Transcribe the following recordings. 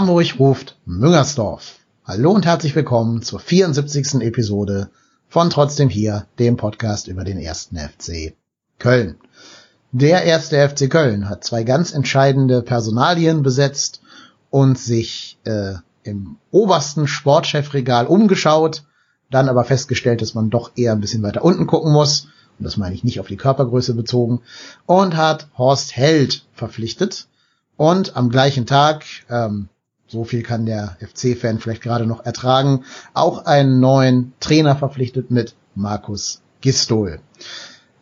Hamburg ruft Müngersdorf. Hallo und herzlich willkommen zur 74. Episode von Trotzdem hier, dem Podcast über den ersten FC Köln. Der erste FC Köln hat zwei ganz entscheidende Personalien besetzt und sich äh, im obersten Sportchefregal umgeschaut, dann aber festgestellt, dass man doch eher ein bisschen weiter unten gucken muss, und das meine ich nicht auf die Körpergröße bezogen, und hat Horst Held verpflichtet. Und am gleichen Tag, ähm, so viel kann der FC-Fan vielleicht gerade noch ertragen, auch einen neuen Trainer verpflichtet mit Markus Gistol.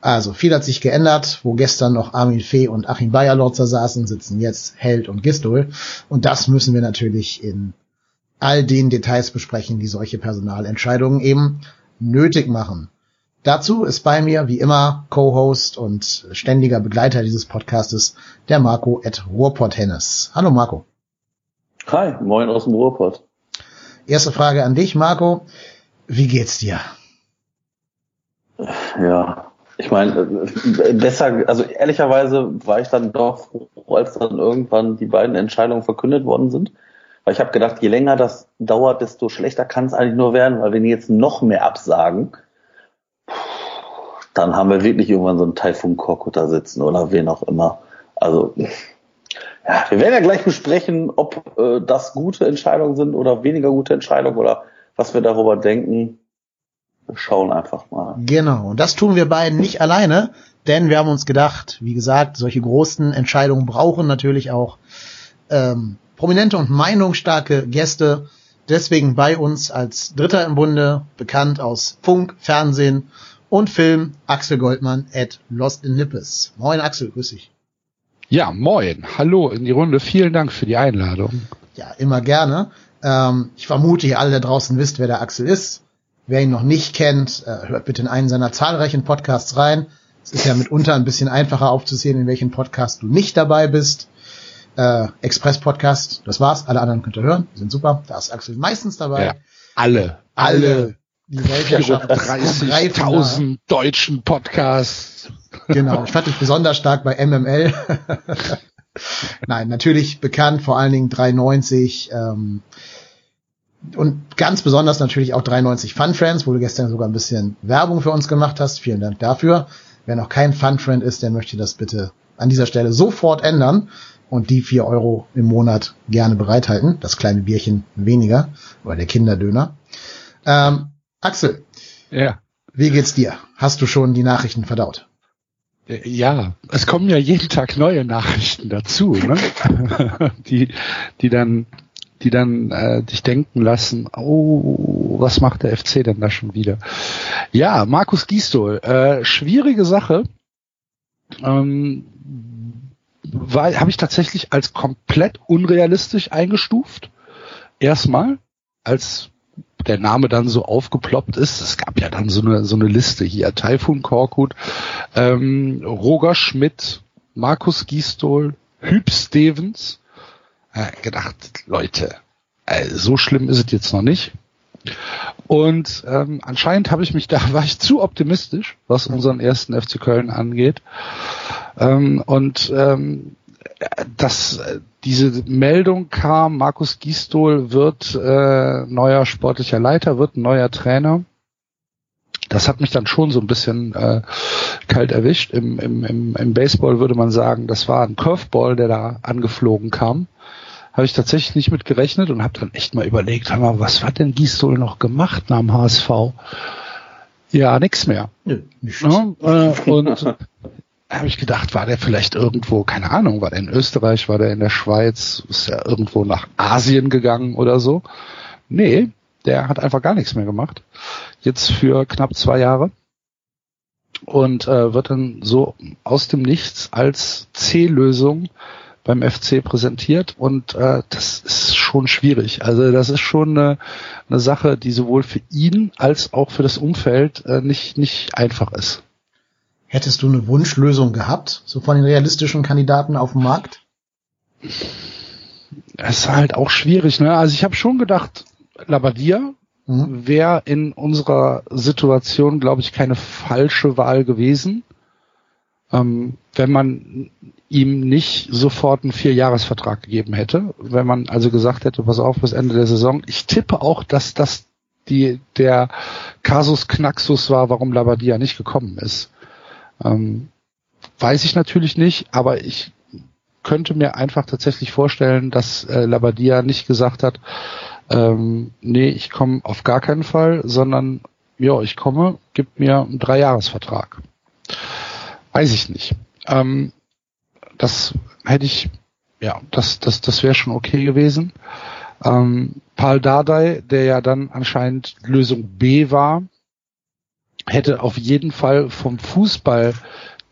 Also viel hat sich geändert. Wo gestern noch Armin Fee und Achim Bayerlotzer saßen, sitzen jetzt Held und Gistol. Und das müssen wir natürlich in all den Details besprechen, die solche Personalentscheidungen eben nötig machen. Dazu ist bei mir wie immer Co-Host und ständiger Begleiter dieses Podcastes der Marco at Ruhrpott Hennes. Hallo Marco. Hi, moin aus dem Ruhrpott. Erste Frage an dich, Marco. Wie geht's dir? Ja, ich meine, besser, also ehrlicherweise war ich dann doch froh, als dann irgendwann die beiden Entscheidungen verkündet worden sind. Weil ich habe gedacht, je länger das dauert, desto schlechter kann es eigentlich nur werden, weil wenn die jetzt noch mehr absagen, dann haben wir wirklich irgendwann so einen Taifun Korkut da sitzen oder wen auch immer. Also ja, wir werden ja gleich besprechen, ob äh, das gute Entscheidungen sind oder weniger gute Entscheidungen oder was wir darüber denken. Wir schauen einfach mal. Genau, und das tun wir beiden nicht alleine, denn wir haben uns gedacht, wie gesagt, solche großen Entscheidungen brauchen natürlich auch ähm, prominente und meinungsstarke Gäste. Deswegen bei uns als Dritter im Bunde, bekannt aus Funk, Fernsehen und Film, Axel Goldmann at Lost in Nippes. Moin Axel, grüß dich. Ja, moin. Hallo in die Runde. Vielen Dank für die Einladung. Ja, immer gerne. Ähm, ich vermute, ihr alle da draußen wisst, wer der Axel ist. Wer ihn noch nicht kennt, äh, hört bitte in einen seiner zahlreichen Podcasts rein. Es ist ja mitunter ein bisschen einfacher aufzusehen, in welchen Podcast du nicht dabei bist äh, Express-Podcast. Das war's. Alle anderen könnt ihr hören. Die sind super. Da ist Axel meistens dabei. Ja, alle. Alle. Die Weltherrschaft. 30.000 deutschen Podcasts. Genau. Ich fand dich besonders stark bei MML. Nein, natürlich bekannt, vor allen Dingen 390, ähm, und ganz besonders natürlich auch 93 Fun Friends, wo du gestern sogar ein bisschen Werbung für uns gemacht hast. Vielen Dank dafür. Wer noch kein Fun Friend ist, der möchte das bitte an dieser Stelle sofort ändern und die vier Euro im Monat gerne bereithalten. Das kleine Bierchen weniger, oder der Kinderdöner. Ähm, Axel. Ja. Wie geht's dir? Hast du schon die Nachrichten verdaut? Ja, es kommen ja jeden Tag neue Nachrichten dazu, ne? die, die dann, die dann äh, dich denken lassen, oh, was macht der FC denn da schon wieder? Ja, Markus Gisdol, äh, schwierige Sache. Ähm, habe ich tatsächlich als komplett unrealistisch eingestuft. Erstmal, als der Name dann so aufgeploppt ist. Es gab ja dann so eine, so eine Liste hier. Taifun Korkut, ähm, Roger Schmidt, Markus Gistol, Hüb Stevens. Äh, gedacht, Leute, äh, so schlimm ist es jetzt noch nicht. Und ähm, anscheinend habe ich mich da, war ich zu optimistisch, was unseren ersten FC Köln angeht. Ähm, und ähm, dass diese Meldung kam, Markus Gistol wird äh, neuer sportlicher Leiter, wird neuer Trainer. Das hat mich dann schon so ein bisschen äh, kalt erwischt. Im, im, im, Im Baseball würde man sagen, das war ein Curveball, der da angeflogen kam. Habe ich tatsächlich nicht mit gerechnet und habe dann echt mal überlegt, hör mal, was hat denn Gistol noch gemacht nach dem HSV? Ja, nix mehr. Nö, nicht. Ja, äh, und habe ich gedacht, war der vielleicht irgendwo, keine Ahnung, war der in Österreich, war der in der Schweiz, ist er irgendwo nach Asien gegangen oder so? Nee, der hat einfach gar nichts mehr gemacht. Jetzt für knapp zwei Jahre. Und äh, wird dann so aus dem Nichts als C-Lösung beim FC präsentiert und äh, das ist schon schwierig. Also das ist schon eine, eine Sache, die sowohl für ihn als auch für das Umfeld äh, nicht nicht einfach ist. Hättest du eine Wunschlösung gehabt, so von den realistischen Kandidaten auf dem Markt? Es ist halt auch schwierig, ne? Also ich habe schon gedacht, Labadia mhm. wäre in unserer Situation, glaube ich, keine falsche Wahl gewesen. Ähm, wenn man ihm nicht sofort einen Vierjahresvertrag gegeben hätte, wenn man also gesagt hätte, pass auf, bis Ende der Saison. Ich tippe auch, dass das die, der Kasus Knaxus war, warum Labadia nicht gekommen ist. Ähm, weiß ich natürlich nicht, aber ich könnte mir einfach tatsächlich vorstellen, dass äh, Labadia nicht gesagt hat, ähm, nee, ich komme auf gar keinen Fall, sondern ja, ich komme, gib mir einen Dreijahresvertrag. Weiß ich nicht. Ähm, das hätte ich, ja, das, das, das wäre schon okay gewesen. Ähm, Paul Dardai, der ja dann anscheinend Lösung B war, hätte auf jeden Fall vom Fußball,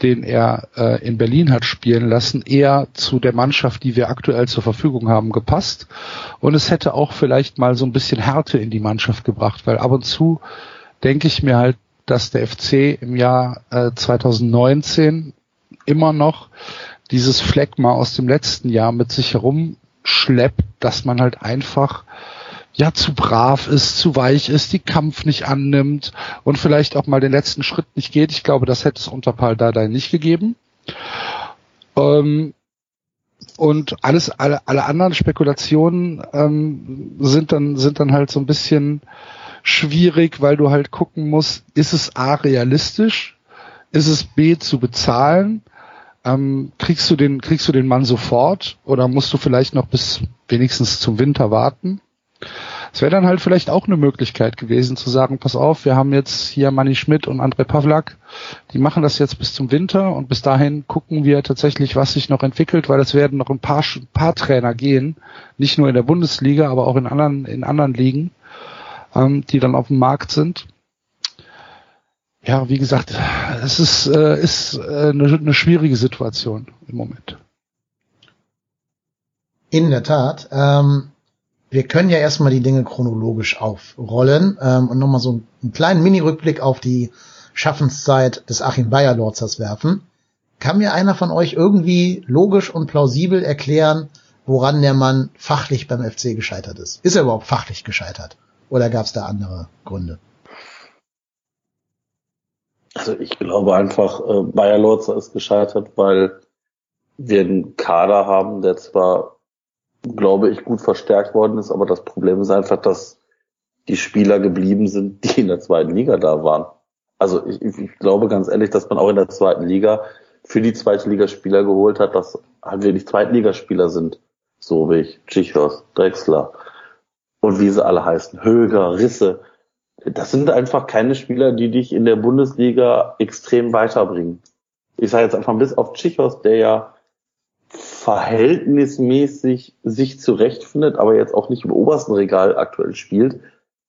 den er äh, in Berlin hat spielen lassen, eher zu der Mannschaft, die wir aktuell zur Verfügung haben, gepasst. Und es hätte auch vielleicht mal so ein bisschen Härte in die Mannschaft gebracht, weil ab und zu denke ich mir halt, dass der FC im Jahr äh, 2019 immer noch dieses Phlegma aus dem letzten Jahr mit sich herumschleppt, dass man halt einfach ja zu brav ist, zu weich ist, die Kampf nicht annimmt und vielleicht auch mal den letzten Schritt nicht geht. Ich glaube, das hätte es unter Paul Dardai nicht gegeben. Ähm, und alles, alle, alle anderen Spekulationen ähm, sind dann sind dann halt so ein bisschen schwierig, weil du halt gucken musst, ist es a realistisch, ist es b zu bezahlen ähm, kriegst du den, kriegst du den Mann sofort oder musst du vielleicht noch bis wenigstens zum Winter warten? Es wäre dann halt vielleicht auch eine Möglichkeit gewesen zu sagen, pass auf, wir haben jetzt hier Manny Schmidt und André Pavlak, die machen das jetzt bis zum Winter und bis dahin gucken wir tatsächlich, was sich noch entwickelt, weil es werden noch ein paar, ein paar Trainer gehen, nicht nur in der Bundesliga, aber auch in anderen, in anderen Ligen, ähm, die dann auf dem Markt sind ja, wie gesagt, es ist, äh, ist äh, eine, eine schwierige Situation im Moment. In der Tat. Ähm, wir können ja erstmal die Dinge chronologisch aufrollen ähm, und nochmal so einen kleinen Mini-Rückblick auf die Schaffenszeit des Achim Bayer-Lorzers werfen. Kann mir einer von euch irgendwie logisch und plausibel erklären, woran der Mann fachlich beim FC gescheitert ist? Ist er überhaupt fachlich gescheitert? Oder gab es da andere Gründe? Also ich glaube einfach, äh, Bayer Lorzer ist gescheitert, weil wir einen Kader haben, der zwar, glaube ich, gut verstärkt worden ist, aber das Problem ist einfach, dass die Spieler geblieben sind, die in der zweiten Liga da waren. Also ich, ich glaube ganz ehrlich, dass man auch in der zweiten Liga für die zweite Liga Spieler geholt hat, dass halt wirklich Zweitligaspieler sind. So wie ich, Tschichos, Drexler und wie sie alle heißen, Höger, Risse das sind einfach keine Spieler, die dich in der Bundesliga extrem weiterbringen. Ich sage jetzt einfach bis auf Tschichos, der ja verhältnismäßig sich zurechtfindet, aber jetzt auch nicht im obersten Regal aktuell spielt,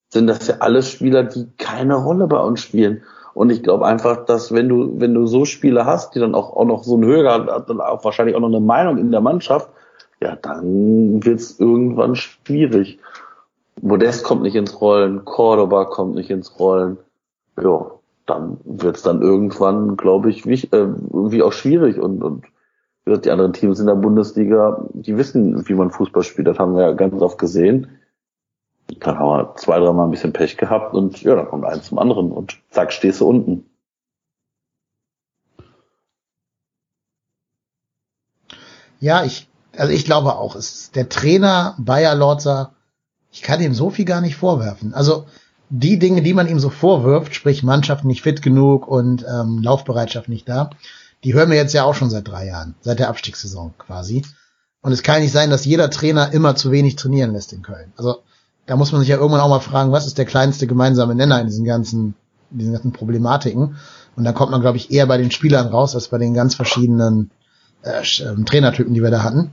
sind das ja alles Spieler, die keine Rolle bei uns spielen. Und ich glaube einfach, dass wenn du, wenn du so Spieler hast, die dann auch, auch noch so ein höherer, dann auch wahrscheinlich auch noch eine Meinung in der Mannschaft, ja, dann wird es irgendwann schwierig. Modest kommt nicht ins Rollen, Cordoba kommt nicht ins Rollen. Ja, dann wird's dann irgendwann, glaube ich, wie, äh, irgendwie auch schwierig und, und wie gesagt, die anderen Teams in der Bundesliga, die wissen, wie man Fußball spielt, das haben wir ja ganz oft gesehen. Dann haben wir zwei, dreimal ein bisschen Pech gehabt und ja, dann kommt eins zum anderen und zack, stehst du unten. Ja, ich, also ich glaube auch, es der Trainer Bayer Lorzer ich kann ihm so viel gar nicht vorwerfen. Also die Dinge, die man ihm so vorwirft, sprich Mannschaft nicht fit genug und ähm, Laufbereitschaft nicht da, die hören wir jetzt ja auch schon seit drei Jahren, seit der Abstiegssaison quasi. Und es kann nicht sein, dass jeder Trainer immer zu wenig trainieren lässt in Köln. Also da muss man sich ja irgendwann auch mal fragen, was ist der kleinste gemeinsame Nenner in diesen ganzen, in diesen ganzen Problematiken. Und da kommt man, glaube ich, eher bei den Spielern raus, als bei den ganz verschiedenen äh, ähm, Trainertypen, die wir da hatten.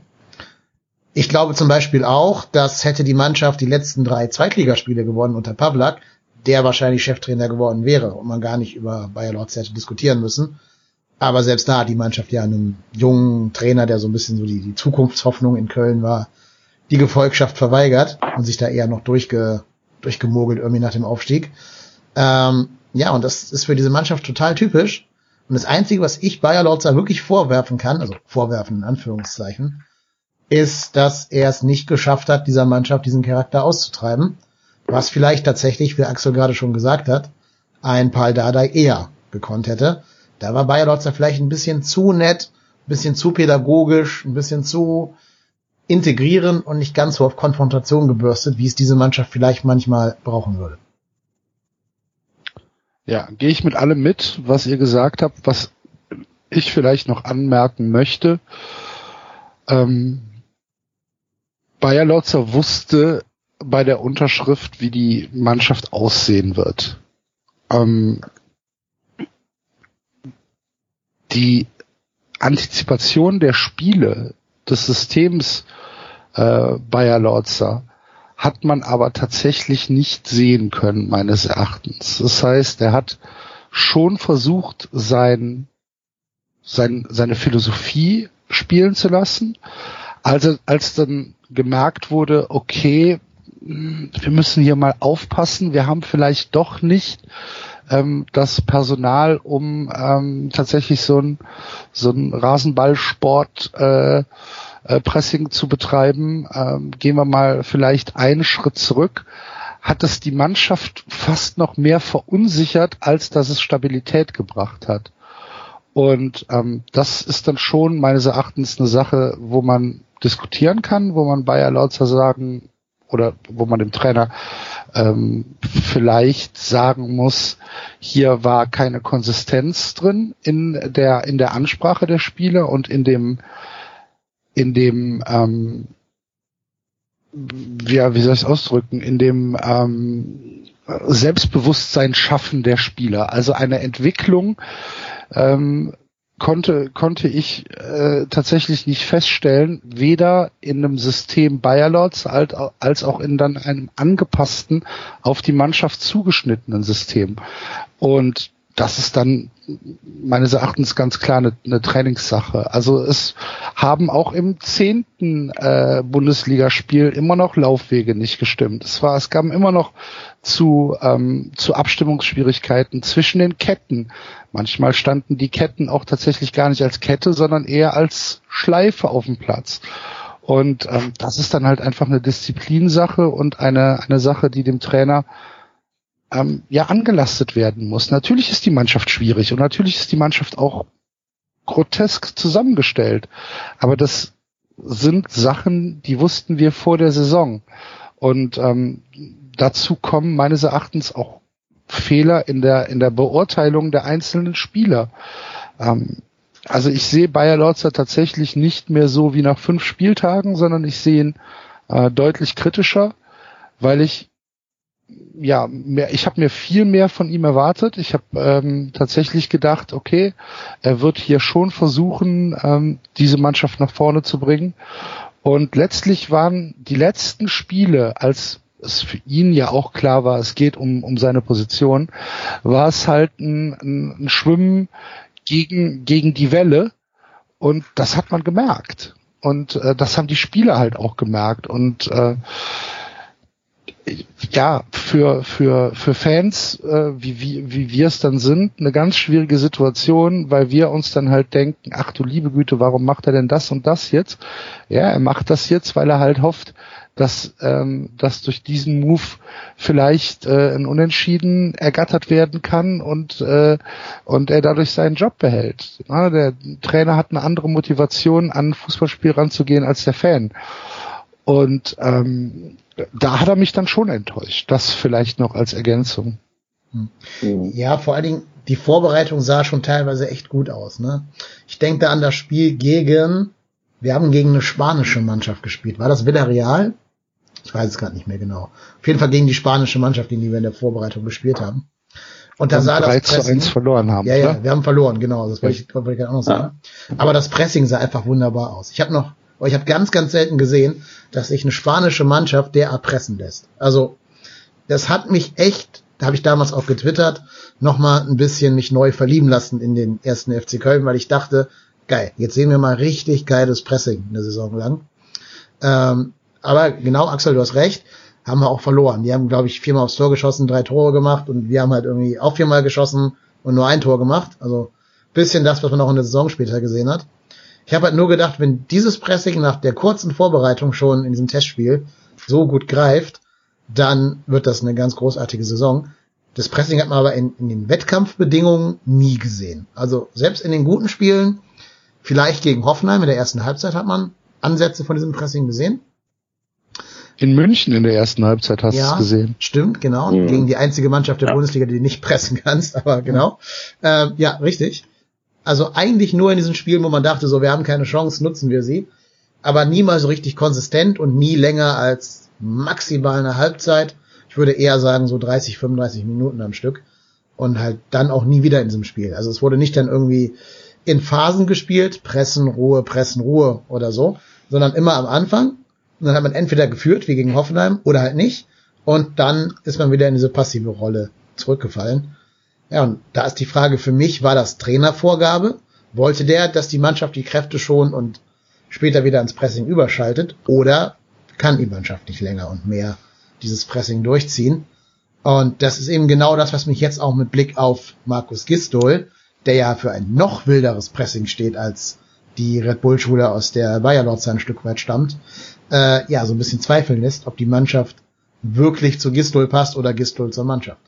Ich glaube zum Beispiel auch, dass hätte die Mannschaft die letzten drei Zweitligaspiele gewonnen unter Pavlak, der wahrscheinlich Cheftrainer geworden wäre und man gar nicht über Bayer Lorz hätte diskutieren müssen. Aber selbst da hat die Mannschaft ja einen jungen Trainer, der so ein bisschen so die, die Zukunftshoffnung in Köln war, die Gefolgschaft verweigert und sich da eher noch durchge, durchgemogelt irgendwie nach dem Aufstieg. Ähm, ja, und das ist für diese Mannschaft total typisch. Und das Einzige, was ich Bayer Lorzer wirklich vorwerfen kann, also vorwerfen in Anführungszeichen, ist, dass er es nicht geschafft hat, dieser Mannschaft diesen Charakter auszutreiben. Was vielleicht tatsächlich, wie Axel gerade schon gesagt hat, ein Paul Dardai eher gekonnt hätte. Da war Bayer Lotzer vielleicht ein bisschen zu nett bisschen zu pädagogisch, ein bisschen zu integrieren und nicht ganz so auf Konfrontation gebürstet, wie es diese Mannschaft vielleicht manchmal brauchen würde. Ja, gehe ich mit allem mit, was ihr gesagt habt, was ich vielleicht noch anmerken möchte. Ähm, Bayer Lotzer wusste bei der Unterschrift, wie die Mannschaft aussehen wird. Ähm, die Antizipation der Spiele des Systems äh, Bayer Lorzer hat man aber tatsächlich nicht sehen können, meines Erachtens. Das heißt, er hat schon versucht, sein, sein, seine Philosophie spielen zu lassen. Also als dann gemerkt wurde, okay, wir müssen hier mal aufpassen, wir haben vielleicht doch nicht ähm, das Personal, um ähm, tatsächlich so ein, so ein Rasenballsport äh, äh, Pressing zu betreiben. Ähm, gehen wir mal vielleicht einen Schritt zurück. Hat es die Mannschaft fast noch mehr verunsichert, als dass es Stabilität gebracht hat. Und ähm, das ist dann schon meines Erachtens eine Sache, wo man diskutieren kann, wo man Bayer Lautzer sagen oder wo man dem Trainer ähm, vielleicht sagen muss, hier war keine Konsistenz drin in der in der Ansprache der Spieler und in dem in dem ähm, ja, wie soll ich es ausdrücken, in dem ähm, Selbstbewusstsein schaffen der Spieler. Also eine Entwicklung ähm, konnte, konnte ich äh, tatsächlich nicht feststellen, weder in einem System Bayerlords als, als auch in dann einem angepassten, auf die Mannschaft zugeschnittenen System. Und das ist dann meines Erachtens ganz klar eine, eine Trainingssache. Also es haben auch im zehnten äh, Bundesligaspiel immer noch Laufwege nicht gestimmt. Es war, es gab immer noch zu, ähm, zu Abstimmungsschwierigkeiten zwischen den Ketten. Manchmal standen die Ketten auch tatsächlich gar nicht als Kette, sondern eher als Schleife auf dem Platz. Und ähm, das ist dann halt einfach eine Disziplinsache und eine, eine Sache, die dem Trainer ähm, ja angelastet werden muss. Natürlich ist die Mannschaft schwierig und natürlich ist die Mannschaft auch grotesk zusammengestellt. Aber das sind Sachen, die wussten wir vor der Saison. Und ähm, dazu kommen meines Erachtens auch Fehler in der in der Beurteilung der einzelnen Spieler. Ähm, also ich sehe Bayer Lorzer tatsächlich nicht mehr so wie nach fünf Spieltagen, sondern ich sehe ihn äh, deutlich kritischer, weil ich ja, mehr, ich habe mir viel mehr von ihm erwartet. Ich habe ähm, tatsächlich gedacht, okay, er wird hier schon versuchen, ähm, diese Mannschaft nach vorne zu bringen. Und letztlich waren die letzten Spiele, als es für ihn ja auch klar war, es geht um, um seine Position, war es halt ein, ein, Schwimmen gegen, gegen die Welle. Und das hat man gemerkt. Und äh, das haben die Spieler halt auch gemerkt. Und äh, ja, für, für, für Fans, äh, wie, wie, wie wir es dann sind, eine ganz schwierige Situation, weil wir uns dann halt denken, ach du liebe Güte, warum macht er denn das und das jetzt? Ja, er macht das jetzt, weil er halt hofft, dass, ähm, dass durch diesen Move vielleicht äh, ein Unentschieden ergattert werden kann und, äh, und er dadurch seinen Job behält. Ja, der Trainer hat eine andere Motivation, an ein Fußballspiel ranzugehen als der Fan. Und ähm, da hat er mich dann schon enttäuscht. Das vielleicht noch als Ergänzung. Hm. Ja, vor allen Dingen, die Vorbereitung sah schon teilweise echt gut aus. Ne? Ich denke da an das Spiel gegen, wir haben gegen eine spanische Mannschaft gespielt. War das Villarreal? Ich weiß es gerade nicht mehr genau. Auf jeden Fall gegen die spanische Mannschaft, gegen die wir in der Vorbereitung gespielt haben. Und da sah 3 das Pressing, zu 1 verloren haben. Ja, ja, oder? wir haben verloren, genau. Das wollte ich, wollte ich gerade auch noch sagen. Aber das Pressing sah einfach wunderbar aus. Ich habe noch aber ich habe ganz, ganz selten gesehen, dass sich eine spanische Mannschaft derart pressen lässt. Also das hat mich echt, da habe ich damals auch getwittert, nochmal ein bisschen mich neu verlieben lassen in den ersten FC Köln, weil ich dachte, geil, jetzt sehen wir mal richtig geiles Pressing eine Saison lang. Ähm, aber genau, Axel, du hast recht, haben wir auch verloren. Die haben, glaube ich, viermal aufs Tor geschossen, drei Tore gemacht und wir haben halt irgendwie auch viermal geschossen und nur ein Tor gemacht. Also bisschen das, was man auch in der Saison später gesehen hat. Ich habe halt nur gedacht, wenn dieses Pressing nach der kurzen Vorbereitung schon in diesem Testspiel so gut greift, dann wird das eine ganz großartige Saison. Das Pressing hat man aber in, in den Wettkampfbedingungen nie gesehen. Also selbst in den guten Spielen Vielleicht gegen Hoffenheim in der ersten Halbzeit hat man Ansätze von diesem Pressing gesehen. In München in der ersten Halbzeit hast ja, du es gesehen. Stimmt, genau. Mhm. Gegen die einzige Mannschaft der ja. Bundesliga, die du nicht pressen kannst, aber genau. Mhm. Äh, ja, richtig. Also eigentlich nur in diesen Spielen, wo man dachte, so, wir haben keine Chance, nutzen wir sie. Aber niemals so richtig konsistent und nie länger als maximal eine Halbzeit. Ich würde eher sagen, so 30, 35 Minuten am Stück. Und halt dann auch nie wieder in diesem Spiel. Also es wurde nicht dann irgendwie in Phasen gespielt, Pressen, Ruhe, Pressen, Ruhe oder so, sondern immer am Anfang. Und dann hat man entweder geführt, wie gegen Hoffenheim, oder halt nicht. Und dann ist man wieder in diese passive Rolle zurückgefallen. Ja, und da ist die Frage für mich, war das Trainervorgabe? Wollte der, dass die Mannschaft die Kräfte schon und später wieder ins Pressing überschaltet? Oder kann die Mannschaft nicht länger und mehr dieses Pressing durchziehen? Und das ist eben genau das, was mich jetzt auch mit Blick auf Markus Gistol der ja für ein noch wilderes Pressing steht als die Red Bull-Schule, aus der Bayer Lorz ein Stück weit stammt, äh, ja, so ein bisschen zweifeln lässt, ob die Mannschaft wirklich zu Gistol passt oder Gistol zur Mannschaft.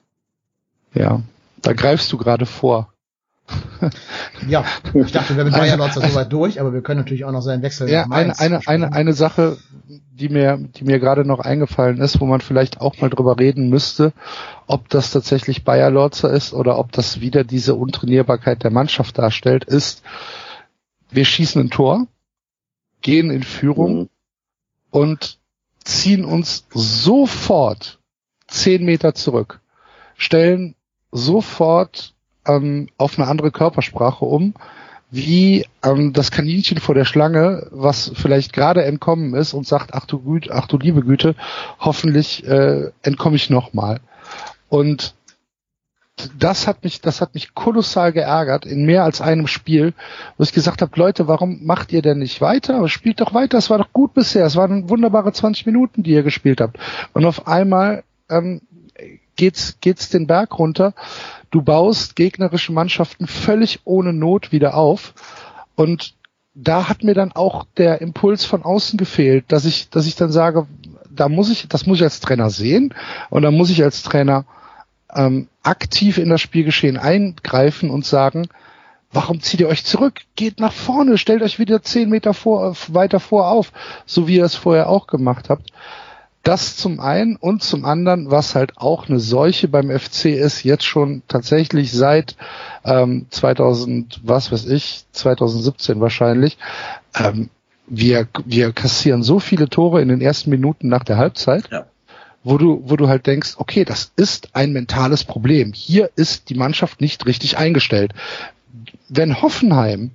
Ja, da greifst du gerade vor. ja, ich dachte, wir mit Bayer Lorz so weit durch, aber wir können natürlich auch noch seinen Wechsel ja, eine, eine, eine, eine Sache, die mir, die mir gerade noch eingefallen ist, wo man vielleicht auch mal drüber reden müsste, ob das tatsächlich Bayer Lorzer ist oder ob das wieder diese Untrainierbarkeit der Mannschaft darstellt, ist, wir schießen ein Tor, gehen in Führung mhm. und ziehen uns sofort zehn Meter zurück, stellen sofort ähm, auf eine andere Körpersprache um, wie ähm, das Kaninchen vor der Schlange, was vielleicht gerade entkommen ist und sagt, ach du Güte, ach du liebe Güte, hoffentlich äh, entkomme ich nochmal. Und das hat mich, das hat mich kolossal geärgert in mehr als einem Spiel, wo ich gesagt habe, Leute, warum macht ihr denn nicht weiter? Spielt doch weiter, es war doch gut bisher, es waren wunderbare 20 Minuten, die ihr gespielt habt. Und auf einmal ähm, geht's, geht's den Berg runter Du baust gegnerische Mannschaften völlig ohne Not wieder auf. Und da hat mir dann auch der Impuls von außen gefehlt, dass ich, dass ich dann sage, da muss ich, das muss ich als Trainer sehen und da muss ich als Trainer ähm, aktiv in das Spielgeschehen eingreifen und sagen, warum zieht ihr euch zurück? Geht nach vorne, stellt euch wieder zehn Meter vor, weiter vor auf, so wie ihr es vorher auch gemacht habt. Das zum einen und zum anderen, was halt auch eine Seuche beim FC ist, jetzt schon tatsächlich seit ähm, 2000, was weiß ich, 2017 wahrscheinlich. Ähm, wir, wir kassieren so viele Tore in den ersten Minuten nach der Halbzeit. Ja wo du, wo du halt denkst, okay, das ist ein mentales Problem. Hier ist die Mannschaft nicht richtig eingestellt. Wenn Hoffenheim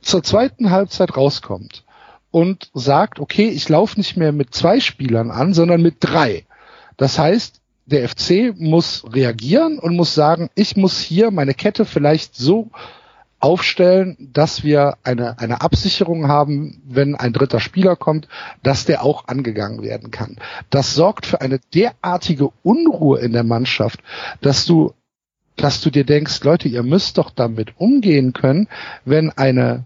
zur zweiten Halbzeit rauskommt und sagt, okay, ich laufe nicht mehr mit zwei Spielern an, sondern mit drei. Das heißt, der FC muss reagieren und muss sagen, ich muss hier meine Kette vielleicht so aufstellen, dass wir eine, eine Absicherung haben, wenn ein dritter Spieler kommt, dass der auch angegangen werden kann. Das sorgt für eine derartige Unruhe in der Mannschaft, dass du, dass du dir denkst, Leute, ihr müsst doch damit umgehen können, wenn eine,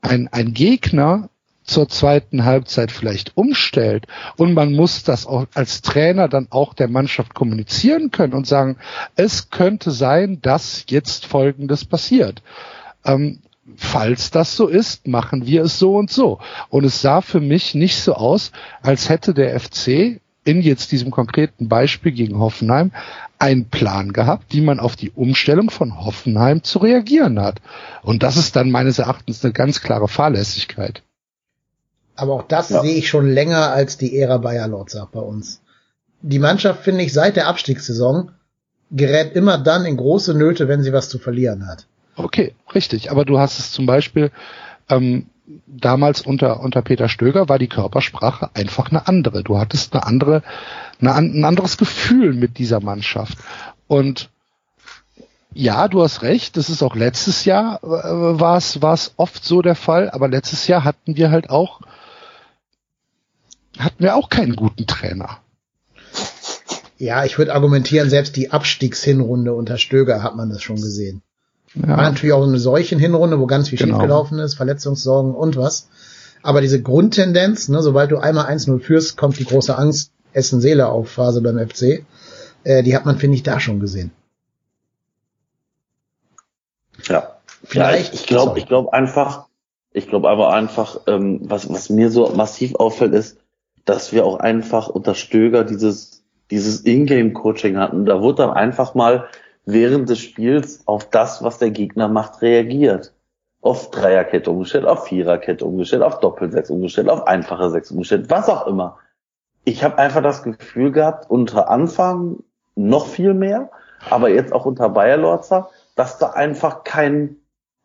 ein, ein Gegner zur zweiten Halbzeit vielleicht umstellt und man muss das auch als Trainer dann auch der Mannschaft kommunizieren können und sagen, es könnte sein, dass jetzt Folgendes passiert. Ähm, falls das so ist, machen wir es so und so. Und es sah für mich nicht so aus, als hätte der FC in jetzt diesem konkreten Beispiel gegen Hoffenheim einen Plan gehabt, wie man auf die Umstellung von Hoffenheim zu reagieren hat. Und das ist dann meines Erachtens eine ganz klare Fahrlässigkeit. Aber auch das ja. sehe ich schon länger als die Ära Bayer Lorzach bei uns. Die Mannschaft, finde ich, seit der Abstiegssaison gerät immer dann in große Nöte, wenn sie was zu verlieren hat. Okay, richtig. Aber du hast es zum Beispiel ähm, damals unter unter Peter Stöger war die Körpersprache einfach eine andere. Du hattest eine andere, eine, ein anderes Gefühl mit dieser Mannschaft. Und ja, du hast recht. Das ist auch letztes Jahr äh, war es war es oft so der Fall. Aber letztes Jahr hatten wir halt auch hatten wir auch keinen guten Trainer. Ja, ich würde argumentieren, selbst die Abstiegshinrunde unter Stöger hat man das schon gesehen. Ja. War natürlich auch eine solchen Hinrunde, wo ganz viel genau. schiefgelaufen ist, Verletzungssorgen und was. Aber diese Grundtendenz, ne, sobald du einmal 1-0 führst, kommt die große Angst, Essen Seele auf Phase beim FC. Äh, die hat man, finde ich, da schon gesehen. Ja. Vielleicht. Ja, ich glaube, ich glaube einfach, Ich glaube aber einfach, ähm, was, was mir so massiv auffällt, ist, dass wir auch einfach unter Stöger dieses, dieses Ingame-Coaching hatten. Da wurde dann einfach mal während des Spiels auf das, was der Gegner macht, reagiert. Auf Dreierkette umgestellt, auf Viererkette umgestellt, auf Doppelsechs umgestellt, auf einfache Sechs umgestellt, was auch immer. Ich habe einfach das Gefühl gehabt, unter Anfang noch viel mehr, aber jetzt auch unter Bayer Lorzer, dass da einfach kein,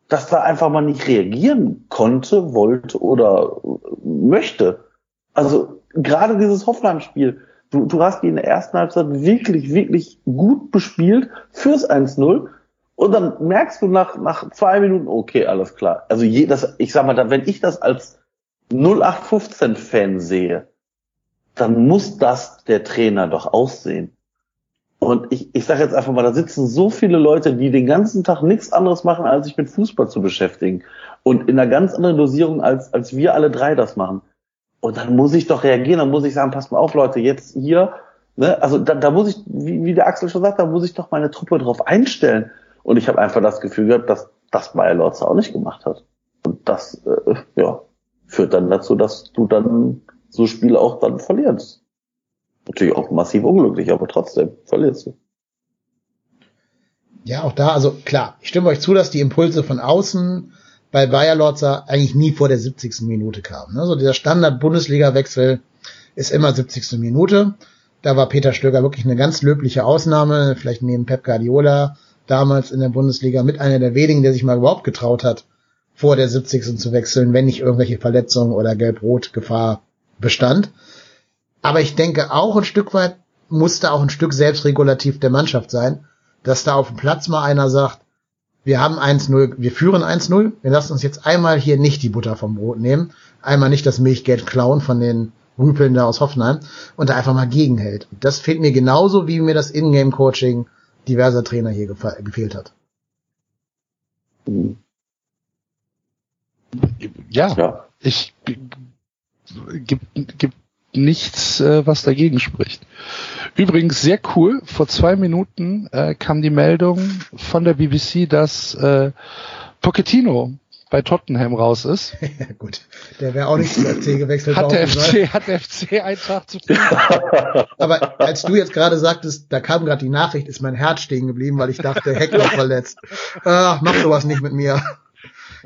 dass da einfach mal nicht reagieren konnte, wollte oder möchte. Also gerade dieses Hoffenheim-Spiel, du, du hast die in der ersten Halbzeit wirklich, wirklich gut bespielt fürs 1-0 und dann merkst du nach, nach zwei Minuten, okay, alles klar. Also je, das, ich sag mal, wenn ich das als 0815-Fan sehe, dann muss das der Trainer doch aussehen. Und ich, ich sage jetzt einfach mal, da sitzen so viele Leute, die den ganzen Tag nichts anderes machen, als sich mit Fußball zu beschäftigen. Und in einer ganz anderen Dosierung, als, als wir alle drei das machen. Und dann muss ich doch reagieren, dann muss ich sagen, passt mal auf, Leute, jetzt hier, ne, also da, da muss ich, wie, wie der Axel schon sagt, da muss ich doch meine Truppe drauf einstellen. Und ich habe einfach das Gefühl gehabt, dass das Bayer Lotz auch nicht gemacht hat. Und das, äh, ja, führt dann dazu, dass du dann so Spiele auch dann verlierst. Natürlich auch massiv unglücklich, aber trotzdem verlierst du. Ja, auch da, also klar, ich stimme euch zu, dass die Impulse von außen bei Bayer Lorzer eigentlich nie vor der 70. Minute kam. Ne? So dieser Standard-Bundesliga-Wechsel ist immer 70. Minute. Da war Peter Stöger wirklich eine ganz löbliche Ausnahme, vielleicht neben Pep Guardiola damals in der Bundesliga mit einer der wenigen, der sich mal überhaupt getraut hat, vor der 70. zu wechseln, wenn nicht irgendwelche Verletzungen oder Gelb-Rot-Gefahr bestand. Aber ich denke auch ein Stück weit musste auch ein Stück selbstregulativ der Mannschaft sein, dass da auf dem Platz mal einer sagt, wir haben 1-0, wir führen 1-0, wir lassen uns jetzt einmal hier nicht die Butter vom Brot nehmen, einmal nicht das Milchgeld klauen von den Rüpeln da aus Hoffenheim und da einfach mal gegenhält. Das fehlt mir genauso, wie mir das Ingame-Coaching diverser Trainer hier gefehlt hat. Ja, ja. ich gibt, gibt nichts, äh, was dagegen spricht. Übrigens sehr cool. Vor zwei Minuten äh, kam die Meldung von der BBC, dass äh, Pochettino bei Tottenham raus ist. ja, gut, der wäre auch nicht zum FC gewechselt. Hat der FC, hat der FC einfach zu tun. Aber als du jetzt gerade sagtest, da kam gerade die Nachricht, ist mein Herz stehen geblieben, weil ich dachte, Hector verletzt. Ah, mach sowas nicht mit mir.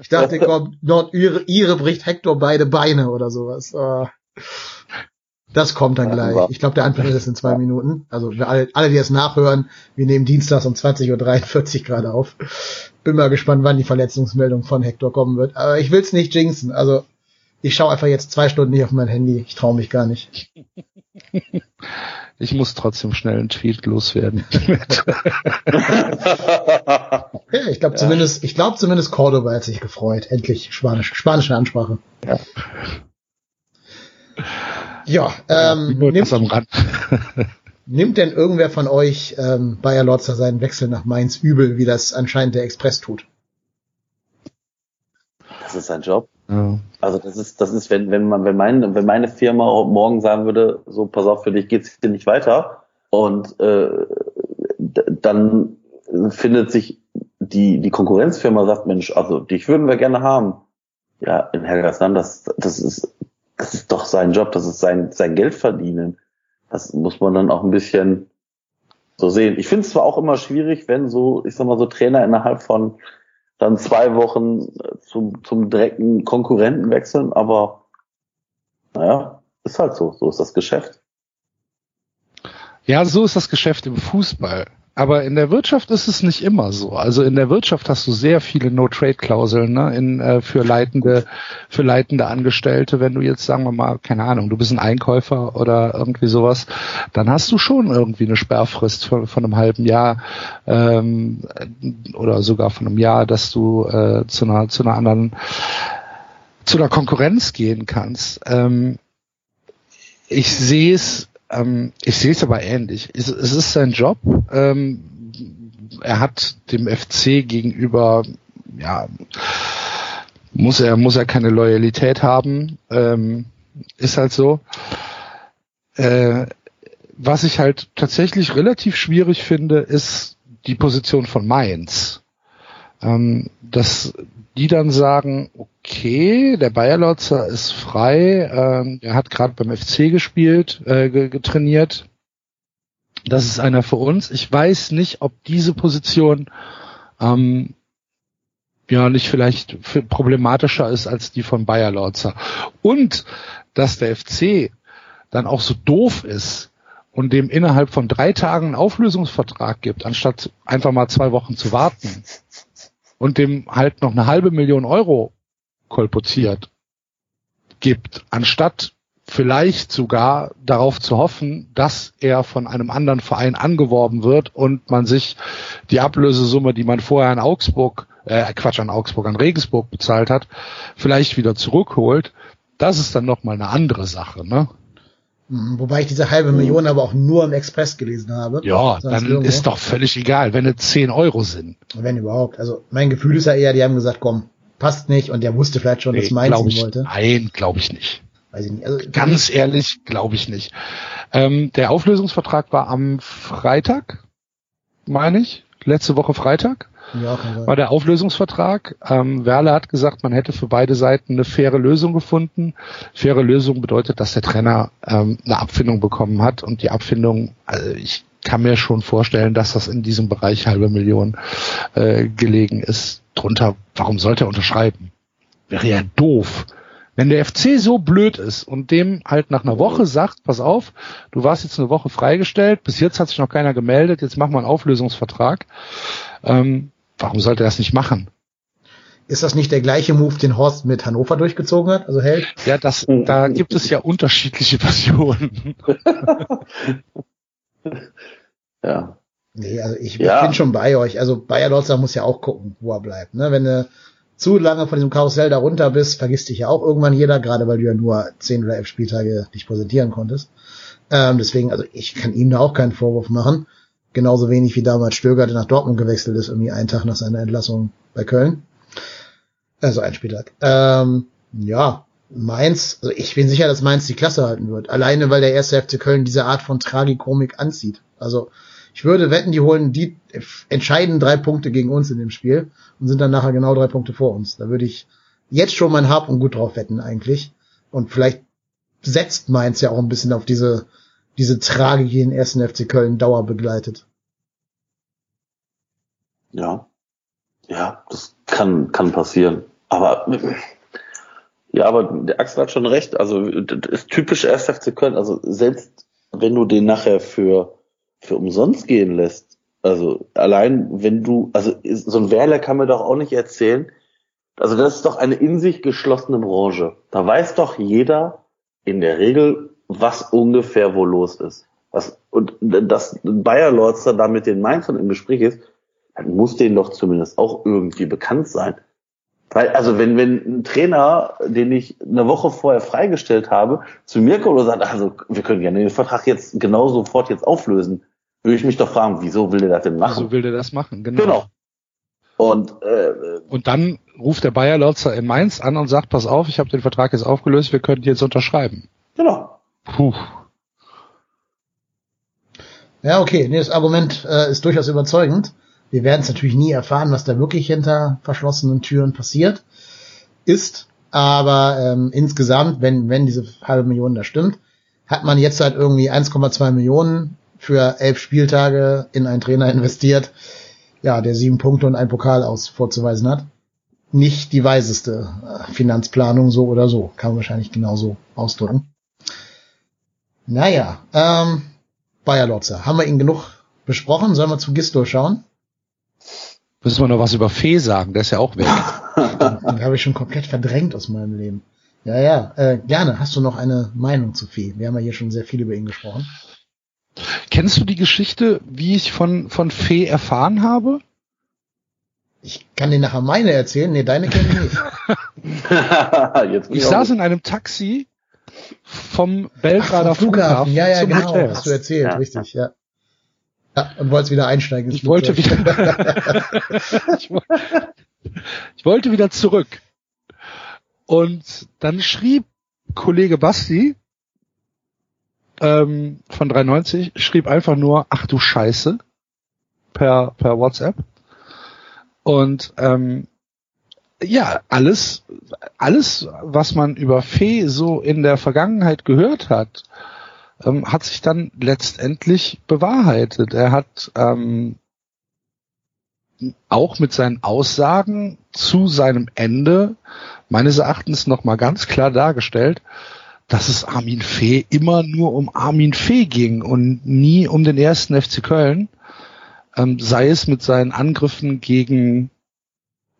Ich dachte, komm, dort ihre, ihre bricht Hector beide Beine oder sowas. Ah. Das kommt dann gleich. Ich glaube, der Anfang ist in zwei Minuten. Also alle, alle, die es nachhören, wir nehmen Dienstags um 20.43 Uhr gerade auf. Bin mal gespannt, wann die Verletzungsmeldung von Hector kommen wird. Aber ich will's nicht jinxen. Also ich schaue einfach jetzt zwei Stunden nicht auf mein Handy. Ich traue mich gar nicht. Ich muss trotzdem schnell einen Tweet loswerden. ja, ich glaube ja. zumindest, ich glaube zumindest Cordoba hat sich gefreut. Endlich Spanisch, spanische Ansprache. Ja. Ja, ähm, nimmt, nimmt denn irgendwer von euch ähm, Bayer Lotzer seinen Wechsel nach Mainz übel, wie das anscheinend der Express tut? Das ist sein Job. Ja. Also das ist, das ist, wenn, wenn man, wenn meine, wenn meine Firma morgen sagen würde, so pass auf, für dich geht's hier nicht weiter und äh, dann findet sich die, die Konkurrenzfirma sagt, Mensch, also dich würden wir gerne haben. Ja, in Helgersland, das, das ist das ist doch sein Job, das ist sein, sein Geld verdienen. Das muss man dann auch ein bisschen so sehen. Ich finde es zwar auch immer schwierig, wenn so, ich sag mal, so Trainer innerhalb von dann zwei Wochen zum, zum direkten Konkurrenten wechseln, aber naja, ist halt so. So ist das Geschäft. Ja, so ist das Geschäft im Fußball. Aber in der Wirtschaft ist es nicht immer so. Also in der Wirtschaft hast du sehr viele No-Trade-Klauseln ne, in, äh, für leitende, für leitende Angestellte. Wenn du jetzt sagen wir mal, keine Ahnung, du bist ein Einkäufer oder irgendwie sowas, dann hast du schon irgendwie eine Sperrfrist von, von einem halben Jahr ähm, oder sogar von einem Jahr, dass du äh, zu einer zu einer anderen zu einer Konkurrenz gehen kannst. Ähm, ich sehe es ähm, ich sehe es aber ähnlich. Es, es ist sein Job. Ähm, er hat dem FC gegenüber, ja, muss er, muss er keine Loyalität haben. Ähm, ist halt so. Äh, was ich halt tatsächlich relativ schwierig finde, ist die Position von Mainz. Ähm, dass die dann sagen, okay, der Bayer Lotzer ist frei, ähm, er hat gerade beim FC gespielt, äh, getrainiert. Das ist einer für uns. Ich weiß nicht, ob diese Position ähm, ja nicht vielleicht problematischer ist als die von Bayer Lorzer. Und dass der FC dann auch so doof ist und dem innerhalb von drei Tagen einen Auflösungsvertrag gibt, anstatt einfach mal zwei Wochen zu warten und dem halt noch eine halbe Million Euro kolportiert gibt, anstatt vielleicht sogar darauf zu hoffen, dass er von einem anderen Verein angeworben wird und man sich die Ablösesumme, die man vorher an Augsburg, äh, Quatsch, an Augsburg, an Regensburg bezahlt hat, vielleicht wieder zurückholt. Das ist dann nochmal eine andere Sache, ne? Mhm, wobei ich diese halbe Million aber auch nur im Express gelesen habe. Ja, dann irgendwo. ist doch völlig egal, wenn es 10 Euro sind. Wenn überhaupt. Also mein Gefühl ist ja eher, die haben gesagt, komm, passt nicht und der wusste vielleicht schon, nee, dass Mainz ihn wollte. Nein, glaube ich nicht. Weiß ich nicht. Also, Ganz ehrlich, glaube ich nicht. Ähm, der Auflösungsvertrag war am Freitag, meine ich, letzte Woche Freitag. Ja. War der Auflösungsvertrag. Ähm, Werle hat gesagt, man hätte für beide Seiten eine faire Lösung gefunden. Faire Lösung bedeutet, dass der Trainer ähm, eine Abfindung bekommen hat und die Abfindung, also ich kann mir schon vorstellen, dass das in diesem Bereich halbe Million äh, gelegen ist. Drunter, warum sollte er unterschreiben? Wäre ja doof. Wenn der FC so blöd ist und dem halt nach einer Woche sagt, pass auf, du warst jetzt eine Woche freigestellt, bis jetzt hat sich noch keiner gemeldet, jetzt machen wir einen Auflösungsvertrag. Ähm, warum sollte er das nicht machen? Ist das nicht der gleiche Move, den Horst mit Hannover durchgezogen hat? Also hält? Ja, das, da gibt es ja unterschiedliche Versionen. ja. Nee, also ich, ja. bin schon bei euch. Also Bayer Lotzer muss ja auch gucken, wo er bleibt. Ne? Wenn du zu lange von diesem Karussell da runter bist, vergisst dich ja auch irgendwann jeder, gerade weil du ja nur zehn oder elf Spieltage dich präsentieren konntest. Ähm, deswegen, also ich kann ihm da auch keinen Vorwurf machen. Genauso wenig wie damals Stöger, der nach Dortmund gewechselt ist, irgendwie einen Tag nach seiner Entlassung bei Köln. Also ein Spieltag. Ähm, ja, Mainz, also ich bin sicher, dass Mainz die Klasse halten wird. Alleine, weil der erste FC Köln diese Art von Tragikomik anzieht. Also ich würde wetten, die holen die entscheiden drei Punkte gegen uns in dem Spiel und sind dann nachher genau drei Punkte vor uns. Da würde ich jetzt schon mein Hab und Gut drauf wetten eigentlich. Und vielleicht setzt Mainz ja auch ein bisschen auf diese, diese Tragik, die den ersten FC Köln Dauer begleitet. Ja. Ja, das kann, kann passieren. Aber, ja, aber der Axel hat schon recht. Also, das ist typisch 1. FC Köln. Also, selbst wenn du den nachher für für umsonst gehen lässt. Also allein wenn du, also so ein Werler kann mir doch auch nicht erzählen, also das ist doch eine in sich geschlossene Branche. Da weiß doch jeder in der Regel, was ungefähr wo los ist. Was, und dass Bayer Lorzer da mit den Mainzern im Gespräch ist, dann muss denen doch zumindest auch irgendwie bekannt sein. Weil, also wenn, wenn ein Trainer, den ich eine Woche vorher freigestellt habe, zu mir kommt und sagt, also wir können gerne den Vertrag jetzt genau sofort jetzt auflösen, würde ich mich doch fragen, wieso will der das denn machen? Wieso will der das machen? Genau. genau. Und, äh, und dann ruft der Bayer Lotzer in Mainz an und sagt, pass auf, ich habe den Vertrag jetzt aufgelöst, wir könnten jetzt unterschreiben. Genau. Puh. Ja, okay, nee, das Argument äh, ist durchaus überzeugend. Wir werden es natürlich nie erfahren, was da wirklich hinter verschlossenen Türen passiert ist. Aber ähm, insgesamt, wenn, wenn diese halbe Million da stimmt, hat man jetzt halt irgendwie 1,2 Millionen für elf Spieltage in einen Trainer investiert, ja, der sieben Punkte und ein Pokal aus vorzuweisen hat. Nicht die weiseste äh, Finanzplanung, so oder so. Kann man wahrscheinlich genauso ausdrücken. Naja, ähm, Bayer Lotzer. Haben wir ihn genug besprochen? Sollen wir zu Gisto schauen? Müssen wir noch was über Fee sagen? Der ist ja auch weg. Den habe ich schon komplett verdrängt aus meinem Leben. Ja, ja, äh, gerne. Hast du noch eine Meinung zu Fee? Wir haben ja hier schon sehr viel über ihn gesprochen. Kennst du die Geschichte, wie ich von, von Fee erfahren habe? Ich kann dir nachher meine erzählen. Nee, deine kenne ich nicht. ich, ich saß in einem Taxi vom Belgrader Ach, vom Flughafen. Flughafen. Ja, ja, genau. Hotel. Hast du erzählt, ja. richtig, ja. Ja, und wolltest wieder einsteigen. Ich wollte wieder, ich, ich wollte wieder zurück. Und dann schrieb Kollege Basti, ähm, von 93 schrieb einfach nur, ach du Scheiße, per, per WhatsApp. Und ähm, ja, alles, alles, was man über Fee so in der Vergangenheit gehört hat, ähm, hat sich dann letztendlich bewahrheitet. Er hat ähm, auch mit seinen Aussagen zu seinem Ende meines Erachtens nochmal ganz klar dargestellt, dass es Armin Fee immer nur um Armin Fee ging und nie um den ersten FC Köln, ähm, sei es mit seinen Angriffen gegen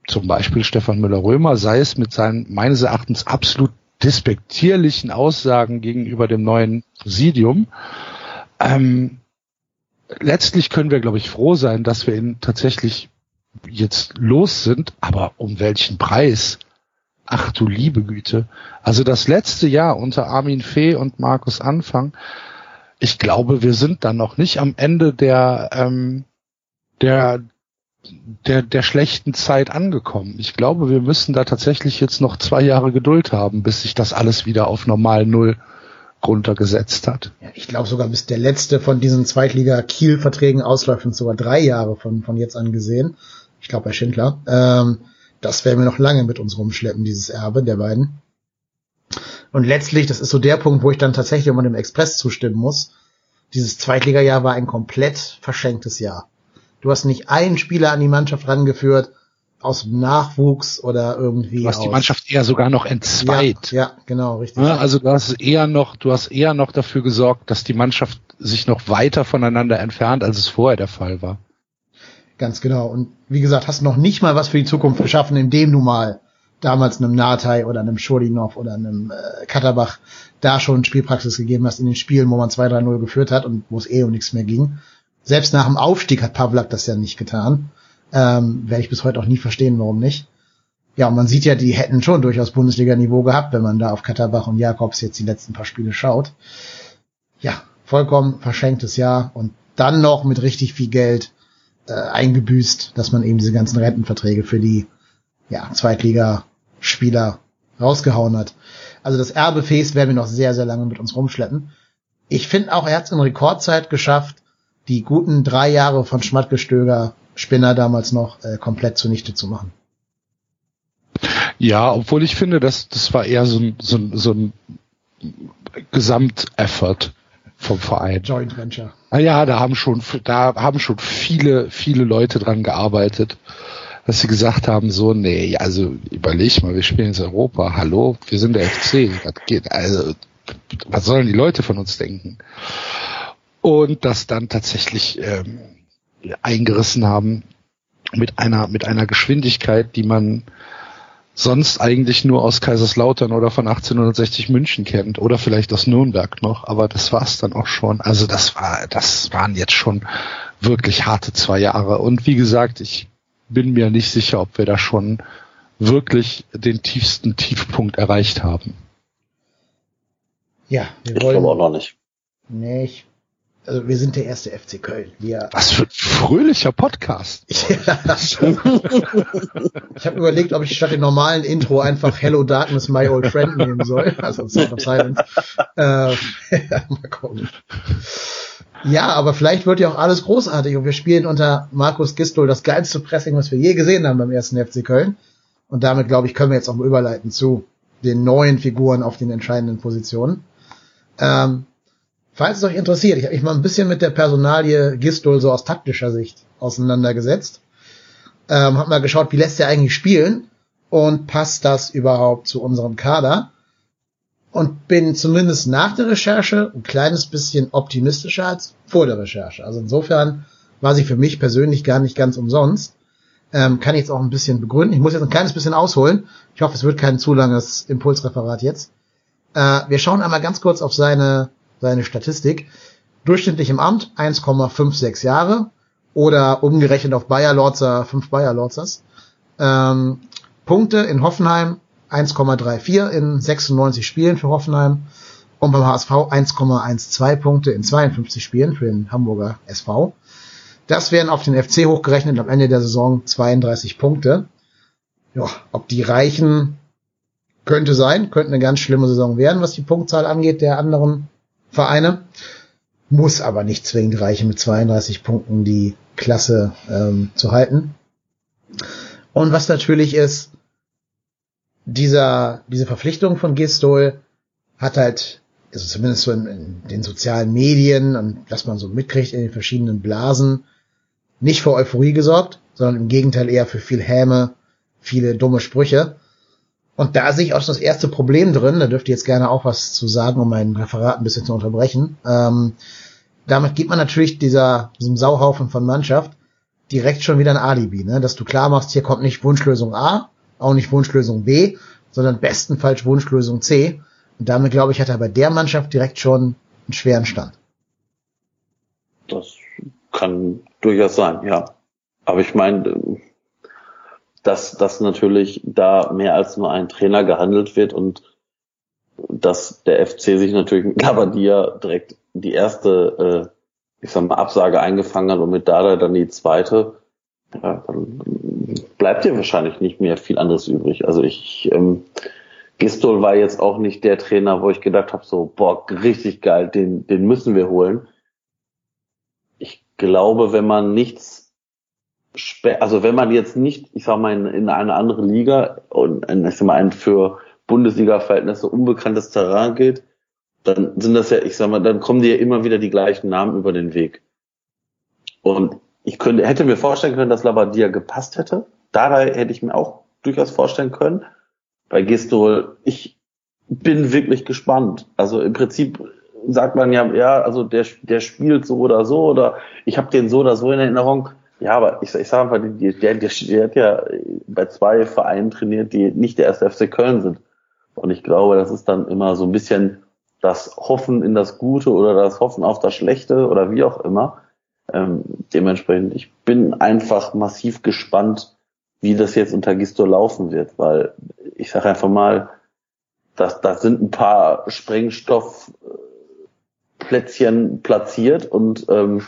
zum Beispiel Stefan Müller-Römer, sei es mit seinen meines Erachtens absolut despektierlichen Aussagen gegenüber dem neuen Präsidium. Ähm, letztlich können wir, glaube ich, froh sein, dass wir ihn tatsächlich jetzt los sind, aber um welchen Preis? Ach du liebe Güte. Also das letzte Jahr unter Armin Fee und Markus Anfang, ich glaube, wir sind dann noch nicht am Ende der, ähm, der, der, der schlechten Zeit angekommen. Ich glaube, wir müssen da tatsächlich jetzt noch zwei Jahre Geduld haben, bis sich das alles wieder auf normal Null runtergesetzt hat. Ja, ich glaube sogar, bis der letzte von diesen Zweitliga-Kiel-Verträgen ausläuft, sind sogar drei Jahre von, von jetzt an gesehen. Ich glaube bei Schindler. Ähm, das werden wir noch lange mit uns rumschleppen, dieses Erbe der beiden. Und letztlich, das ist so der Punkt, wo ich dann tatsächlich immer dem Express zustimmen muss. Dieses Zweitliga-Jahr war ein komplett verschenktes Jahr. Du hast nicht einen Spieler an die Mannschaft rangeführt, aus dem Nachwuchs oder irgendwie. Du hast die Mannschaft eher sogar noch entzweit. Ja, ja genau, richtig. Ja, also du hast eher noch, du hast eher noch dafür gesorgt, dass die Mannschaft sich noch weiter voneinander entfernt, als es vorher der Fall war. Ganz genau. Und wie gesagt, hast noch nicht mal was für die Zukunft geschaffen, indem du mal damals einem Natai oder einem Schodinov oder einem äh, Katterbach da schon Spielpraxis gegeben hast in den Spielen, wo man 2-3-0 geführt hat und wo es eh um nichts mehr ging. Selbst nach dem Aufstieg hat Pavlak das ja nicht getan. Ähm, Werde ich bis heute auch nie verstehen, warum nicht. Ja, und man sieht ja, die hätten schon durchaus Bundesliga-Niveau gehabt, wenn man da auf Katterbach und Jakobs jetzt die letzten paar Spiele schaut. Ja, vollkommen verschenktes Jahr und dann noch mit richtig viel Geld äh, eingebüßt, dass man eben diese ganzen Rentenverträge für die ja, Zweitligaspieler rausgehauen hat. Also das Erbefäß werden wir noch sehr, sehr lange mit uns rumschleppen. Ich finde auch, er hat es in Rekordzeit geschafft, die guten drei Jahre von Schmattgestöger, Spinner damals noch, äh, komplett zunichte zu machen. Ja, obwohl ich finde, dass das war eher so ein, so ein, so ein Gesamteffort vom Verein. Joint Venture. Ah ja, da haben schon, da haben schon viele, viele Leute dran gearbeitet, dass sie gesagt haben, so, nee, also überleg mal, wir spielen jetzt Europa, hallo, wir sind der FC, das geht, also, was sollen die Leute von uns denken? Und das dann tatsächlich ähm, eingerissen haben mit einer, mit einer Geschwindigkeit, die man sonst eigentlich nur aus Kaiserslautern oder von 1860 München kennt oder vielleicht aus Nürnberg noch, aber das war's dann auch schon. Also das war, das waren jetzt schon wirklich harte zwei Jahre. Und wie gesagt, ich bin mir nicht sicher, ob wir da schon wirklich den tiefsten Tiefpunkt erreicht haben. Ja, wir wollen. Ich glaube auch noch nicht. Nee, ich also wir sind der erste FC Köln. Wir Was für ein fröhlicher Podcast. ja. ich habe überlegt, ob ich statt dem normalen Intro einfach Hello Darkness, My Old Friend nehmen soll. Also Sound of Silence. Äh, mal gucken. Ja, aber vielleicht wird ja auch alles großartig und wir spielen unter Markus Gistol das geilste Pressing, was wir je gesehen haben beim ersten FC Köln. Und damit, glaube ich, können wir jetzt auch mal überleiten zu den neuen Figuren auf den entscheidenden Positionen. Ähm, Falls es euch interessiert, ich habe mich mal ein bisschen mit der Personalie Gistol so aus taktischer Sicht auseinandergesetzt. Ähm, hab mal geschaut, wie lässt er eigentlich spielen und passt das überhaupt zu unserem Kader? Und bin zumindest nach der Recherche ein kleines bisschen optimistischer als vor der Recherche. Also insofern war sie für mich persönlich gar nicht ganz umsonst. Ähm, kann ich jetzt auch ein bisschen begründen. Ich muss jetzt ein kleines bisschen ausholen. Ich hoffe, es wird kein zu langes Impulsreferat jetzt. Äh, wir schauen einmal ganz kurz auf seine seine Statistik. Durchschnittlich im Amt 1,56 Jahre oder umgerechnet auf Bayer Lorzer 5 Bayer Lorzers. Ähm, Punkte in Hoffenheim 1,34 in 96 Spielen für Hoffenheim und beim HSV 1,12 Punkte in 52 Spielen für den Hamburger SV. Das wären auf den FC hochgerechnet am Ende der Saison 32 Punkte. Ja, ob die reichen, könnte sein, könnte eine ganz schlimme Saison werden, was die Punktzahl angeht der anderen Vereine. Muss aber nicht zwingend reichen, mit 32 Punkten die Klasse ähm, zu halten. Und was natürlich ist, dieser, diese Verpflichtung von Gistol hat halt, also zumindest so in, in den sozialen Medien und was man so mitkriegt in den verschiedenen Blasen, nicht für Euphorie gesorgt, sondern im Gegenteil eher für viel Häme, viele dumme Sprüche. Und da sehe ich auch schon das erste Problem drin, da dürft ihr jetzt gerne auch was zu sagen, um mein Referat ein bisschen zu unterbrechen. Ähm, damit gibt man natürlich dieser, diesem Sauhaufen von Mannschaft direkt schon wieder ein Alibi, ne? dass du klar machst, hier kommt nicht Wunschlösung A, auch nicht Wunschlösung B, sondern bestenfalls Wunschlösung C. Und damit, glaube ich, hat er bei der Mannschaft direkt schon einen schweren Stand. Das kann durchaus sein, ja. Aber ich meine, dass, dass natürlich da mehr als nur ein Trainer gehandelt wird und dass der FC sich natürlich mit Labadia direkt die erste, äh, ich sag mal, Absage eingefangen hat und mit Dada dann die zweite, ja, dann bleibt dir wahrscheinlich nicht mehr viel anderes übrig. Also ich, ähm, Gistol war jetzt auch nicht der Trainer, wo ich gedacht habe, so, boah, richtig geil, den, den müssen wir holen. Ich glaube, wenn man nichts, also wenn man jetzt nicht, ich sag mal, in, in eine andere Liga und ich sag mal, ein für Bundesliga-Verhältnisse unbekanntes Terrain geht, dann sind das ja, ich sag mal, dann kommen dir ja immer wieder die gleichen Namen über den Weg. Und ich könnte, hätte mir vorstellen können, dass Labadia gepasst hätte. Dabei hätte ich mir auch durchaus vorstellen können. Bei Gistol, ich bin wirklich gespannt. Also im Prinzip sagt man ja, ja, also der, der spielt so oder so oder ich habe den so oder so in Erinnerung. Ja, aber ich, ich sage einfach, der, der, der hat ja bei zwei Vereinen trainiert, die nicht der erste FC Köln sind. Und ich glaube, das ist dann immer so ein bisschen das Hoffen in das Gute oder das Hoffen auf das Schlechte oder wie auch immer. Ähm, dementsprechend, ich bin einfach massiv gespannt, wie das jetzt unter Gisto laufen wird, weil ich sage einfach mal, dass da sind ein paar Sprengstoffplätzchen platziert und ähm,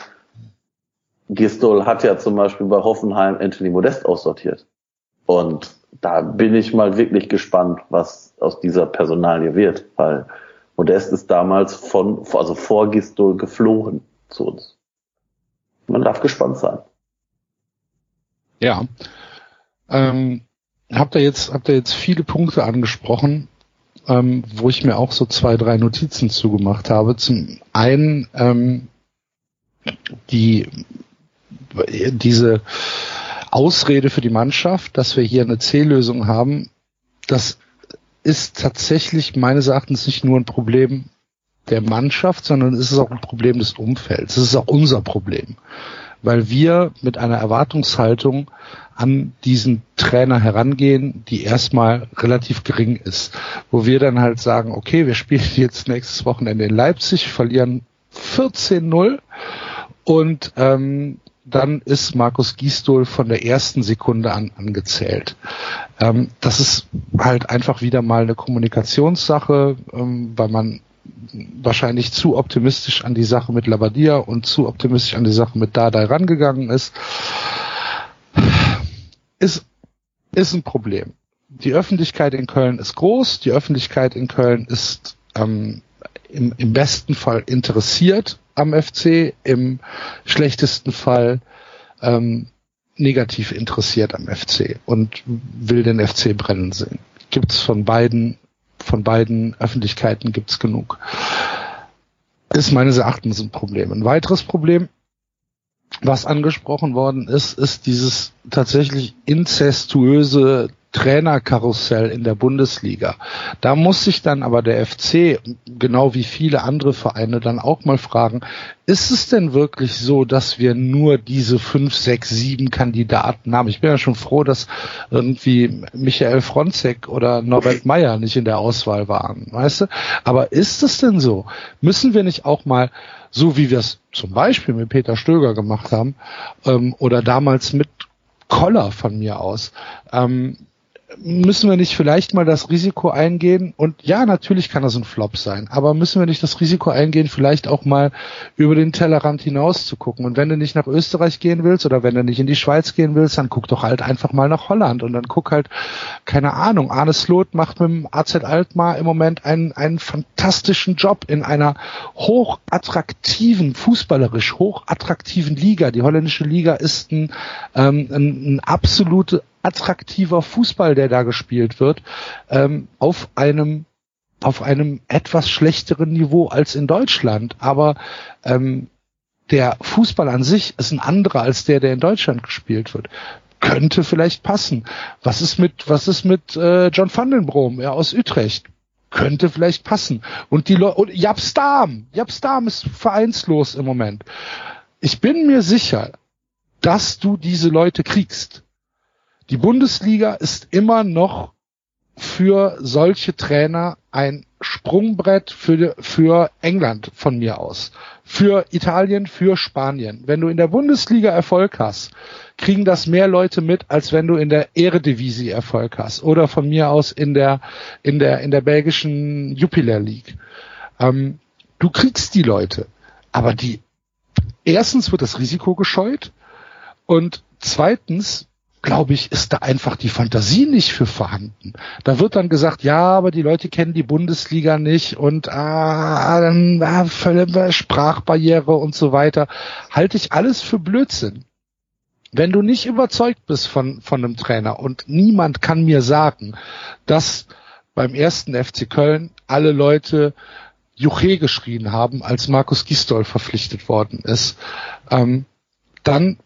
Gistol hat ja zum Beispiel bei Hoffenheim Anthony Modest aussortiert. Und da bin ich mal wirklich gespannt, was aus dieser Personalie wird, weil Modest ist damals von, also vor Gistol geflohen zu uns. Man darf gespannt sein. Ja. Ähm, habt ihr jetzt, habt ihr jetzt viele Punkte angesprochen, ähm, wo ich mir auch so zwei, drei Notizen zugemacht habe. Zum einen, ähm, die, diese Ausrede für die Mannschaft, dass wir hier eine C-Lösung haben, das ist tatsächlich meines Erachtens nicht nur ein Problem der Mannschaft, sondern es ist auch ein Problem des Umfelds. Es ist auch unser Problem, weil wir mit einer Erwartungshaltung an diesen Trainer herangehen, die erstmal relativ gering ist, wo wir dann halt sagen, okay, wir spielen jetzt nächstes Wochenende in Leipzig, verlieren 14-0 und ähm, dann ist Markus Gisdol von der ersten Sekunde an angezählt. Ähm, das ist halt einfach wieder mal eine Kommunikationssache, ähm, weil man wahrscheinlich zu optimistisch an die Sache mit Labadia und zu optimistisch an die Sache mit Dada rangegangen ist. Ist, ist ein Problem. Die Öffentlichkeit in Köln ist groß, die Öffentlichkeit in Köln ist ähm, im, im besten Fall interessiert am FC, im schlechtesten Fall ähm, negativ interessiert am FC und will den FC brennen sehen. Gibt's von beiden, von beiden Öffentlichkeiten gibt's genug. Ist meines Erachtens ein Problem. Ein weiteres Problem, was angesprochen worden ist, ist dieses tatsächlich inzestuöse Trainerkarussell in der Bundesliga. Da muss sich dann aber der FC, genau wie viele andere Vereine, dann auch mal fragen, ist es denn wirklich so, dass wir nur diese fünf, sechs, sieben Kandidaten haben? Ich bin ja schon froh, dass irgendwie Michael Fronzek oder Norbert Meyer nicht in der Auswahl waren, weißt du? Aber ist es denn so? Müssen wir nicht auch mal so wie wir es zum Beispiel mit Peter Stöger gemacht haben ähm, oder damals mit Koller von mir aus, ähm, müssen wir nicht vielleicht mal das Risiko eingehen? Und ja, natürlich kann das ein Flop sein, aber müssen wir nicht das Risiko eingehen, vielleicht auch mal über den Tellerrand hinaus zu gucken? Und wenn du nicht nach Österreich gehen willst oder wenn du nicht in die Schweiz gehen willst, dann guck doch halt einfach mal nach Holland und dann guck halt, keine Ahnung, Arne Slot macht mit dem AZ Alkmaar im Moment einen, einen fantastischen Job in einer hochattraktiven, fußballerisch hochattraktiven Liga. Die holländische Liga ist ein, ähm, ein, ein absolute unattraktiver Fußball, der da gespielt wird, ähm, auf einem auf einem etwas schlechteren Niveau als in Deutschland. Aber ähm, der Fußball an sich ist ein anderer als der, der in Deutschland gespielt wird. Könnte vielleicht passen. Was ist mit, was ist mit äh, John van den Brom, ja, aus Utrecht? Könnte vielleicht passen. Und die Leute, und Japstam, Japstam ist vereinslos im Moment. Ich bin mir sicher, dass du diese Leute kriegst. Die Bundesliga ist immer noch für solche Trainer ein Sprungbrett für, für England von mir aus. Für Italien, für Spanien. Wenn du in der Bundesliga Erfolg hast, kriegen das mehr Leute mit, als wenn du in der Eredivisie Erfolg hast. Oder von mir aus in der, in der, in der belgischen Jupiler League. Ähm, du kriegst die Leute. Aber die, erstens wird das Risiko gescheut und zweitens glaube ich, ist da einfach die Fantasie nicht für vorhanden. Da wird dann gesagt, ja, aber die Leute kennen die Bundesliga nicht und ah, dann ah, Sprachbarriere und so weiter. Halte ich alles für Blödsinn. Wenn du nicht überzeugt bist von, von einem Trainer und niemand kann mir sagen, dass beim ersten FC Köln alle Leute Juche geschrien haben, als Markus Gistol verpflichtet worden ist, ähm, dann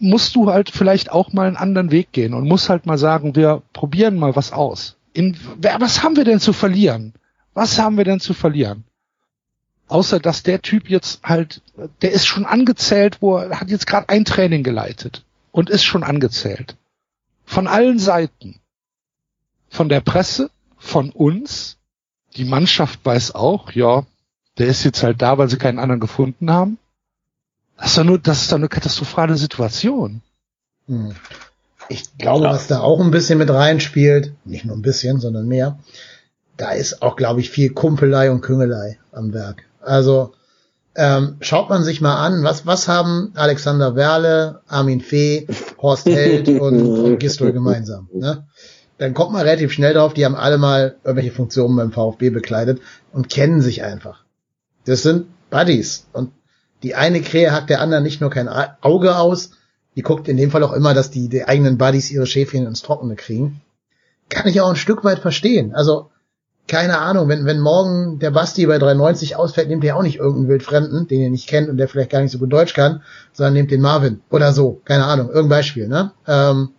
musst du halt vielleicht auch mal einen anderen Weg gehen und musst halt mal sagen, wir probieren mal was aus. In, was haben wir denn zu verlieren? Was haben wir denn zu verlieren? Außer dass der Typ jetzt halt, der ist schon angezählt, wo er hat jetzt gerade ein Training geleitet und ist schon angezählt. Von allen Seiten. Von der Presse, von uns. Die Mannschaft weiß auch, ja, der ist jetzt halt da, weil sie keinen anderen gefunden haben. Das ist doch nur, das ist doch eine katastrophale Situation. Hm. Ich glaube, ja. was da auch ein bisschen mit reinspielt, nicht nur ein bisschen, sondern mehr, da ist auch, glaube ich, viel Kumpelei und Küngelei am Werk. Also ähm, schaut man sich mal an, was, was haben Alexander Werle, Armin Fee, Horst Held und, und Gistol gemeinsam. Ne? Dann kommt man relativ schnell drauf, die haben alle mal irgendwelche Funktionen beim VfB bekleidet und kennen sich einfach. Das sind Buddies und die eine Krähe hackt der anderen nicht nur kein Auge aus, die guckt in dem Fall auch immer, dass die, die eigenen Buddies ihre Schäfchen ins Trockene kriegen. Kann ich auch ein Stück weit verstehen. Also, keine Ahnung, wenn, wenn morgen der Basti bei 390 ausfällt, nimmt er auch nicht irgendeinen Wildfremden, den ihr nicht kennt und der vielleicht gar nicht so gut Deutsch kann, sondern nimmt den Marvin oder so. Keine Ahnung, irgendein Beispiel, ne? Ähm,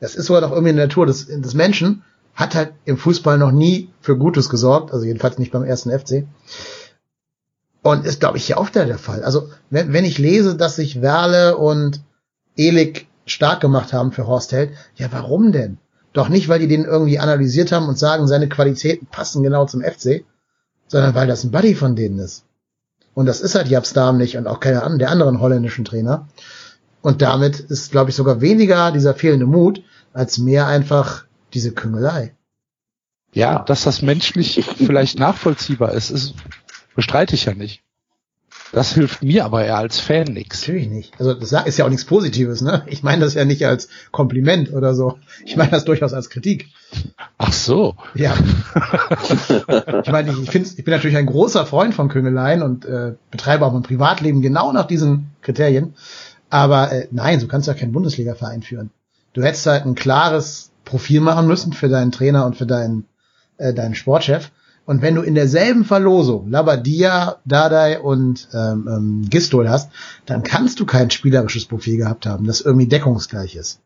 das ist sogar doch irgendwie in der Natur des, des Menschen, hat halt im Fußball noch nie für Gutes gesorgt, also jedenfalls nicht beim ersten FC. Und ist, glaube ich, hier auch der Fall. Also, wenn, wenn ich lese, dass sich Werle und Elik stark gemacht haben für Horst Held, ja, warum denn? Doch nicht, weil die den irgendwie analysiert haben und sagen, seine Qualitäten passen genau zum FC, sondern weil das ein Buddy von denen ist. Und das ist halt Japs Darm nicht und auch keiner der anderen holländischen Trainer. Und damit ist, glaube ich, sogar weniger dieser fehlende Mut, als mehr einfach diese Küngelei. Ja, dass das menschlich vielleicht nachvollziehbar ist, ist Bestreite ich ja nicht. Das hilft mir aber eher als Fan nichts. Natürlich nicht. Also das ist ja auch nichts Positives, ne? Ich meine das ja nicht als Kompliment oder so. Ich meine das durchaus als Kritik. Ach so. Ja. ich meine, ich, find's, ich bin natürlich ein großer Freund von Küngeleien und äh, betreibe auch mein Privatleben genau nach diesen Kriterien. Aber äh, nein, so kannst du ja keinen Bundesliga-Verein führen. Du hättest halt ein klares Profil machen müssen für deinen Trainer und für deinen, äh, deinen Sportchef. Und wenn du in derselben Verlosung Labadia, Dadai und ähm, ähm, Gistol hast, dann kannst du kein spielerisches Profil gehabt haben, das irgendwie deckungsgleich ist.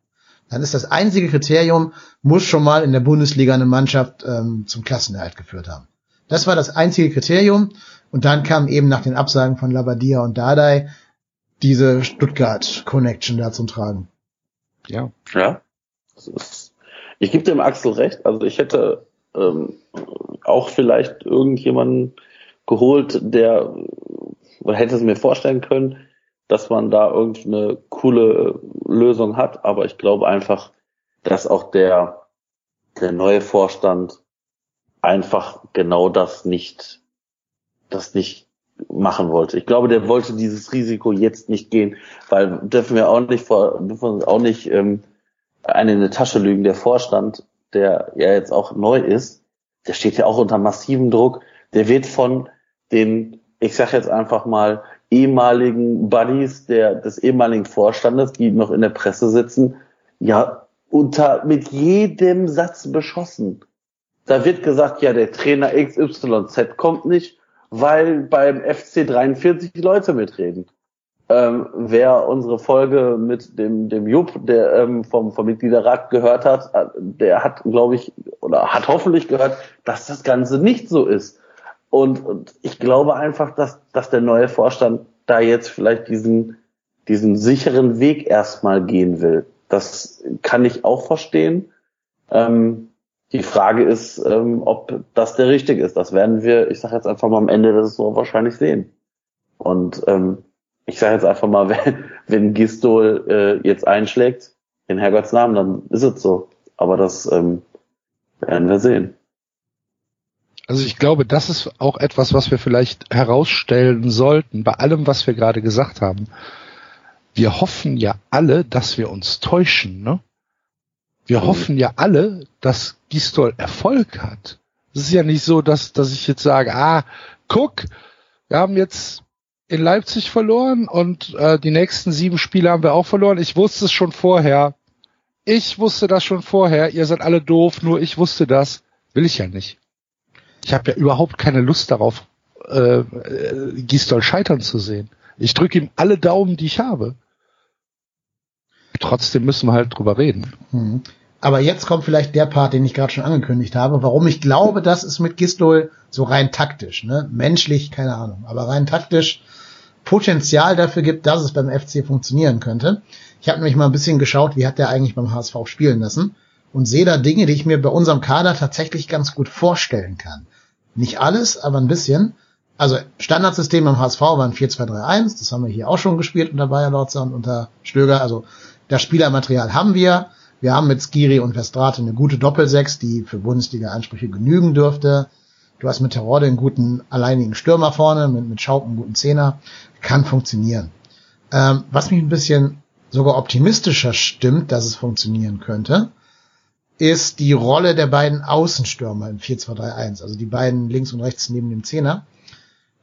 Dann ist das einzige Kriterium, muss schon mal in der Bundesliga eine Mannschaft ähm, zum Klassenerhalt geführt haben. Das war das einzige Kriterium. Und dann kam eben nach den Absagen von Labadia und Dadai diese Stuttgart-Connection da zum Tragen. Ja. Ja. Ich gebe dem Axel recht. Also ich hätte ähm, auch vielleicht irgendjemanden geholt, der oder hätte es mir vorstellen können, dass man da irgendeine coole Lösung hat, aber ich glaube einfach, dass auch der der neue Vorstand einfach genau das nicht das nicht machen wollte. Ich glaube, der wollte dieses Risiko jetzt nicht gehen, weil dürfen wir auch nicht vor, dürfen uns auch nicht ähm, eine in die Tasche lügen. Der Vorstand, der ja jetzt auch neu ist, der steht ja auch unter massivem Druck. Der wird von den, ich sag jetzt einfach mal, ehemaligen Buddies der, des ehemaligen Vorstandes, die noch in der Presse sitzen, ja unter, mit jedem Satz beschossen. Da wird gesagt, ja, der Trainer XYZ kommt nicht, weil beim FC 43 die Leute mitreden. Ähm, wer unsere Folge mit dem, dem Jupp, der ähm, vom, vom Mitgliederrat gehört hat, äh, der hat, glaube ich, oder hat hoffentlich gehört, dass das Ganze nicht so ist. Und, und ich glaube einfach, dass, dass der neue Vorstand da jetzt vielleicht diesen, diesen sicheren Weg erstmal gehen will. Das kann ich auch verstehen. Ähm, die Frage ist, ähm, ob das der richtige ist. Das werden wir, ich sage jetzt einfach mal am Ende der Saison wahrscheinlich sehen. Und ähm, ich sage jetzt einfach mal, wenn, wenn Gistol äh, jetzt einschlägt, in Herrgotts Namen, dann ist es so. Aber das ähm, werden wir sehen. Also ich glaube, das ist auch etwas, was wir vielleicht herausstellen sollten, bei allem, was wir gerade gesagt haben. Wir hoffen ja alle, dass wir uns täuschen, ne? Wir mhm. hoffen ja alle, dass Gistol Erfolg hat. Es ist ja nicht so, dass, dass ich jetzt sage, ah, guck, wir haben jetzt in Leipzig verloren und äh, die nächsten sieben Spiele haben wir auch verloren. Ich wusste es schon vorher. Ich wusste das schon vorher. Ihr seid alle doof, nur ich wusste das. Will ich ja nicht. Ich habe ja überhaupt keine Lust darauf, äh, äh, Gistol scheitern zu sehen. Ich drücke ihm alle Daumen, die ich habe. Trotzdem müssen wir halt drüber reden. Mhm. Aber jetzt kommt vielleicht der Part, den ich gerade schon angekündigt habe, warum ich glaube, das ist mit Gistol so rein taktisch, ne? Menschlich, keine Ahnung, aber rein taktisch Potenzial dafür gibt, dass es beim FC funktionieren könnte. Ich habe nämlich mal ein bisschen geschaut, wie hat der eigentlich beim HSV spielen lassen und sehe da Dinge, die ich mir bei unserem Kader tatsächlich ganz gut vorstellen kann. Nicht alles, aber ein bisschen. Also Standardsystem am HSV war ein 4-2-3-1, das haben wir hier auch schon gespielt unter Bayer Lorzer und unter Stöger. Also das Spielermaterial haben wir. Wir haben mit Skiri und Vestrate eine gute Doppelsechs, die für Bundesliga-Ansprüche genügen dürfte. Du hast mit Terrorde einen guten alleinigen Stürmer vorne, mit, mit Schaub einen guten Zehner. Kann funktionieren. Ähm, was mich ein bisschen sogar optimistischer stimmt, dass es funktionieren könnte, ist die Rolle der beiden Außenstürmer im 4-2-3-1, also die beiden links und rechts neben dem Zehner.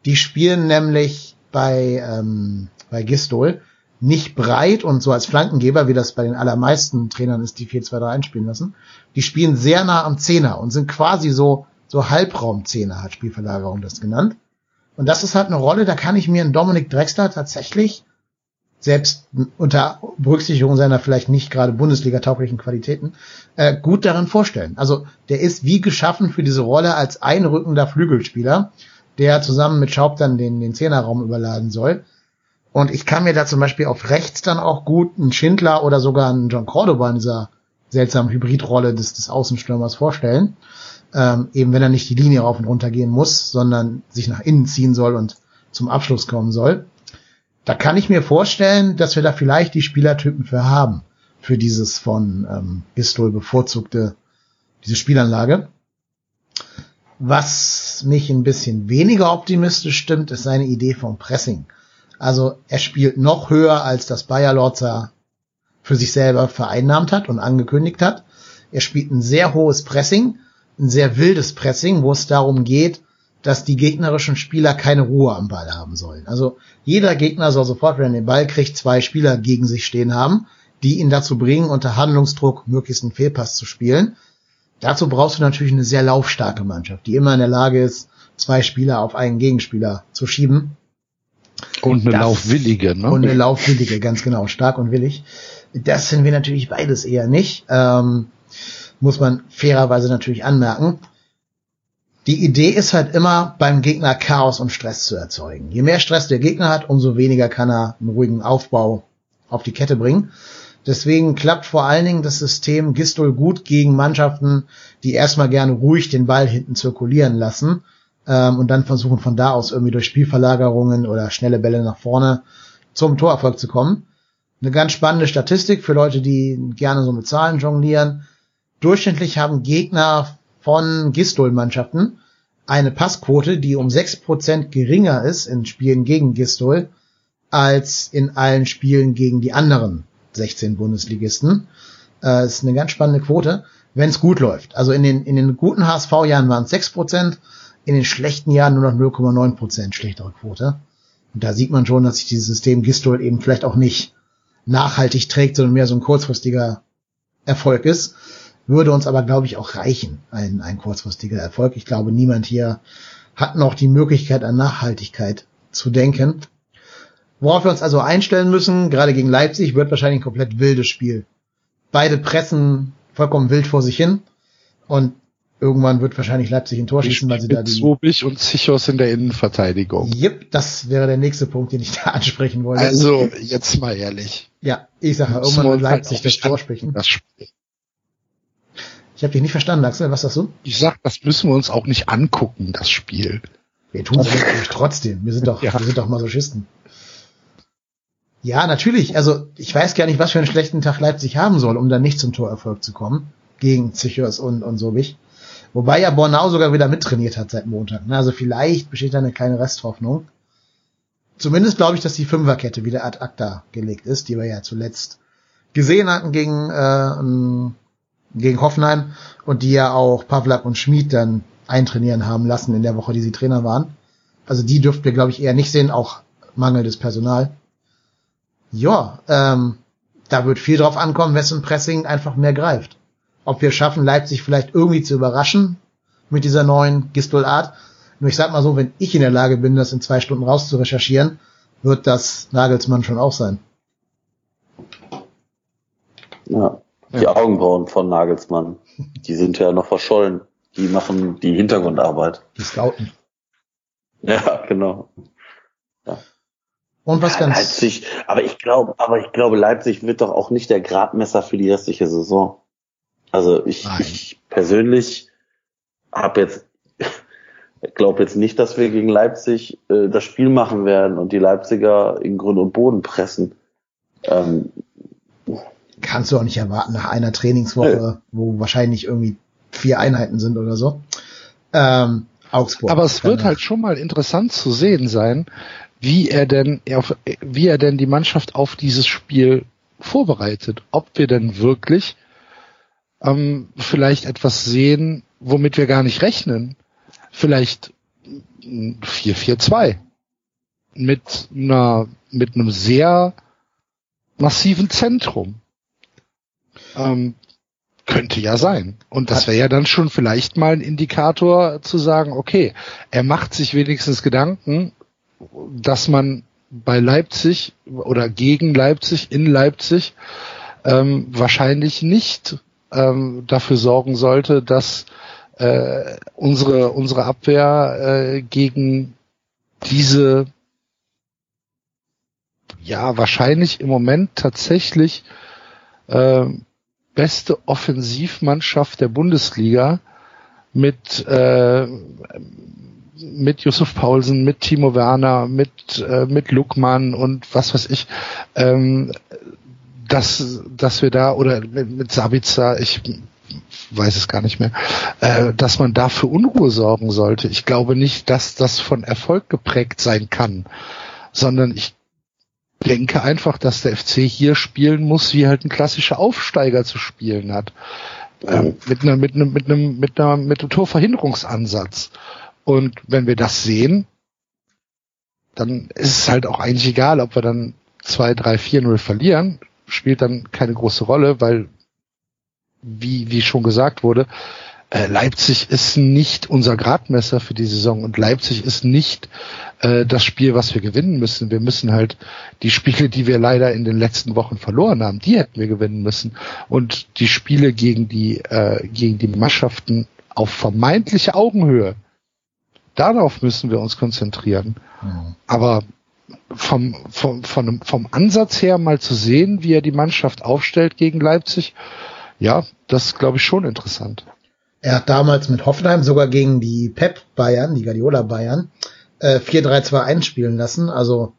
Die spielen nämlich bei, ähm, bei Gistol nicht breit und so als Flankengeber, wie das bei den allermeisten Trainern ist, die 4-2-3 spielen lassen. Die spielen sehr nah am Zehner und sind quasi so, so Halbraumzehner, hat Spielverlagerung das genannt. Und das ist halt eine Rolle, da kann ich mir einen Dominik Drexler tatsächlich selbst unter Berücksichtigung seiner vielleicht nicht gerade Bundesliga-tauglichen Qualitäten, äh, gut darin vorstellen. Also der ist wie geschaffen für diese Rolle als einrückender Flügelspieler, der zusammen mit Schaub dann den, den Zehnerraum überladen soll. Und ich kann mir da zum Beispiel auf rechts dann auch gut einen Schindler oder sogar einen John Cordoba in dieser seltsamen Hybridrolle des, des Außenstürmers vorstellen. Ähm, eben wenn er nicht die Linie rauf und runter gehen muss, sondern sich nach innen ziehen soll und zum Abschluss kommen soll. Da kann ich mir vorstellen, dass wir da vielleicht die Spielertypen für haben, für dieses von ähm, Gistol bevorzugte, diese Spielanlage. Was mich ein bisschen weniger optimistisch stimmt, ist seine Idee vom Pressing. Also er spielt noch höher, als das Bayer Lorzer für sich selber vereinnahmt hat und angekündigt hat. Er spielt ein sehr hohes Pressing, ein sehr wildes Pressing, wo es darum geht, dass die gegnerischen Spieler keine Ruhe am Ball haben sollen. Also jeder Gegner soll sofort, wenn er den Ball kriegt, zwei Spieler gegen sich stehen haben, die ihn dazu bringen, unter Handlungsdruck möglichst einen Fehlpass zu spielen. Dazu brauchst du natürlich eine sehr laufstarke Mannschaft, die immer in der Lage ist, zwei Spieler auf einen Gegenspieler zu schieben. Und eine das, laufwillige, ne? Und eine laufwillige, ganz genau, stark und willig. Das sind wir natürlich beides eher nicht. Ähm, muss man fairerweise natürlich anmerken die Idee ist halt immer, beim Gegner Chaos und Stress zu erzeugen. Je mehr Stress der Gegner hat, umso weniger kann er einen ruhigen Aufbau auf die Kette bringen. Deswegen klappt vor allen Dingen das System Gistol gut gegen Mannschaften, die erstmal gerne ruhig den Ball hinten zirkulieren lassen ähm, und dann versuchen von da aus irgendwie durch Spielverlagerungen oder schnelle Bälle nach vorne zum Torerfolg zu kommen. Eine ganz spannende Statistik für Leute, die gerne so mit Zahlen jonglieren. Durchschnittlich haben Gegner von Gistol-Mannschaften eine Passquote, die um 6% geringer ist in Spielen gegen Gistol als in allen Spielen gegen die anderen 16 Bundesligisten. Äh, ist eine ganz spannende Quote, wenn es gut läuft. Also in den, in den guten HSV-Jahren waren es 6%, in den schlechten Jahren nur noch 0,9% schlechtere Quote. Und da sieht man schon, dass sich dieses System Gistol eben vielleicht auch nicht nachhaltig trägt, sondern mehr so ein kurzfristiger Erfolg ist, würde uns aber, glaube ich, auch reichen, ein, ein kurzfristiger Erfolg. Ich glaube, niemand hier hat noch die Möglichkeit an Nachhaltigkeit zu denken. Worauf wir uns also einstellen müssen, gerade gegen Leipzig, wird wahrscheinlich ein komplett wildes Spiel. Beide pressen vollkommen wild vor sich hin und irgendwann wird wahrscheinlich Leipzig ein Tor schießen, weil sie da die... Swobig und Sichos in der Innenverteidigung. Yep, das wäre der nächste Punkt, den ich da ansprechen wollte. Also, jetzt mal ehrlich. Ja, ich sage, irgendwann wird Leipzig das Tor sprechen. Das Spiel. Ich habe dich nicht verstanden, Axel, was sagst du? Ich sag, das müssen wir uns auch nicht angucken, das Spiel. Wir tun es natürlich trotzdem. Wir sind doch, ja. wir sind doch Masochisten. Ja, natürlich. Also ich weiß gar nicht, was für einen schlechten Tag Leipzig haben soll, um dann nicht zum Torerfolg zu kommen. Gegen Zichos und, und Sobich. Wobei ja Bornau sogar wieder mittrainiert hat seit Montag. Ne? Also vielleicht besteht da eine kleine Resthoffnung. Zumindest glaube ich, dass die Fünferkette wieder ad acta gelegt ist, die wir ja zuletzt gesehen hatten gegen, äh, gegen Hoffenheim und die ja auch Pavlak und Schmid dann eintrainieren haben lassen in der Woche, die sie Trainer waren. Also die dürften wir, glaube ich, eher nicht sehen, auch mangelndes Personal. Ja, ähm, da wird viel drauf ankommen, wessen Pressing einfach mehr greift. Ob wir schaffen, Leipzig vielleicht irgendwie zu überraschen mit dieser neuen Gistol-Art. Nur ich sag mal so, wenn ich in der Lage bin, das in zwei Stunden raus zu recherchieren, wird das Nagelsmann schon auch sein. Ja, die ja. Augenbrauen von Nagelsmann, die sind ja noch verschollen. Die machen die Hintergrundarbeit. Die Scouten. Ja, genau. Und was ja, ganz. Leipzig, aber ich glaube, aber ich glaube, Leipzig wird doch auch nicht der Gradmesser für die restliche Saison. Also ich, ich persönlich habe jetzt, glaube jetzt nicht, dass wir gegen Leipzig äh, das Spiel machen werden und die Leipziger in Grund und Boden pressen. Ähm, Kannst du auch nicht erwarten nach einer Trainingswoche, äh. wo wahrscheinlich irgendwie vier Einheiten sind oder so. Ähm, Augsburg. Aber es wird halt schon mal interessant zu sehen sein, wie er denn, wie er denn die Mannschaft auf dieses Spiel vorbereitet. Ob wir denn wirklich ähm, vielleicht etwas sehen, womit wir gar nicht rechnen. Vielleicht 4-4-2 mit einer, mit einem sehr massiven Zentrum. Ähm, könnte ja sein. Und das wäre ja dann schon vielleicht mal ein Indikator zu sagen, okay, er macht sich wenigstens Gedanken, dass man bei Leipzig oder gegen Leipzig in Leipzig ähm, wahrscheinlich nicht ähm, dafür sorgen sollte, dass äh, unsere unsere Abwehr äh, gegen diese ja wahrscheinlich im Moment tatsächlich äh, beste Offensivmannschaft der Bundesliga mit äh, mit Yusuf Paulsen, mit Timo Werner, mit, äh, mit Lukman und was weiß ich, ähm, dass, dass wir da, oder mit, mit Sabitzer, ich weiß es gar nicht mehr, äh, dass man da für Unruhe sorgen sollte. Ich glaube nicht, dass das von Erfolg geprägt sein kann, sondern ich denke einfach, dass der FC hier spielen muss, wie halt ein klassischer Aufsteiger zu spielen hat. Ähm, mit, einer, mit, einem, mit, einem, mit, einer, mit einem Torverhinderungsansatz. Und wenn wir das sehen, dann ist es halt auch eigentlich egal, ob wir dann 2, 3, 4, 0 verlieren, spielt dann keine große Rolle, weil, wie, wie schon gesagt wurde, äh, Leipzig ist nicht unser Gradmesser für die Saison und Leipzig ist nicht äh, das Spiel, was wir gewinnen müssen. Wir müssen halt die Spiele, die wir leider in den letzten Wochen verloren haben, die hätten wir gewinnen müssen. Und die Spiele gegen die, äh, gegen die Mannschaften auf vermeintliche Augenhöhe, Darauf müssen wir uns konzentrieren. Mhm. Aber vom, vom, vom, vom Ansatz her mal zu sehen, wie er die Mannschaft aufstellt gegen Leipzig, ja, das ist, glaube ich, schon interessant. Er hat damals mit Hoffenheim sogar gegen die Pep Bayern, die Guardiola Bayern, äh, 4-3-2-1 spielen lassen. Also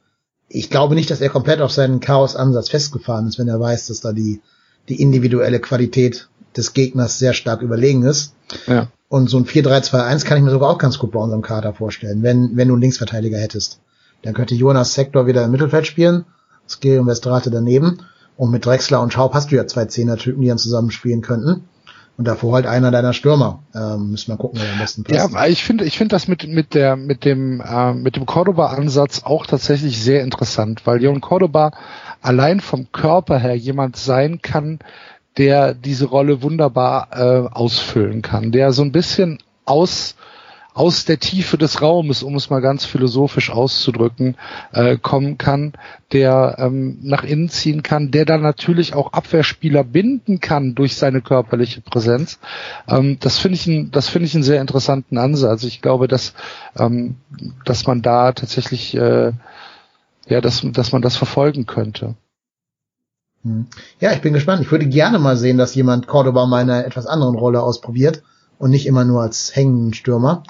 ich glaube nicht, dass er komplett auf seinen Chaos-Ansatz festgefahren ist, wenn er weiß, dass da die, die individuelle Qualität des Gegners sehr stark überlegen ist. Ja. Und so ein 4-3-2-1 kann ich mir sogar auch ganz gut bei unserem Kader vorstellen, wenn, wenn du einen Linksverteidiger hättest. Dann könnte Jonas Sektor wieder im Mittelfeld spielen, Skill und Westrate daneben. Und mit Drexler und Schaub hast du ja zwei Zehner-Typen, die dann zusammen spielen könnten. Und davor halt einer deiner Stürmer. Ähm, müssen wir gucken, wer am besten passt. Ja, ich finde, ich finde das mit mit der mit dem äh, mit dem Cordoba-Ansatz auch tatsächlich sehr interessant, weil Jon Cordoba allein vom Körper her jemand sein kann, der diese Rolle wunderbar äh, ausfüllen kann, der so ein bisschen aus aus der Tiefe des Raumes, um es mal ganz philosophisch auszudrücken, äh, kommen kann, der ähm, nach innen ziehen kann, der dann natürlich auch Abwehrspieler binden kann durch seine körperliche Präsenz. Ähm, das finde ich, ein, das finde ich einen sehr interessanten Ansatz. Ich glaube, dass, ähm, dass man da tatsächlich, äh, ja, dass, dass man das verfolgen könnte. Hm. Ja, ich bin gespannt. Ich würde gerne mal sehen, dass jemand Cordoba mal in einer etwas anderen Rolle ausprobiert und nicht immer nur als hängenden Stürmer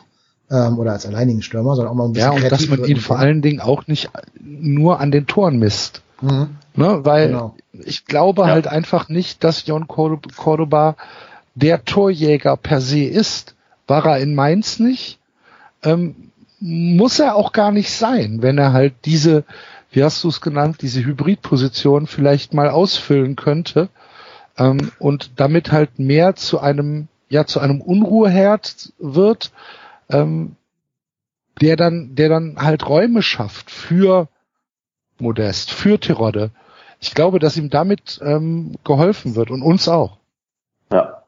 ähm, oder als alleinigen Stürmer, sondern auch mal ein bisschen Ja, und dass man ihn vor allen Dingen auch nicht nur an den Toren misst. Mhm. Ne, weil genau. ich glaube ja. halt einfach nicht, dass Jon Cordoba der Torjäger per se ist. War er in Mainz nicht? Ähm, muss er auch gar nicht sein, wenn er halt diese, wie hast du es genannt, diese Hybridposition vielleicht mal ausfüllen könnte ähm, und damit halt mehr zu einem, ja, zu einem Unruheherd wird, ähm, der dann, der dann halt Räume schafft für Modest, für Tirode. Ich glaube, dass ihm damit ähm, geholfen wird und uns auch. Ja,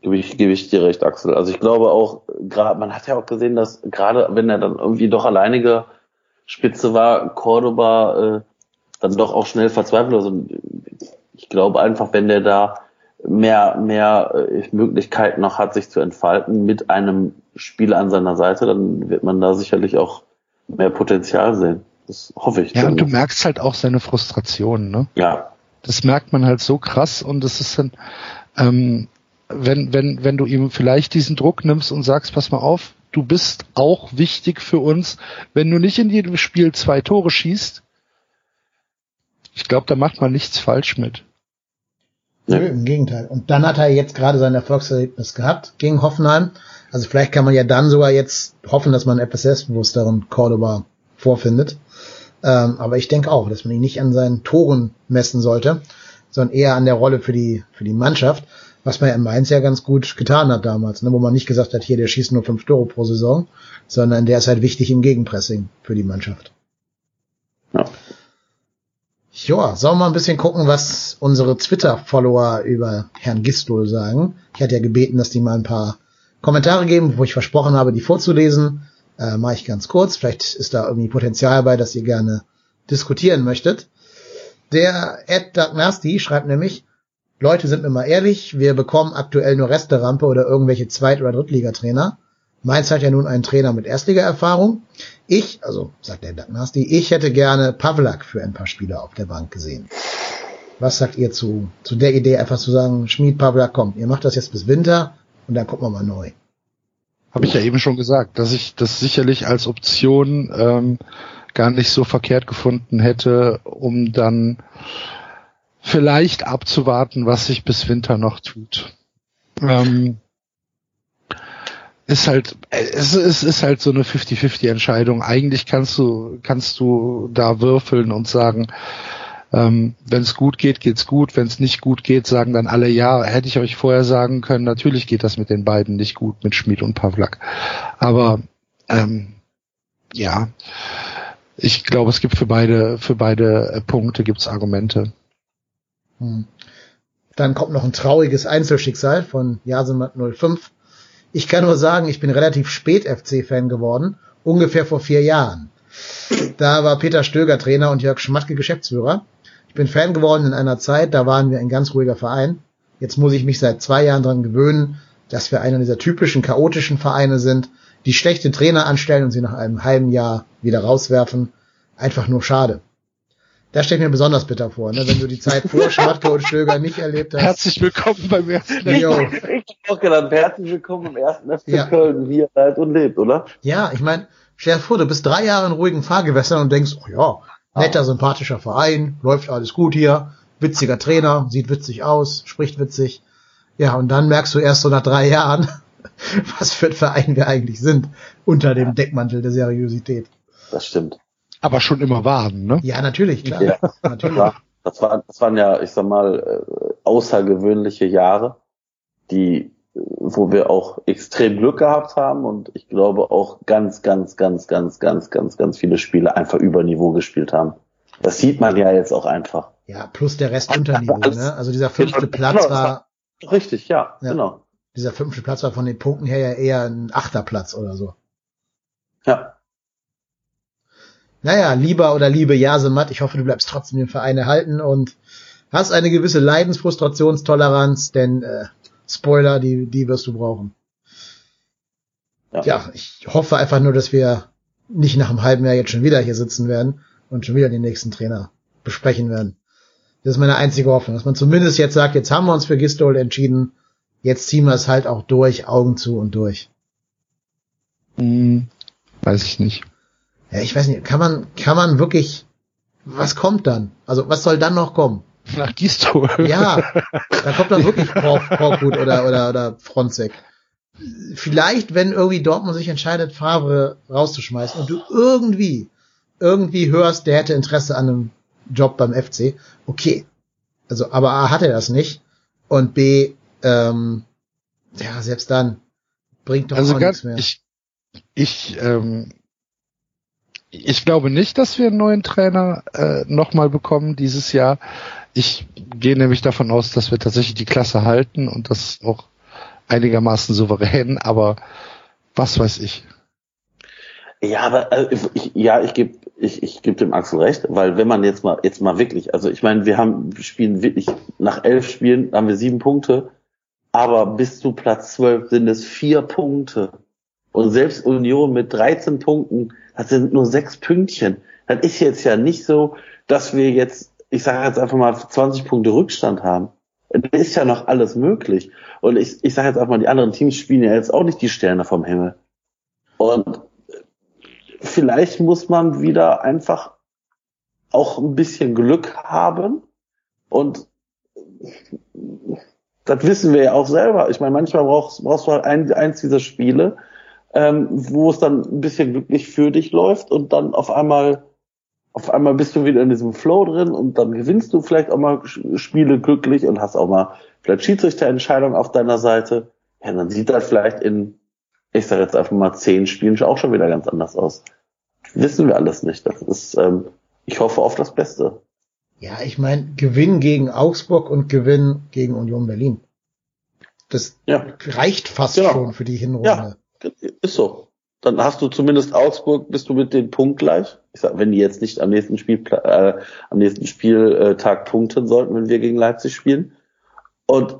gebe ich, gebe ich dir recht, Axel. Also ich glaube auch, gerade man hat ja auch gesehen, dass gerade wenn er dann irgendwie doch alleinige Spitze war, Cordoba äh, dann doch auch schnell verzweifelt. Also ich glaube einfach, wenn der da mehr, mehr äh, Möglichkeiten noch hat, sich zu entfalten mit einem Spieler an seiner Seite, dann wird man da sicherlich auch mehr Potenzial sehen. Das hoffe ich. Ja, und du merkst halt auch seine Frustration, ne? Ja. Das merkt man halt so krass und das ist dann, ähm, wenn, wenn, wenn du ihm vielleicht diesen Druck nimmst und sagst, pass mal auf, du bist auch wichtig für uns, wenn du nicht in jedem Spiel zwei Tore schießt, ich glaube, da macht man nichts falsch mit. Nö, im Gegenteil. Und dann hat er jetzt gerade sein Erfolgserlebnis gehabt gegen Hoffenheim. Also vielleicht kann man ja dann sogar jetzt hoffen, dass man etwas selbstbewussteren Cordoba vorfindet. Ähm, aber ich denke auch, dass man ihn nicht an seinen Toren messen sollte, sondern eher an der Rolle für die, für die Mannschaft, was man ja in Mainz ja ganz gut getan hat damals, ne, wo man nicht gesagt hat, hier, der schießt nur fünf Tore pro Saison, sondern der ist halt wichtig im Gegenpressing für die Mannschaft. Ja. Ja, sollen wir mal ein bisschen gucken, was unsere Twitter-Follower über Herrn Gistol sagen. Ich hatte ja gebeten, dass die mal ein paar Kommentare geben, wo ich versprochen habe, die vorzulesen. Äh, Mache ich ganz kurz. Vielleicht ist da irgendwie Potenzial bei, dass ihr gerne diskutieren möchtet. Der Ed Doug Nasty schreibt nämlich, Leute sind mir mal ehrlich, wir bekommen aktuell nur Resterampe oder irgendwelche Zweit- oder Drittligatrainer. Mainz hat ja nun einen Trainer mit Erstliga-Erfahrung. Ich, also sagt der Nasty, ich hätte gerne Pavlak für ein paar Spiele auf der Bank gesehen. Was sagt ihr zu, zu der Idee, einfach zu sagen, Schmied Pavlak, kommt, ihr macht das jetzt bis Winter und dann gucken wir mal neu. Habe ich ja eben schon gesagt, dass ich das sicherlich als Option ähm, gar nicht so verkehrt gefunden hätte, um dann vielleicht abzuwarten, was sich bis Winter noch tut. Ähm, ist halt, es ist, ist halt so eine 50-50 Entscheidung. Eigentlich kannst du, kannst du da würfeln und sagen, ähm, wenn es gut geht, geht's gut. Wenn es nicht gut geht, sagen dann alle, ja, hätte ich euch vorher sagen können, natürlich geht das mit den beiden nicht gut, mit Schmid und Pavlak. Aber ähm, ja, ich glaube, es gibt für beide, für beide Punkte gibt's Argumente. Hm. Dann kommt noch ein trauriges Einzelschicksal von Jasemat 05. Ich kann nur sagen, ich bin relativ spät FC-Fan geworden, ungefähr vor vier Jahren. Da war Peter Stöger Trainer und Jörg Schmatke Geschäftsführer. Ich bin Fan geworden in einer Zeit, da waren wir ein ganz ruhiger Verein. Jetzt muss ich mich seit zwei Jahren dran gewöhnen, dass wir einer dieser typischen chaotischen Vereine sind, die schlechte Trainer anstellen und sie nach einem halben Jahr wieder rauswerfen. Einfach nur schade. Das steht mir besonders bitter vor, ne? wenn du die Zeit vor Schmatke und Stöger nicht erlebt hast. Herzlich willkommen beim ersten Ich habe auch gedacht, herzlich willkommen im ersten FC ja. Köln, wie er lebt und lebt, oder? Ja, ich meine, stell dir vor, du bist drei Jahre in ruhigen Fahrgewässern und denkst, oh ja, netter, sympathischer Verein, läuft alles gut hier, witziger Trainer, sieht witzig aus, spricht witzig. Ja, und dann merkst du erst so nach drei Jahren, was für ein Verein wir eigentlich sind, unter dem Deckmantel der Seriosität. Das stimmt aber schon immer waren, ne? Ja, natürlich, klar. Ja, natürlich. Das, war, das waren ja, ich sag mal, äh, außergewöhnliche Jahre, die, wo wir auch extrem Glück gehabt haben und ich glaube auch ganz, ganz, ganz, ganz, ganz, ganz, ganz viele Spiele einfach über Niveau gespielt haben. Das sieht man ja jetzt auch einfach. Ja, plus der Rest Unterniveau, ne? Also dieser fünfte genau, Platz war. Richtig, ja, ja, genau. Dieser fünfte Platz war von den Punkten her ja eher ein achter Platz oder so. Ja. Naja, lieber oder liebe Jasemat, ich hoffe, du bleibst trotzdem dem Verein erhalten und hast eine gewisse Leidensfrustrationstoleranz, denn äh, Spoiler, die, die wirst du brauchen. Ja. ja, ich hoffe einfach nur, dass wir nicht nach einem halben Jahr jetzt schon wieder hier sitzen werden und schon wieder den nächsten Trainer besprechen werden. Das ist meine einzige Hoffnung, dass man zumindest jetzt sagt, jetzt haben wir uns für Gistol entschieden, jetzt ziehen wir es halt auch durch, Augen zu und durch. Hm, weiß ich nicht. Ja, ich weiß nicht, kann man, kann man wirklich, was kommt dann? Also, was soll dann noch kommen? Nach Gistol. Ja, da kommt dann wirklich Korkut oder, oder, oder Fronzek. Vielleicht, wenn irgendwie Dortmund sich entscheidet, Favre rauszuschmeißen und du irgendwie, irgendwie hörst, der hätte Interesse an einem Job beim FC, okay. Also, aber A hat er das nicht und B, ähm, ja, selbst dann bringt doch also auch nichts mehr. Ich, ich, ähm, ich glaube nicht, dass wir einen neuen Trainer äh, nochmal bekommen dieses Jahr. Ich gehe nämlich davon aus, dass wir tatsächlich die Klasse halten und das auch einigermaßen souverän, aber was weiß ich. Ja, aber äh, ich, ja, ich gebe ich, ich geb dem Axel recht, weil wenn man jetzt mal jetzt mal wirklich, also ich meine, wir haben spielen wirklich nach elf Spielen haben wir sieben Punkte, aber bis zu Platz zwölf sind es vier Punkte und selbst Union mit 13 Punkten, das sind nur sechs Pünktchen. Das ist jetzt ja nicht so, dass wir jetzt, ich sage jetzt einfach mal 20 Punkte Rückstand haben. Das ist ja noch alles möglich. Und ich, ich sage jetzt einfach mal, die anderen Teams spielen ja jetzt auch nicht die Sterne vom Himmel. Und vielleicht muss man wieder einfach auch ein bisschen Glück haben. Und das wissen wir ja auch selber. Ich meine, manchmal brauchst, brauchst du halt ein, eins dieser Spiele, ähm, wo es dann ein bisschen glücklich für dich läuft und dann auf einmal auf einmal bist du wieder in diesem Flow drin und dann gewinnst du vielleicht auch mal Spiele glücklich und hast auch mal vielleicht Schiedsrichterentscheidung auf deiner Seite. Ja, dann sieht das vielleicht in, ich sage jetzt einfach mal zehn Spielen auch schon wieder ganz anders aus. wissen wir alles nicht. Das ist, ähm, ich hoffe auf das Beste. Ja, ich meine, Gewinn gegen Augsburg und Gewinn gegen Union Berlin. Das ja. reicht fast genau. schon für die Hinrunde. Ja. Ist so. Dann hast du zumindest Augsburg, bist du mit dem Punkt gleich. Ich sag, wenn die jetzt nicht am nächsten Spiel, äh, am nächsten Spieltag punkten sollten, wenn wir gegen Leipzig spielen. Und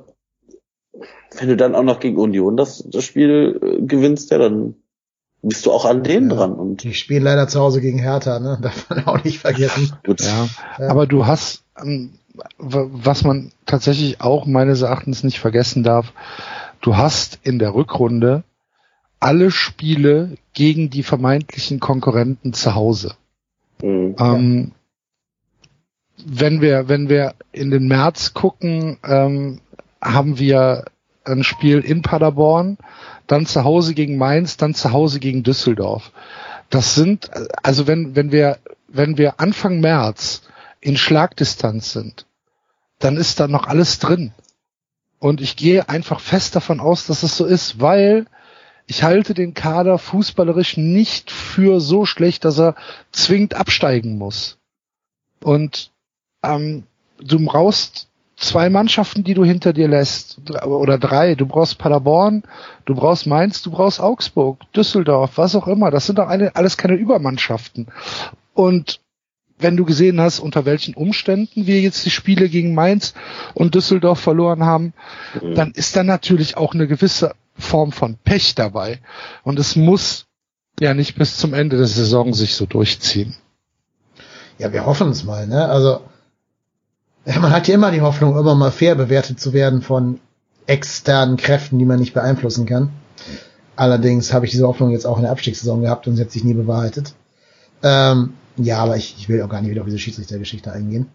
wenn du dann auch noch gegen Union das, das Spiel äh, gewinnst, ja, dann bist du auch an denen ja, dran. Und die spielen leider zu Hause gegen Hertha, ne? Darf man auch nicht vergessen. Gut. Ja, ja. Aber du hast, ähm, was man tatsächlich auch meines Erachtens nicht vergessen darf, du hast in der Rückrunde alle Spiele gegen die vermeintlichen Konkurrenten zu Hause. Mhm, ähm. Wenn wir, wenn wir in den März gucken, ähm, haben wir ein Spiel in Paderborn, dann zu Hause gegen Mainz, dann zu Hause gegen Düsseldorf. Das sind, also wenn, wenn wir, wenn wir Anfang März in Schlagdistanz sind, dann ist da noch alles drin. Und ich gehe einfach fest davon aus, dass es so ist, weil ich halte den Kader fußballerisch nicht für so schlecht, dass er zwingend absteigen muss. Und ähm, du brauchst zwei Mannschaften, die du hinter dir lässt, oder drei. Du brauchst Paderborn, du brauchst Mainz, du brauchst Augsburg, Düsseldorf, was auch immer. Das sind doch eine, alles keine Übermannschaften. Und wenn du gesehen hast, unter welchen Umständen wir jetzt die Spiele gegen Mainz und Düsseldorf verloren haben, mhm. dann ist da natürlich auch eine gewisse Form von Pech dabei. Und es muss ja nicht bis zum Ende der Saison sich so durchziehen. Ja, wir hoffen es mal, ne? Also, man hat ja immer die Hoffnung, immer mal fair bewertet zu werden von externen Kräften, die man nicht beeinflussen kann. Allerdings habe ich diese Hoffnung jetzt auch in der Abstiegssaison gehabt und sie hat sich nie bewahrheitet. Ähm, ja, aber ich, ich will auch gar nicht wieder auf diese Schiedsrichtergeschichte eingehen.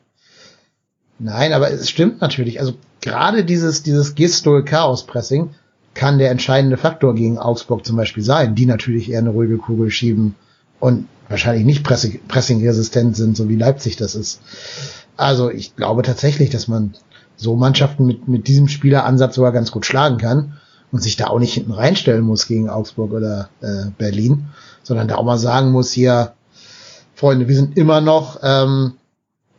Nein, aber es stimmt natürlich. Also gerade dieses, dieses Gistol-Chaos-Pressing kann der entscheidende Faktor gegen Augsburg zum Beispiel sein, die natürlich eher eine ruhige Kugel schieben und wahrscheinlich nicht pressing-resistent sind, so wie Leipzig das ist. Also ich glaube tatsächlich, dass man so Mannschaften mit, mit diesem Spieleransatz sogar ganz gut schlagen kann und sich da auch nicht hinten reinstellen muss gegen Augsburg oder äh, Berlin, sondern da auch mal sagen muss, hier, Freunde, wir sind immer noch ähm,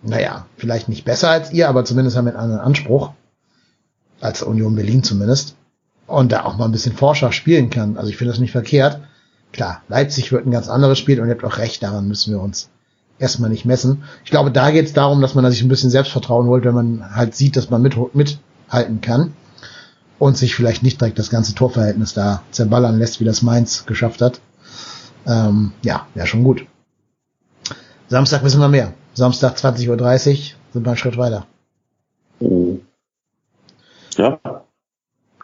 naja, vielleicht nicht besser als ihr, aber zumindest haben wir einen anderen Anspruch. Als Union Berlin zumindest. Und da auch mal ein bisschen Forscher spielen kann. Also ich finde das nicht verkehrt. Klar, Leipzig wird ein ganz anderes Spiel und ihr habt auch recht, daran müssen wir uns erstmal nicht messen. Ich glaube, da geht es darum, dass man sich ein bisschen Selbstvertrauen holt, wenn man halt sieht, dass man mit, mithalten kann und sich vielleicht nicht direkt das ganze Torverhältnis da zerballern lässt, wie das Mainz geschafft hat. Ähm, ja, wäre schon gut. Samstag wissen wir mehr. Samstag 20.30 Uhr sind wir einen Schritt weiter. Mhm. Ja.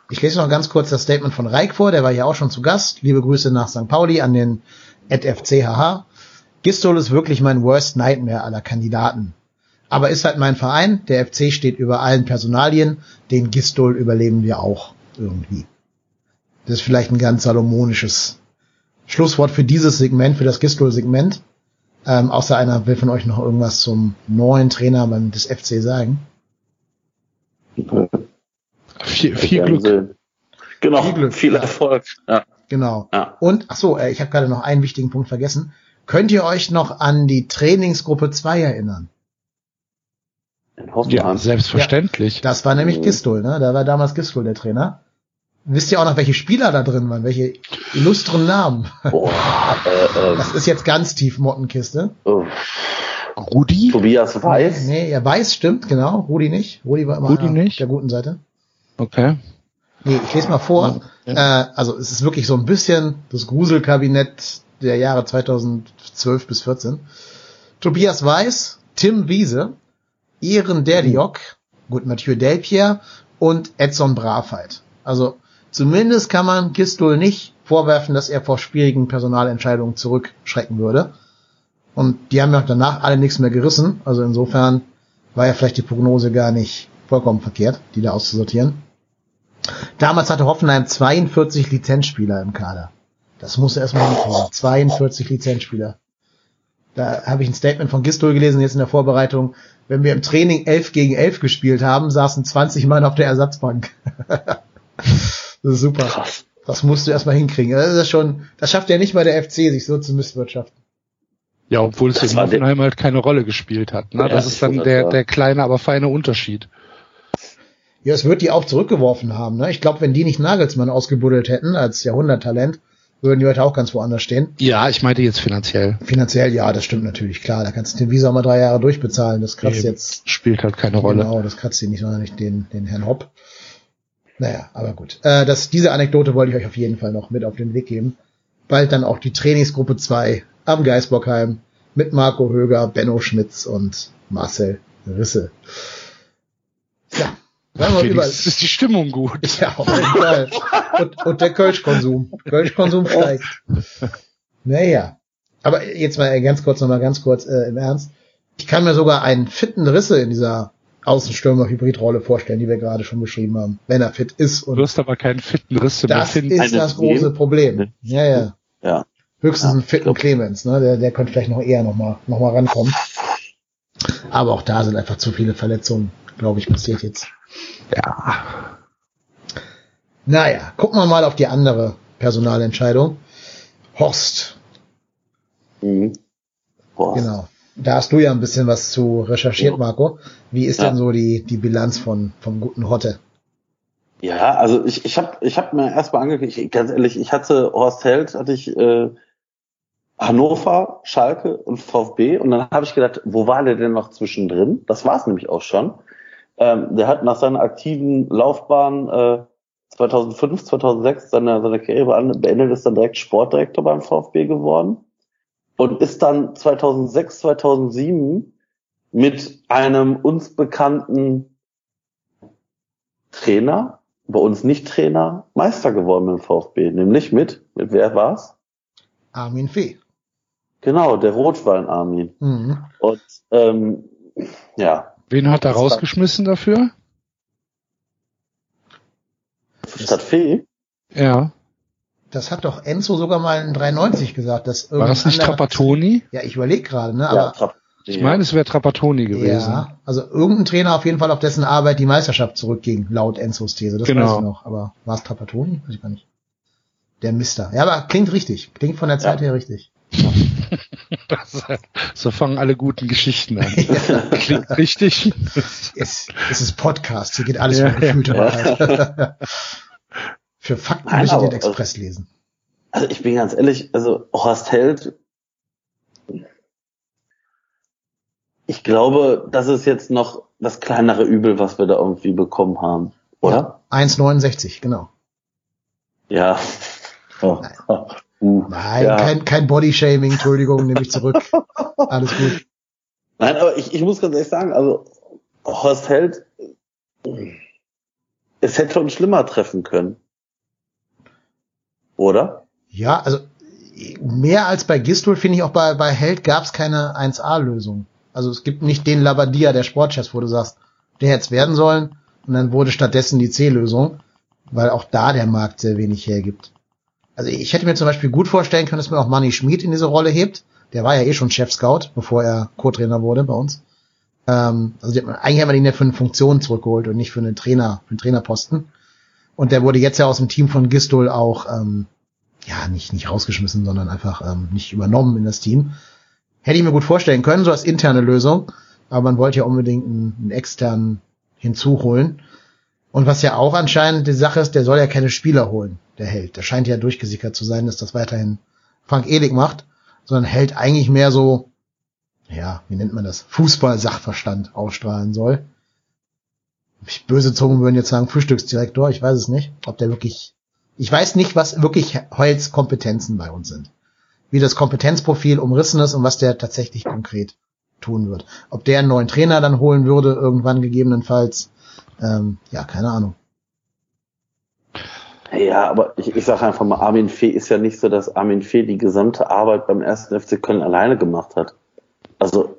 Ich lese noch ganz kurz das Statement von Reik vor, der war ja auch schon zu Gast. Liebe Grüße nach St. Pauli an den FCHH. Gistol ist wirklich mein Worst Nightmare aller Kandidaten. Aber ist halt mein Verein, der FC steht über allen Personalien, den Gistol überleben wir auch irgendwie. Das ist vielleicht ein ganz salomonisches Schlusswort für dieses Segment, für das Gistol-Segment. Ähm, außer einer will von euch noch irgendwas zum neuen Trainer beim des FC sagen. Viel, viel Glück. Genau, viel, Glück, viel Erfolg. Ja. Genau. Ja. Und ach so, äh, ich habe gerade noch einen wichtigen Punkt vergessen. Könnt ihr euch noch an die Trainingsgruppe 2 erinnern? Ja, selbstverständlich. Ja, das war nämlich Gistol, ne? Da war damals Gistol der Trainer. Wisst ihr auch noch, welche Spieler da drin waren? Welche illustren Namen? Boah, äh, äh, das ist jetzt ganz tief Mottenkiste. Oh. Rudi? Tobias Weiß? Nee, ja, Weiß stimmt, genau. Rudi nicht. Rudi war immer Rudi nicht? der guten Seite. Okay. Nee, ich lese mal vor. Ja. Äh, also es ist wirklich so ein bisschen das Gruselkabinett der Jahre 2012 bis 14. Tobias Weiß, Tim Wiese, Ehren Derdiok, gut, Mathieu Delpierre und Edson Bravheit. Also zumindest kann man Gistol nicht vorwerfen, dass er vor schwierigen Personalentscheidungen zurückschrecken würde. Und die haben ja danach alle nichts mehr gerissen. Also insofern war ja vielleicht die Prognose gar nicht vollkommen verkehrt, die da auszusortieren. Damals hatte Hoffenheim 42 Lizenzspieler im Kader. Das muss erstmal hinkriegen. 42 Lizenzspieler. Da habe ich ein Statement von Gistol gelesen, jetzt in der Vorbereitung. Wenn wir im Training 11 gegen 11 gespielt haben, saßen 20 Mann auf der Ersatzbank. das ist super. Krass. Das musst du erstmal hinkriegen. Das ist schon, das schafft ja nicht mal der FC, sich so zu misswirtschaften. Ja, obwohl es in Hoffenheim halt keine Rolle gespielt hat. Ne? Ja, das ist dann der, der kleine, aber feine Unterschied. Ja, es wird die auch zurückgeworfen haben. Ne? Ich glaube, wenn die nicht Nagelsmann ausgebuddelt hätten als Jahrhunderttalent, würden die heute auch ganz woanders stehen. Ja, ich meinte jetzt finanziell. Finanziell, ja, das stimmt natürlich, klar. Da kannst du den Visa mal drei Jahre durchbezahlen. Das kratzt nee, jetzt. Spielt halt keine Rolle. Genau, das kratzt hier nicht, sondern nicht den, den Herrn Hopp. Naja, aber gut. Äh, das, diese Anekdote wollte ich euch auf jeden Fall noch mit auf den Weg geben. Bald dann auch die Trainingsgruppe 2 am Geisbockheim mit Marco Höger, Benno Schmitz und Marcel Risse. Ja, Über ist die Stimmung gut. Ja, auf jeden Fall. Und, und der Kölschkonsum. Kölschkonsum steigt. Naja. Aber jetzt mal ganz kurz, nochmal ganz kurz äh, im Ernst. Ich kann mir sogar einen fitten Risse in dieser Außenstürmer-Hybridrolle vorstellen, die wir gerade schon beschrieben haben, wenn er fit ist. Und du wirst aber keinen fitten Risse Das finden. ist das große Problem. Ja, ja. ja. Höchstens ja, einen fitten Clemens, ne? Der, der könnte vielleicht noch eher nochmal noch mal rankommen. Aber auch da sind einfach zu viele Verletzungen, glaube ich, passiert jetzt. Ja. Naja, gucken wir mal auf die andere Personalentscheidung. Horst. Mhm. Horst. Genau. Da hast du ja ein bisschen was zu recherchiert, Marco. Wie ist ja. denn so die, die Bilanz von, vom guten Hotte? Ja, also ich, ich habe ich hab mir erstmal angeguckt, ganz ehrlich, ich hatte Horst Held, hatte ich äh, Hannover, Schalke und VfB und dann habe ich gedacht, wo war der denn noch zwischendrin? Das war es nämlich auch schon. Ähm, der hat nach seiner aktiven Laufbahn äh, 2005, 2006 seine, seine Karriere beendet, ist dann direkt Sportdirektor beim VfB geworden und ist dann 2006, 2007 mit einem uns bekannten Trainer, bei uns nicht Trainer, Meister geworden im VfB, nämlich mit, mit wer war's? Armin Fee. Genau, der Rotwein Armin. Mhm. Und ähm, ja, Wen hat er rausgeschmissen dafür? Statt Fee? Ja. Das hat doch Enzo sogar mal in 93 gesagt. Dass War das nicht Trapattoni? Ja, ich überlege gerade, ne? Aber ja, ich meine, es wäre Trapattoni gewesen. Ja, also irgendein Trainer auf jeden Fall, auf dessen Arbeit die Meisterschaft zurückging, laut Enzos These. Das genau. weiß ich noch. Aber war es Trapattoni? Weiß ich gar nicht. Der Mister. Ja, aber klingt richtig. Klingt von der Zeit ja. her richtig. so fangen alle guten Geschichten an. Klingt richtig. Es, es ist Podcast, hier geht alles ja, um gefühlte ja. Für Fakten Nein, müssen den Express lesen. Also ich bin ganz ehrlich, also Horst Held, ich glaube, das ist jetzt noch das kleinere Übel, was wir da irgendwie bekommen haben, oder? Ja, 1,69, genau. Ja. Oh. Nein, uh, Nein ja. kein, kein Bodyshaming, Entschuldigung, nehme ich zurück. Alles gut. Nein, aber ich, ich muss ganz ehrlich sagen, also Horst Held, es hätte schon schlimmer treffen können. Oder? Ja, also mehr als bei Gistol finde ich auch bei, bei Held gab es keine 1A-Lösung. Also es gibt nicht den Labadia der Sportchefs, wo du sagst, der hätte es werden sollen und dann wurde stattdessen die C-Lösung, weil auch da der Markt sehr wenig hergibt. Also ich hätte mir zum Beispiel gut vorstellen können, dass man auch Manny Schmid in diese Rolle hebt. Der war ja eh schon Chef-Scout, bevor er Co-Trainer wurde bei uns. Ähm, also eigentlich haben wir ihn ja für eine Funktion zurückgeholt und nicht für einen Trainer, für einen Trainerposten. Und der wurde jetzt ja aus dem Team von Gistol auch, ähm, ja, nicht, nicht rausgeschmissen, sondern einfach ähm, nicht übernommen in das Team. Hätte ich mir gut vorstellen können, so als interne Lösung. Aber man wollte ja unbedingt einen, einen externen hinzuholen. Und was ja auch anscheinend die Sache ist, der soll ja keine Spieler holen, der Held. Der scheint ja durchgesickert zu sein, dass das weiterhin Frank Edig macht, sondern Held eigentlich mehr so, ja, wie nennt man das, Fußball-Sachverstand ausstrahlen soll böse Zungen würden jetzt sagen Frühstücksdirektor, ich weiß es nicht, ob der wirklich, ich weiß nicht, was wirklich Heils Kompetenzen bei uns sind. Wie das Kompetenzprofil umrissen ist und was der tatsächlich konkret tun wird. Ob der einen neuen Trainer dann holen würde, irgendwann gegebenenfalls, ähm, ja, keine Ahnung. Ja, aber ich, ich sage einfach mal, Armin Fee ist ja nicht so, dass Armin Fee die gesamte Arbeit beim ersten FC Köln alleine gemacht hat. Also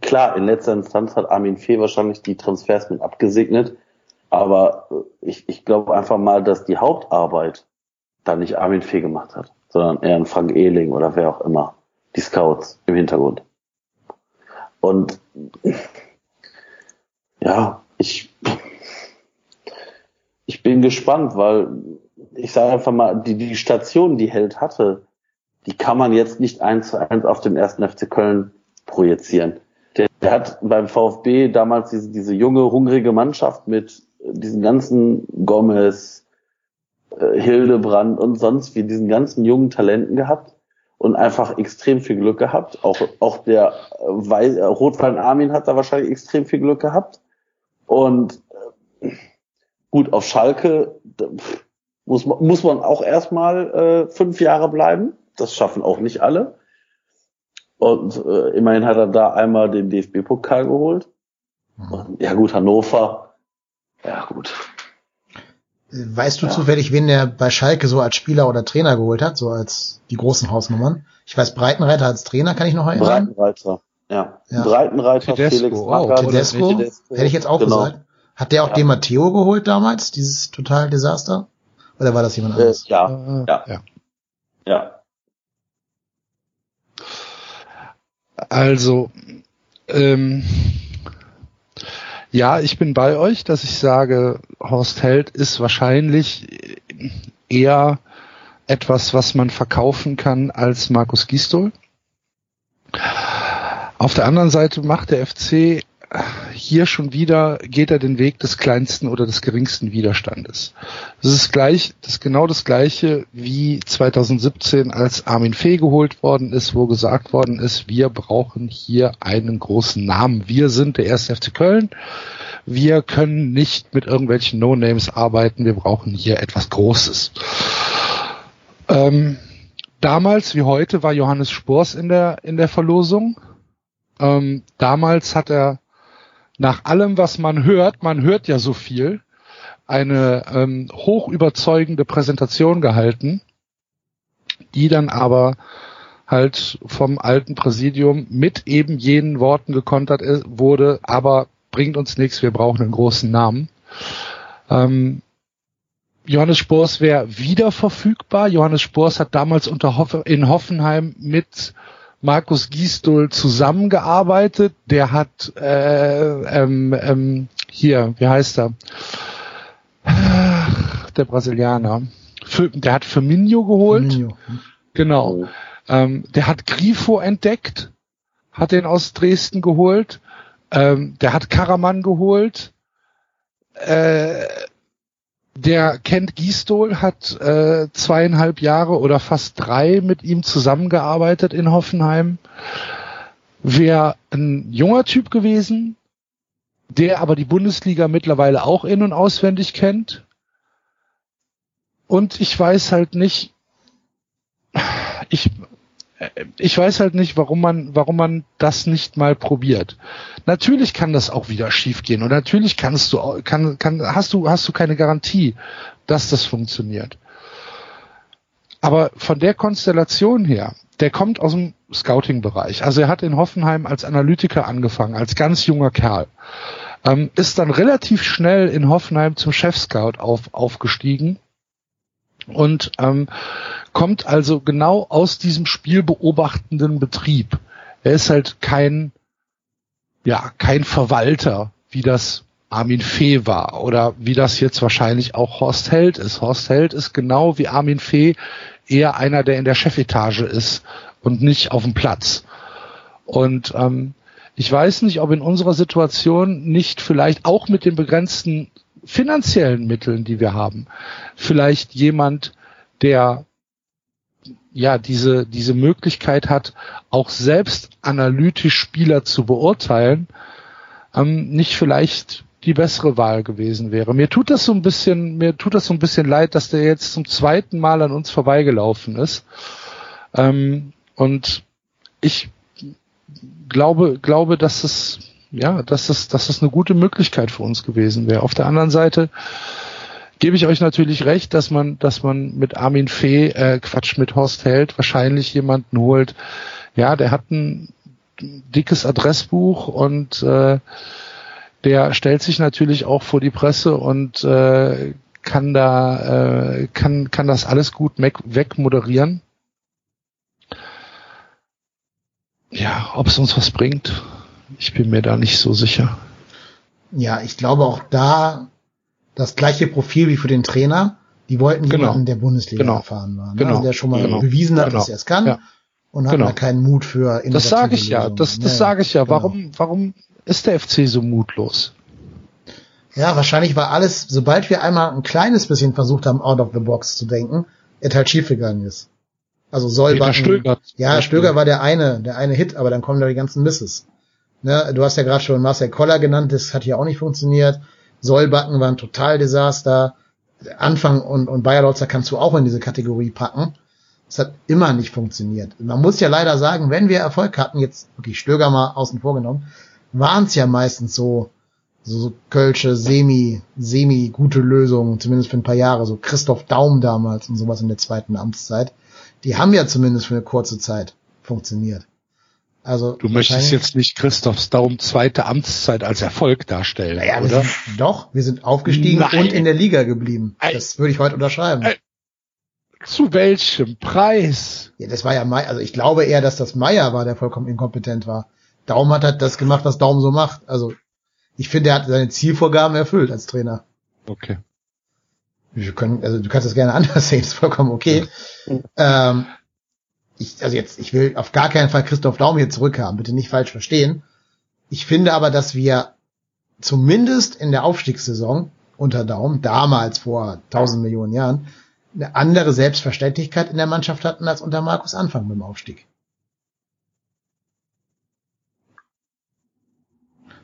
klar, in letzter Instanz hat Armin Fee wahrscheinlich die Transfers mit abgesegnet, aber ich, ich glaube einfach mal, dass die Hauptarbeit da nicht Armin Fee gemacht hat, sondern eher ein Frank Ehling oder wer auch immer, die Scouts im Hintergrund. Und ja, ich, ich bin gespannt, weil ich sage einfach mal, die, die Station, die Held hatte, die kann man jetzt nicht eins zu eins auf den ersten FC Köln projizieren. Der, der hat beim VfB damals diese, diese junge, hungrige Mannschaft mit diesen ganzen Gomez, äh, Hildebrand und sonst wie diesen ganzen jungen Talenten gehabt und einfach extrem viel Glück gehabt. Auch, auch der äh, äh, Rotwein Armin hat da wahrscheinlich extrem viel Glück gehabt. Und äh, gut, auf Schalke muss man, muss man auch erstmal äh, fünf Jahre bleiben. Das schaffen auch nicht alle. Und äh, immerhin hat er da einmal den DFB-Pokal geholt. Mhm. Und, ja gut, Hannover. Ja gut. Weißt du ja. zufällig, wen der bei Schalke so als Spieler oder Trainer geholt hat, so als die großen Hausnummern? Ich weiß, Breitenreiter als Trainer kann ich noch erinnern. Breitenreiter, ja. ja. Breitenreiter, Tedesco, Felix oh, Tedesco, Tedesco, hätte ich jetzt auch genau. gesagt. Hat der auch ja. den Matteo geholt damals, dieses total Desaster? Oder war das jemand äh, anderes? Äh, ja, ja, ja. ja. Also, ähm, ja, ich bin bei euch, dass ich sage, Horst Held ist wahrscheinlich eher etwas, was man verkaufen kann als Markus Gistol. Auf der anderen Seite macht der FC hier schon wieder geht er den Weg des kleinsten oder des geringsten Widerstandes. Das ist gleich, das ist genau das gleiche wie 2017, als Armin Fee geholt worden ist, wo gesagt worden ist, wir brauchen hier einen großen Namen. Wir sind der erste FC Köln. Wir können nicht mit irgendwelchen No-Names arbeiten. Wir brauchen hier etwas Großes. Ähm, damals wie heute war Johannes Spors in der, in der Verlosung. Ähm, damals hat er nach allem, was man hört, man hört ja so viel, eine ähm, hoch überzeugende Präsentation gehalten, die dann aber halt vom alten Präsidium mit eben jenen Worten gekontert wurde, aber bringt uns nichts, wir brauchen einen großen Namen. Ähm, Johannes Spors wäre wieder verfügbar. Johannes Spors hat damals unter Hoff in Hoffenheim mit Markus Gisdol zusammengearbeitet. Der hat äh, ähm, ähm, hier, wie heißt er? Der Brasilianer. Für, der hat Firmino geholt. Firmino. Genau. Ähm, der hat Grifo entdeckt, hat den aus Dresden geholt. Ähm, der hat Karaman geholt. Äh, der kennt Gisdol, hat äh, zweieinhalb Jahre oder fast drei mit ihm zusammengearbeitet in Hoffenheim. Wäre ein junger Typ gewesen, der aber die Bundesliga mittlerweile auch in- und auswendig kennt. Und ich weiß halt nicht, ich, ich weiß halt nicht, warum man, warum man das nicht mal probiert. Natürlich kann das auch wieder schiefgehen und natürlich kannst du, kann, kann, hast du, hast du keine Garantie, dass das funktioniert. Aber von der Konstellation her, der kommt aus dem Scouting-Bereich. Also er hat in Hoffenheim als Analytiker angefangen, als ganz junger Kerl. Ähm, ist dann relativ schnell in Hoffenheim zum Chef-Scout auf, aufgestiegen und ähm, kommt also genau aus diesem spielbeobachtenden Betrieb. Er ist halt kein, ja, kein Verwalter, wie das Armin Fee war oder wie das jetzt wahrscheinlich auch Horst Held ist. Horst Held ist genau wie Armin Fee eher einer, der in der Chefetage ist und nicht auf dem Platz. Und ähm, ich weiß nicht, ob in unserer Situation nicht vielleicht auch mit den begrenzten finanziellen Mitteln, die wir haben, vielleicht jemand, der ja diese diese Möglichkeit hat, auch selbst analytisch Spieler zu beurteilen, ähm, nicht vielleicht die bessere Wahl gewesen wäre. Mir tut das so ein bisschen, mir tut das so ein bisschen leid, dass der jetzt zum zweiten Mal an uns vorbeigelaufen ist. Ähm, und ich glaube, glaube, dass es, ja, dass es, dass es eine gute Möglichkeit für uns gewesen wäre. Auf der anderen Seite gebe ich euch natürlich recht, dass man, dass man mit Armin Fee, äh, Quatsch, mit Horst Held wahrscheinlich jemanden holt. Ja, der hat ein dickes Adressbuch und äh, der stellt sich natürlich auch vor die Presse und äh, kann da äh, kann kann das alles gut wegmoderieren. Ja, ob es uns was bringt, ich bin mir da nicht so sicher. Ja, ich glaube auch da das gleiche Profil wie für den Trainer. Die wollten Genau. jemanden, der Bundesliga Genau. erfahren war. Ne? Genau. Also der schon mal Genau. bewiesen hat, Genau. dass er es kann Ja. und hat Genau. da keinen Mut für Das sage ich ja, Lösungen. das, das Ja, sage ich ja. genau. Warum, warum ist der FC so mutlos? Ja, wahrscheinlich war alles, sobald wir einmal ein kleines bisschen versucht haben, out of the box zu denken, es halt schief gegangen ist. Also zum Ja. Stöger war der eine, der eine Hit, aber dann kommen da die ganzen Misses. Ne, du hast ja gerade schon Marcel Koller genannt, das hat ja auch nicht funktioniert. Sollbacken war ein total Desaster. Anfang und, und Bayerlotzer kannst du auch in diese Kategorie packen. Das hat immer nicht funktioniert. Man muss ja leider sagen, wenn wir Erfolg hatten, jetzt wirklich Stöger mal außen vor genommen, waren es ja meistens so, so, so Kölsche, semi, semi gute Lösungen, zumindest für ein paar Jahre, so Christoph Daum damals und sowas in der zweiten Amtszeit. Die haben ja zumindest für eine kurze Zeit funktioniert. Also Du möchtest jetzt nicht Christophs Daum zweite Amtszeit als Erfolg darstellen, naja, oder? sind, doch, wir sind aufgestiegen Nein. und in der Liga geblieben. Das würde ich heute unterschreiben. Ei. Zu welchem Preis? Ja, das war ja Meier, also ich glaube eher, dass das Meier war, der vollkommen inkompetent war. Daum hat halt das gemacht, was Daum so macht. Also ich finde, er hat seine Zielvorgaben erfüllt als Trainer. Okay. Wir können, also du kannst das gerne anders sehen, ist vollkommen okay. Ähm, ich, also jetzt, ich will auf gar keinen Fall Christoph Daum hier zurückhaben, bitte nicht falsch verstehen. Ich finde aber, dass wir zumindest in der Aufstiegssaison unter Daum, damals vor tausend Millionen Jahren, eine andere Selbstverständlichkeit in der Mannschaft hatten als unter Markus Anfang beim Aufstieg.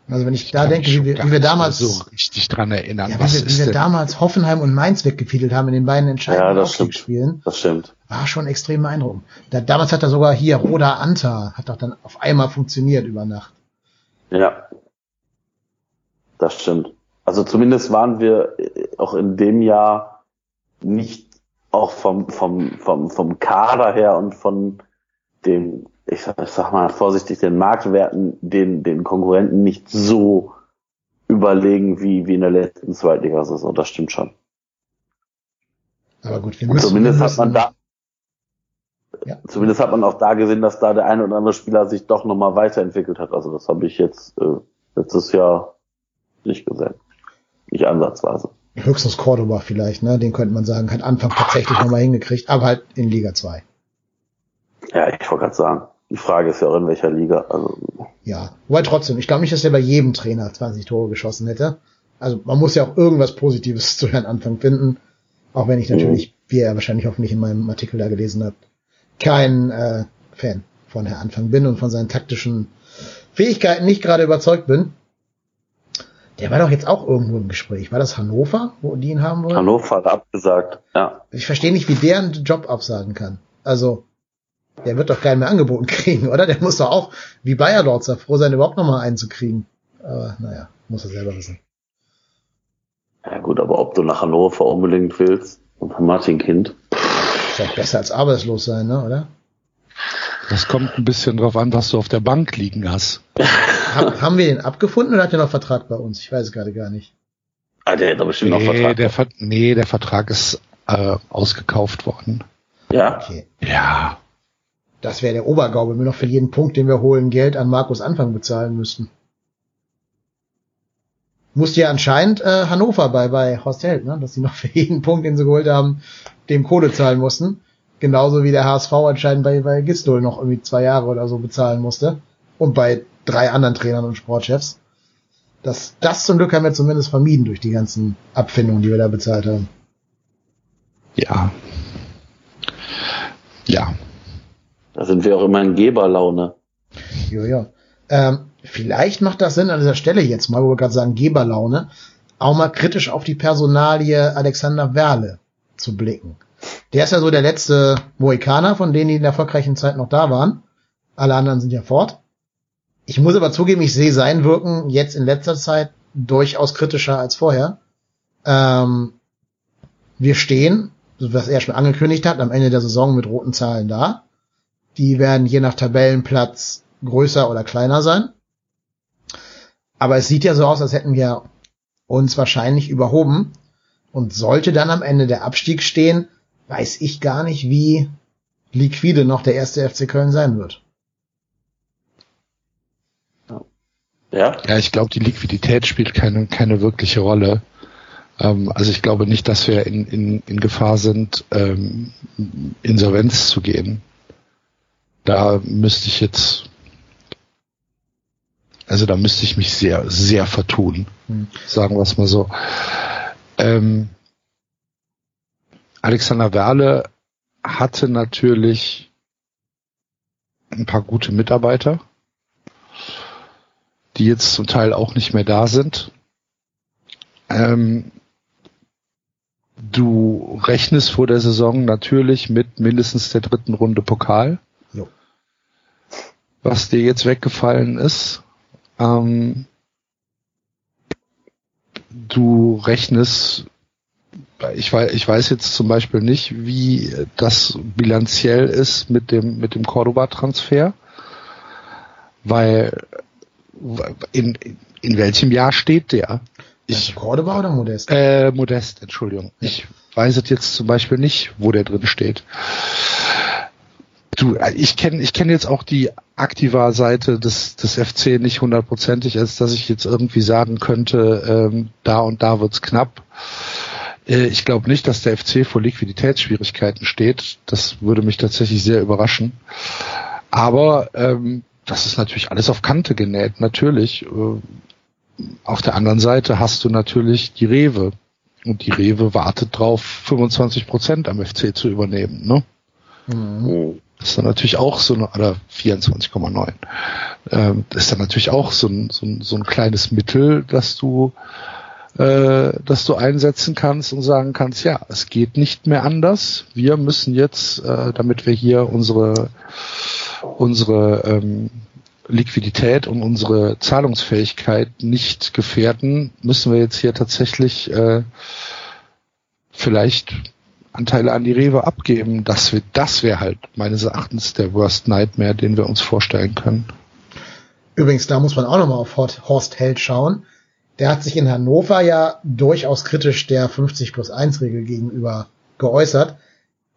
Also wenn ich da kann denke, wie wir, wie wir damals, so richtig dran erinnern. ja, wie Was wir, wie ist wir damals Hoffenheim und Mainz weggefiedelt haben in den beiden Ja, entscheidenden stimmt. Aufstiegsspielen, Das stimmt. war schon extrem beeindruckend. Da, damals hat er sogar hier Roda Anta, hat doch dann auf einmal funktioniert über Nacht. Ja. Das stimmt. Also zumindest waren wir äh, auch in dem Jahr nicht auch vom, vom, vom, vom Kader her und von dem, ich sag, ich sag mal vorsichtig, den Marktwerten, den, den Konkurrenten nicht so überlegen wie, wie in der letzten Zweitligasaison. Das stimmt schon. Aber gut, wir Und müssen. zumindest wir hat man müssen- da, Ja. zumindest hat man auch da gesehen, dass da der eine oder andere Spieler sich doch nochmal weiterentwickelt hat. Also das habe ich jetzt äh, letztes Jahr nicht gesehen. Nicht ansatzweise. Höchstens Cordoba vielleicht, ne? Den könnte man sagen, hat Anfang tatsächlich nochmal hingekriegt, aber halt in Liga 2. Ja, ich wollte gerade sagen, die Frage ist ja auch in welcher Liga. Also, Ja, wobei trotzdem, ich glaube nicht, dass er bei jedem Trainer 20 Tore geschossen hätte. Also man muss ja auch irgendwas Positives zu Herrn Anfang finden. Auch wenn ich natürlich, wie ihr wahrscheinlich hoffentlich in meinem Artikel da gelesen habt, kein äh, Fan von Herrn Anfang bin und von seinen taktischen Fähigkeiten nicht gerade überzeugt bin. Der war doch jetzt auch irgendwo im Gespräch. War das Hannover, wo die ihn haben wollen? Hannover hat abgesagt. Ja. Ich verstehe nicht, wie der einen Job absagen kann. Also, der wird doch keinen mehr angeboten kriegen, oder? Der muss doch auch, wie Bayer Lorzer, froh sein, überhaupt nochmal einen zu kriegen. Aber naja, muss er selber wissen. Ja gut, aber ob du nach Hannover unbedingt willst und von Martin Kind. Ist doch besser als arbeitslos sein, ne, oder? Das kommt ein bisschen drauf an, was du auf der Bank liegen hast. Hab, haben wir den abgefunden oder hat er noch Vertrag bei uns? Ich weiß es gerade gar nicht. Ah, der hat doch bestimmt noch Nee Vertrag. der, Ver nee, der Vertrag ist äh, ausgekauft worden. ja. Okay. Ja. Das wäre der Obergau, wenn wir noch für jeden Punkt, den wir holen, Geld an Markus Anfang bezahlen müssten. Musste ja anscheinend äh, Hannover bei, bei Horst Held, ne? dass sie noch für jeden Punkt, den sie geholt haben, dem Kohle zahlen mussten. Genauso wie der HSV anscheinend bei, bei Gistol noch irgendwie zwei Jahre oder so bezahlen musste. Und bei drei anderen Trainern und Sportchefs. Das, das zum Glück haben wir zumindest vermieden durch die ganzen Abfindungen, die wir da bezahlt haben. Ja. Ja. Da sind wir auch immer in Geberlaune. Jo, jo. Ähm, vielleicht macht das Sinn an dieser Stelle jetzt mal, wo wir gerade sagen Geberlaune, auch mal kritisch auf die Personalie Alexander Werle zu blicken. Der ist ja so der letzte Mohikaner von denen, die in der erfolgreichen Zeit noch da waren. Alle anderen sind ja fort. Ich muss aber zugeben, ich sehe sein Wirken jetzt in letzter Zeit durchaus kritischer als vorher. Ähm, wir stehen, was er schon angekündigt hat, am Ende der Saison mit roten Zahlen da. Die werden je nach Tabellenplatz größer oder kleiner sein. Aber es sieht ja so aus, als hätten wir uns wahrscheinlich überhoben. Und sollte dann am Ende der Abstieg stehen, weiß ich gar nicht, wie liquide noch der erste FC Köln sein wird. Ja? Ja, ich glaube, die Liquidität spielt keine, keine wirkliche Rolle. Ähm, also ich glaube nicht, dass wir in, in, in Gefahr sind, ähm, Insolvenz zu gehen. Da müsste ich jetzt, also da müsste ich mich sehr, sehr vertun. Hm. Sagen wir es mal so. Ähm, Alexander Werle hatte natürlich ein paar gute Mitarbeiter die jetzt zum Teil auch nicht mehr da sind. Ähm, du rechnest vor der Saison natürlich mit mindestens der dritten Runde Pokal. Was dir jetzt weggefallen ist. Ähm, du rechnest, ich weiß, ich weiß jetzt zum Beispiel nicht, wie das bilanziell ist mit dem, mit dem Cordoba-Transfer, weil in, in welchem Jahr steht der? Ich, Cordoba oder Modest? Äh, Modest, Entschuldigung. Ich weiß es jetzt zum Beispiel nicht, wo der drin steht. Du, ich kenne ich kenn jetzt auch die Aktiva-Seite des, des FC nicht hundertprozentig, als dass ich jetzt irgendwie sagen könnte, ähm, da und da wird's knapp. Äh, ich glaube nicht, dass der FC vor Liquiditätsschwierigkeiten steht. Das würde mich tatsächlich sehr überraschen. Aber ähm, das ist natürlich alles auf Kante genäht, natürlich. Auf der anderen Seite hast du natürlich die Rewe. Und die Rewe wartet drauf, 25 Prozent am FC zu übernehmen, ne? Mhm. Ist dann natürlich auch so eine, oder 24,9. Ähm, ist dann natürlich auch so ein, so ein, so ein kleines Mittel, dass du, äh, dass du einsetzen kannst und sagen kannst, ja, es geht nicht mehr anders. Wir müssen jetzt, äh, damit wir hier unsere unsere ähm, Liquidität und unsere Zahlungsfähigkeit nicht gefährden, müssen wir jetzt hier tatsächlich äh, vielleicht Anteile an die Rewe abgeben. Das, wird, das wäre halt meines Erachtens der Worst Nightmare, den wir uns vorstellen können. Übrigens, da muss man auch nochmal auf Horst Held schauen. Der hat sich in Hannover ja durchaus kritisch der 50 plus 1 Regel gegenüber geäußert.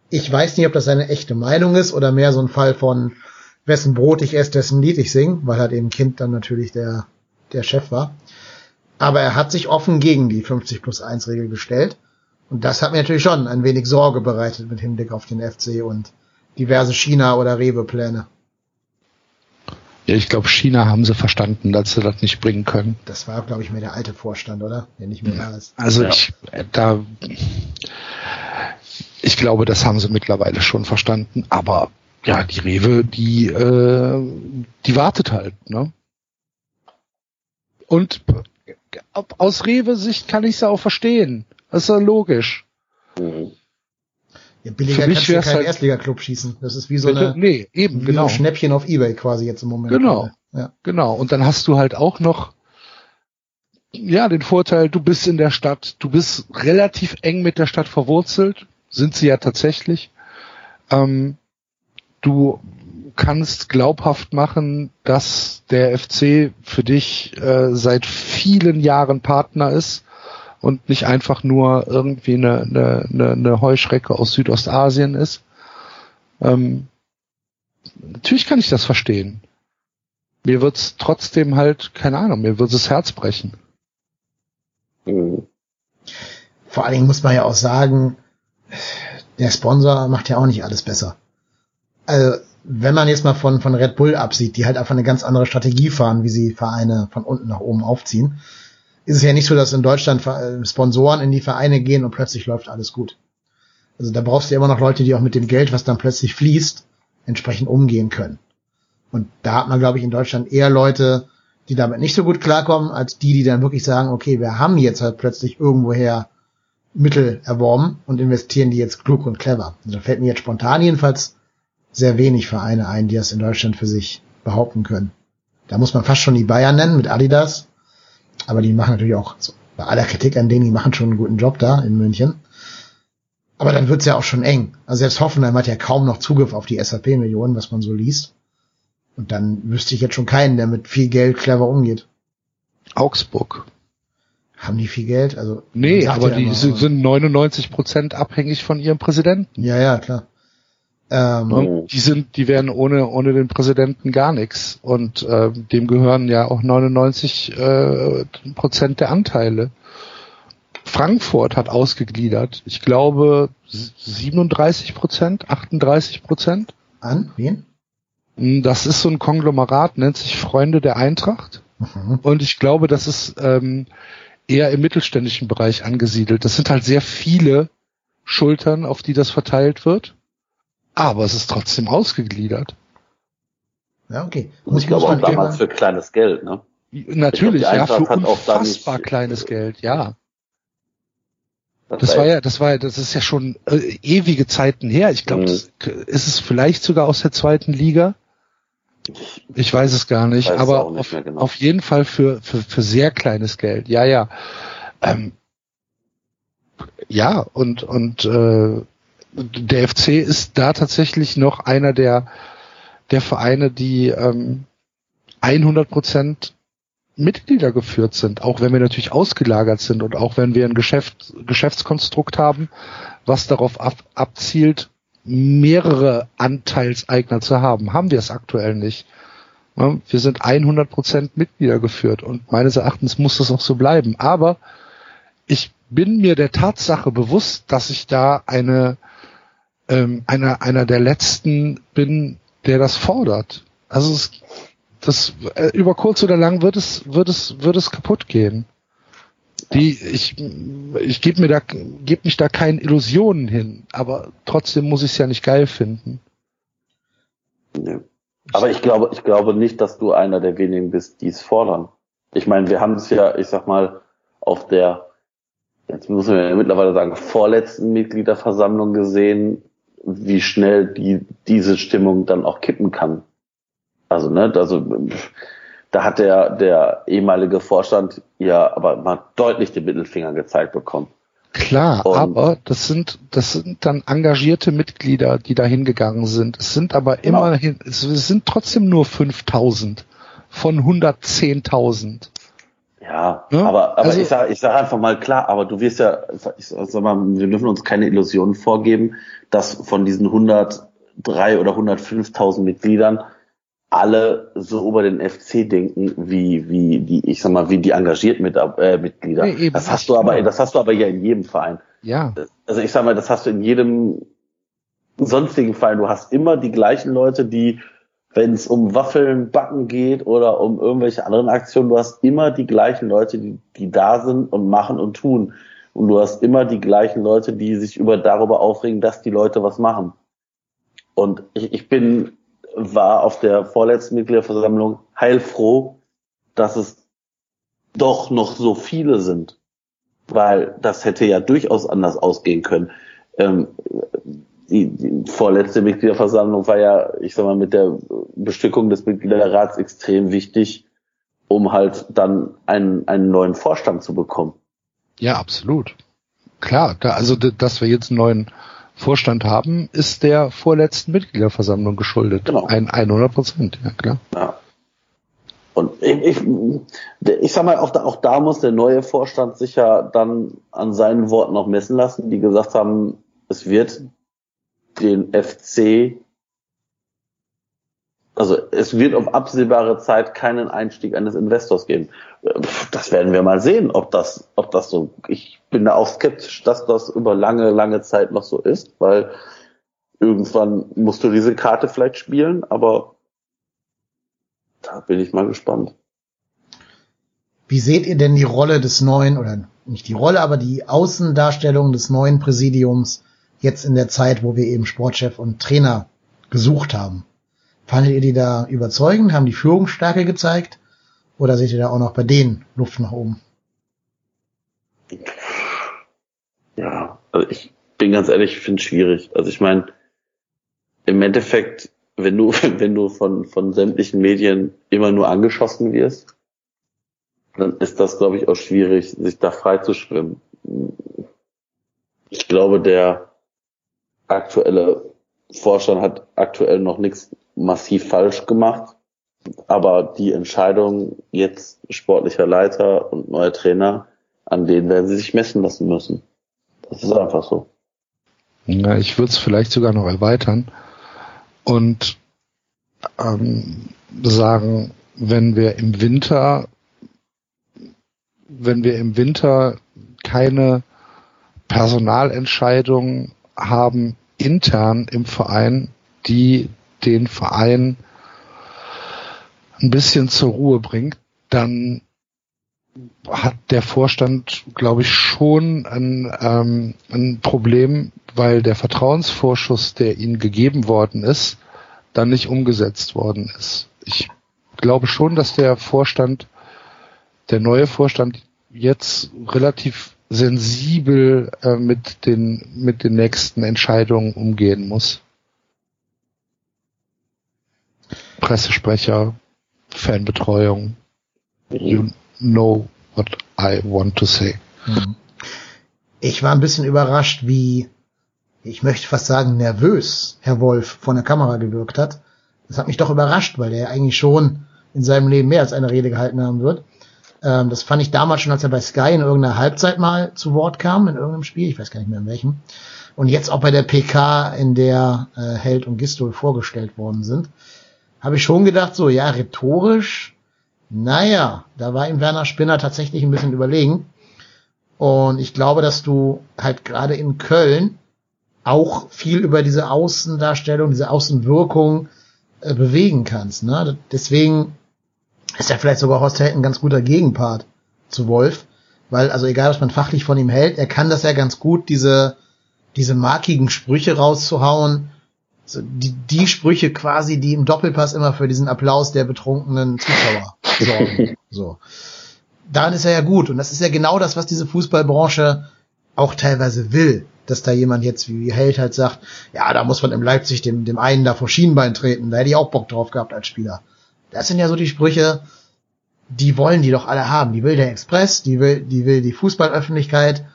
Ich weiß nicht, ob das seine echte Meinung ist oder mehr so ein Fall von wessen Brot ich esse, dessen Lied ich sing, weil halt eben Kind dann natürlich der, der Chef war. Aber er hat sich offen gegen die 50 plus 1 Regel gestellt. Und das hat mir natürlich schon ein wenig Sorge bereitet mit Hinblick auf den FC und diverse China- oder Rewe-Pläne. Ja, ich glaube, China haben sie verstanden, dass sie das nicht bringen können. Das war, glaube ich, mehr der alte Vorstand, oder? Der nicht mehr da ist. Also Ja. ich, äh, da, ich glaube, das haben sie mittlerweile schon verstanden. Aber ja, die Rewe, die, äh, die wartet halt, ne? Und äh, aus Rewe-Sicht kann ich es auch verstehen. Das ist ja logisch. Mhm. Ja, billiger kannst du keinen halt- Erstliga-Club schießen. Das ist wie so eine nee, eben, genau. so ein Schnäppchen auf Ebay quasi jetzt im Moment. Genau. Ja. Genau. Und dann hast du halt auch noch, ja, den Vorteil, du bist in der Stadt, du bist relativ eng mit der Stadt verwurzelt, sind sie ja tatsächlich. Ähm, du kannst glaubhaft machen, dass der FC für dich äh, seit vielen Jahren Partner ist und nicht einfach nur irgendwie eine, eine, eine, eine Heuschrecke aus Südostasien ist. Ähm, natürlich kann ich das verstehen. Mir wird's trotzdem halt, keine Ahnung, mir wird das Herz brechen. Mhm. Vor allen Dingen muss man ja auch sagen, der Sponsor macht ja auch nicht alles besser. Also, wenn man jetzt mal von, von Red Bull absieht, die halt einfach eine ganz andere Strategie fahren, wie sie Vereine von unten nach oben aufziehen, ist es ja nicht so, dass in Deutschland äh, Sponsoren in die Vereine gehen und plötzlich läuft alles gut. Also da brauchst du ja immer noch Leute, die auch mit dem Geld, was dann plötzlich fließt, entsprechend umgehen können. Und da hat man, glaube ich, in Deutschland eher Leute, die damit nicht so gut klarkommen, als die, die dann wirklich sagen, okay, wir haben jetzt halt plötzlich irgendwoher Mittel erworben und investieren die jetzt klug und clever. Also da fällt mir jetzt spontan jedenfalls sehr wenig Vereine ein, die das in Deutschland für sich behaupten können. Da muss man fast schon die Bayern nennen mit Adidas. Aber die machen natürlich auch, so, bei aller Kritik an denen, die machen schon einen guten Job da in München. Aber dann wird's ja auch schon eng. Also selbst Hoffenheim hat ja kaum noch Zugriff auf die SAP-Millionen, was man so liest. Und dann wüsste ich jetzt schon keinen, der mit viel Geld clever umgeht. Augsburg. Haben die viel Geld? Also Nee, aber ja die immer, sind 99 Prozent abhängig von ihrem Präsidenten. Ja, ja, klar. Ähm, Ne? Die sind, die wären ohne ohne den Präsidenten gar nichts und äh, dem gehören ja auch 99 äh, Prozent der Anteile. Frankfurt hat ausgegliedert, ich glaube 37 Prozent, 38 Prozent. An? Wen? Das ist so ein Konglomerat, nennt sich Freunde der Eintracht. Mhm. Und ich glaube, das ist ähm, eher im mittelständischen Bereich angesiedelt. Das sind halt sehr viele Schultern, auf die das verteilt wird. Aber es ist trotzdem ausgegliedert. Ja, okay. Und ich glaube auch damals für kleines Geld, ne? Natürlich, ja, für hat auch da unfassbar nicht- kleines Geld, ja. Das war ja, das war ja, das ist ja schon äh, ewige Zeiten her. Ich glaube, Mhm. das ist es vielleicht sogar aus der zweiten Liga. Ich weiß es gar nicht, aber nicht auf, genau. auf jeden Fall für, für, für sehr kleines Geld. Ja, ja. Ähm, ja, und, und äh, der FC ist da tatsächlich noch einer der, der Vereine, die ähm, 100 Prozent Mitglieder geführt sind, auch wenn wir natürlich ausgelagert sind und auch wenn wir ein Geschäft, Geschäftskonstrukt haben, was darauf ab, abzielt, mehrere Anteilseigner zu haben, haben wir es aktuell nicht. Wir sind 100 Prozent Mitglieder geführt und meines Erachtens muss das auch so bleiben. Aber ich bin mir der Tatsache bewusst, dass ich da eine ähm, einer einer der letzten bin, der das fordert. Also es, das äh, über kurz oder lang wird es wird es wird es kaputt gehen. Die ich ich gebe mir da gebe mich da keinen Illusionen hin, aber trotzdem muss ich es ja nicht geil finden. Nee. Aber ich glaube, ich glaube nicht, dass du einer der wenigen bist, die es fordern. Ich meine, wir haben es ja, ich sag mal, auf der, jetzt müssen wir ja mittlerweile sagen, vorletzten Mitgliederversammlung gesehen, wie schnell die, diese Stimmung dann auch kippen kann. Also, ne, also, da hat der, der ehemalige Vorstand ja aber mal deutlich den Mittelfinger gezeigt bekommen. Klar, Und- aber das sind, das sind dann engagierte Mitglieder, die da hingegangen sind. Es sind aber Genau. immerhin, es sind trotzdem nur 5000 von 110.000. Ja, Ja, aber, aber also- ich sage ich sag einfach mal klar, aber du wirst ja, ich sag mal, wir dürfen uns keine Illusionen vorgeben, dass von diesen 103 oder 105.000 Mitgliedern alle so über den FC denken, wie, wie die, ich sag mal, wie die engagierten Mit äh, Mitglieder. Nee, eben das hast du aber, genau. das hast du aber ja in jedem Verein. Ja, Also ich sag mal, das hast du in jedem sonstigen Fall. Du hast immer die gleichen Leute, die, wenn es um Waffeln backen geht oder um irgendwelche anderen Aktionen, du hast immer die gleichen Leute, die, die da sind und machen und tun. Und du hast immer die gleichen Leute, die sich über darüber aufregen, dass die Leute was machen. Und ich, ich bin, war auf der vorletzten Mitgliederversammlung heilfroh, dass es doch noch so viele sind. Weil das hätte ja durchaus anders ausgehen können. Ähm, die, die vorletzte Mitgliederversammlung war ja, ich sag mal, mit der Bestückung des Mitgliederrats extrem wichtig, um halt dann einen, einen neuen Vorstand zu bekommen. Ja, absolut. Klar, da, also dass wir jetzt einen neuen Vorstand haben, ist der vorletzten Mitgliederversammlung geschuldet. Genau. Ein 100 Prozent, ja klar. Ja. Und ich, ich, ich sag mal, auch da, auch da muss der neue Vorstand sich ja dann an seinen Worten noch messen lassen, die gesagt haben, es wird den FC, also es wird auf absehbare Zeit keinen Einstieg eines Investors geben. Das werden wir mal sehen, ob das, ob das so, ich bin da auch skeptisch, dass das über lange, lange Zeit noch so ist, weil irgendwann musst du diese Karte vielleicht spielen, aber da bin ich mal gespannt. Wie seht ihr denn die Rolle des neuen, oder nicht die Rolle, aber die Außendarstellung des neuen Präsidiums jetzt in der Zeit, wo wir eben Sportchef und Trainer gesucht haben. Fandet ihr die da überzeugend? Haben die Führungsstärke gezeigt? Oder seht ihr da auch noch bei denen Luft nach oben? Ja, also ich bin ganz ehrlich, ich finde es schwierig. Also ich meine, im Endeffekt, wenn du, wenn du von, von sämtlichen Medien immer nur angeschossen wirst, dann ist das, glaube ich, auch schwierig, sich da frei zu schwimmen. Ich glaube, der, aktuelle Vorstand hat aktuell noch nichts massiv falsch gemacht. Aber die Entscheidung jetzt sportlicher Leiter und neuer Trainer, an denen werden sie sich messen lassen müssen. Das ist einfach so. Ja, ich würde es vielleicht sogar noch erweitern und ähm, sagen, wenn wir im Winter, wenn wir im Winter keine Personalentscheidung haben intern im Verein, die den Verein ein bisschen zur Ruhe bringt, dann hat der Vorstand, glaube ich, schon ein, ähm, ein Problem, weil der Vertrauensvorschuss, der ihnen gegeben worden ist, dann nicht umgesetzt worden ist. Ich glaube schon, dass der Vorstand, der neue Vorstand jetzt relativ sensibel äh, mit den mit den nächsten Entscheidungen umgehen muss. Pressesprecher, Fanbetreuung. You know what I want to say. Mhm. Ich war ein bisschen überrascht, wie, ich möchte fast sagen, nervös Herr Wolf vor der Kamera gewirkt hat. Das hat mich doch überrascht, weil er eigentlich schon in seinem Leben mehr als eine Rede gehalten haben wird. Ähm, das fand ich damals schon, als er bei Sky in irgendeiner Halbzeit mal zu Wort kam, in irgendeinem Spiel, ich weiß gar nicht mehr in welchem. Und jetzt auch bei der PK, in der äh, Held und Gistol vorgestellt worden sind, habe ich schon gedacht, so, ja, rhetorisch, naja, da war ihm Werner Spinner tatsächlich ein bisschen überlegen. Und ich glaube, dass du halt gerade in Köln auch viel über diese Außendarstellung, diese Außenwirkung äh, bewegen kannst. Ne? Deswegen ist ja vielleicht sogar Horst Held ein ganz guter Gegenpart zu Wolf, weil also egal was man fachlich von ihm hält, er kann das ja ganz gut, diese diese markigen Sprüche rauszuhauen, so die, die Sprüche quasi, die im Doppelpass immer für diesen Applaus der betrunkenen Zuschauer sorgen. so. Daran ist er ja gut und das ist ja genau das, was diese Fußballbranche auch teilweise will, dass da jemand jetzt wie Held halt sagt, ja, da muss man im Leipzig dem, dem einen da vor Schienbein treten, da hätte ich auch Bock drauf gehabt als Spieler. Das sind ja so die Sprüche, die wollen die doch alle haben. Die will der Express, die will, die will die Fußballöffentlichkeit.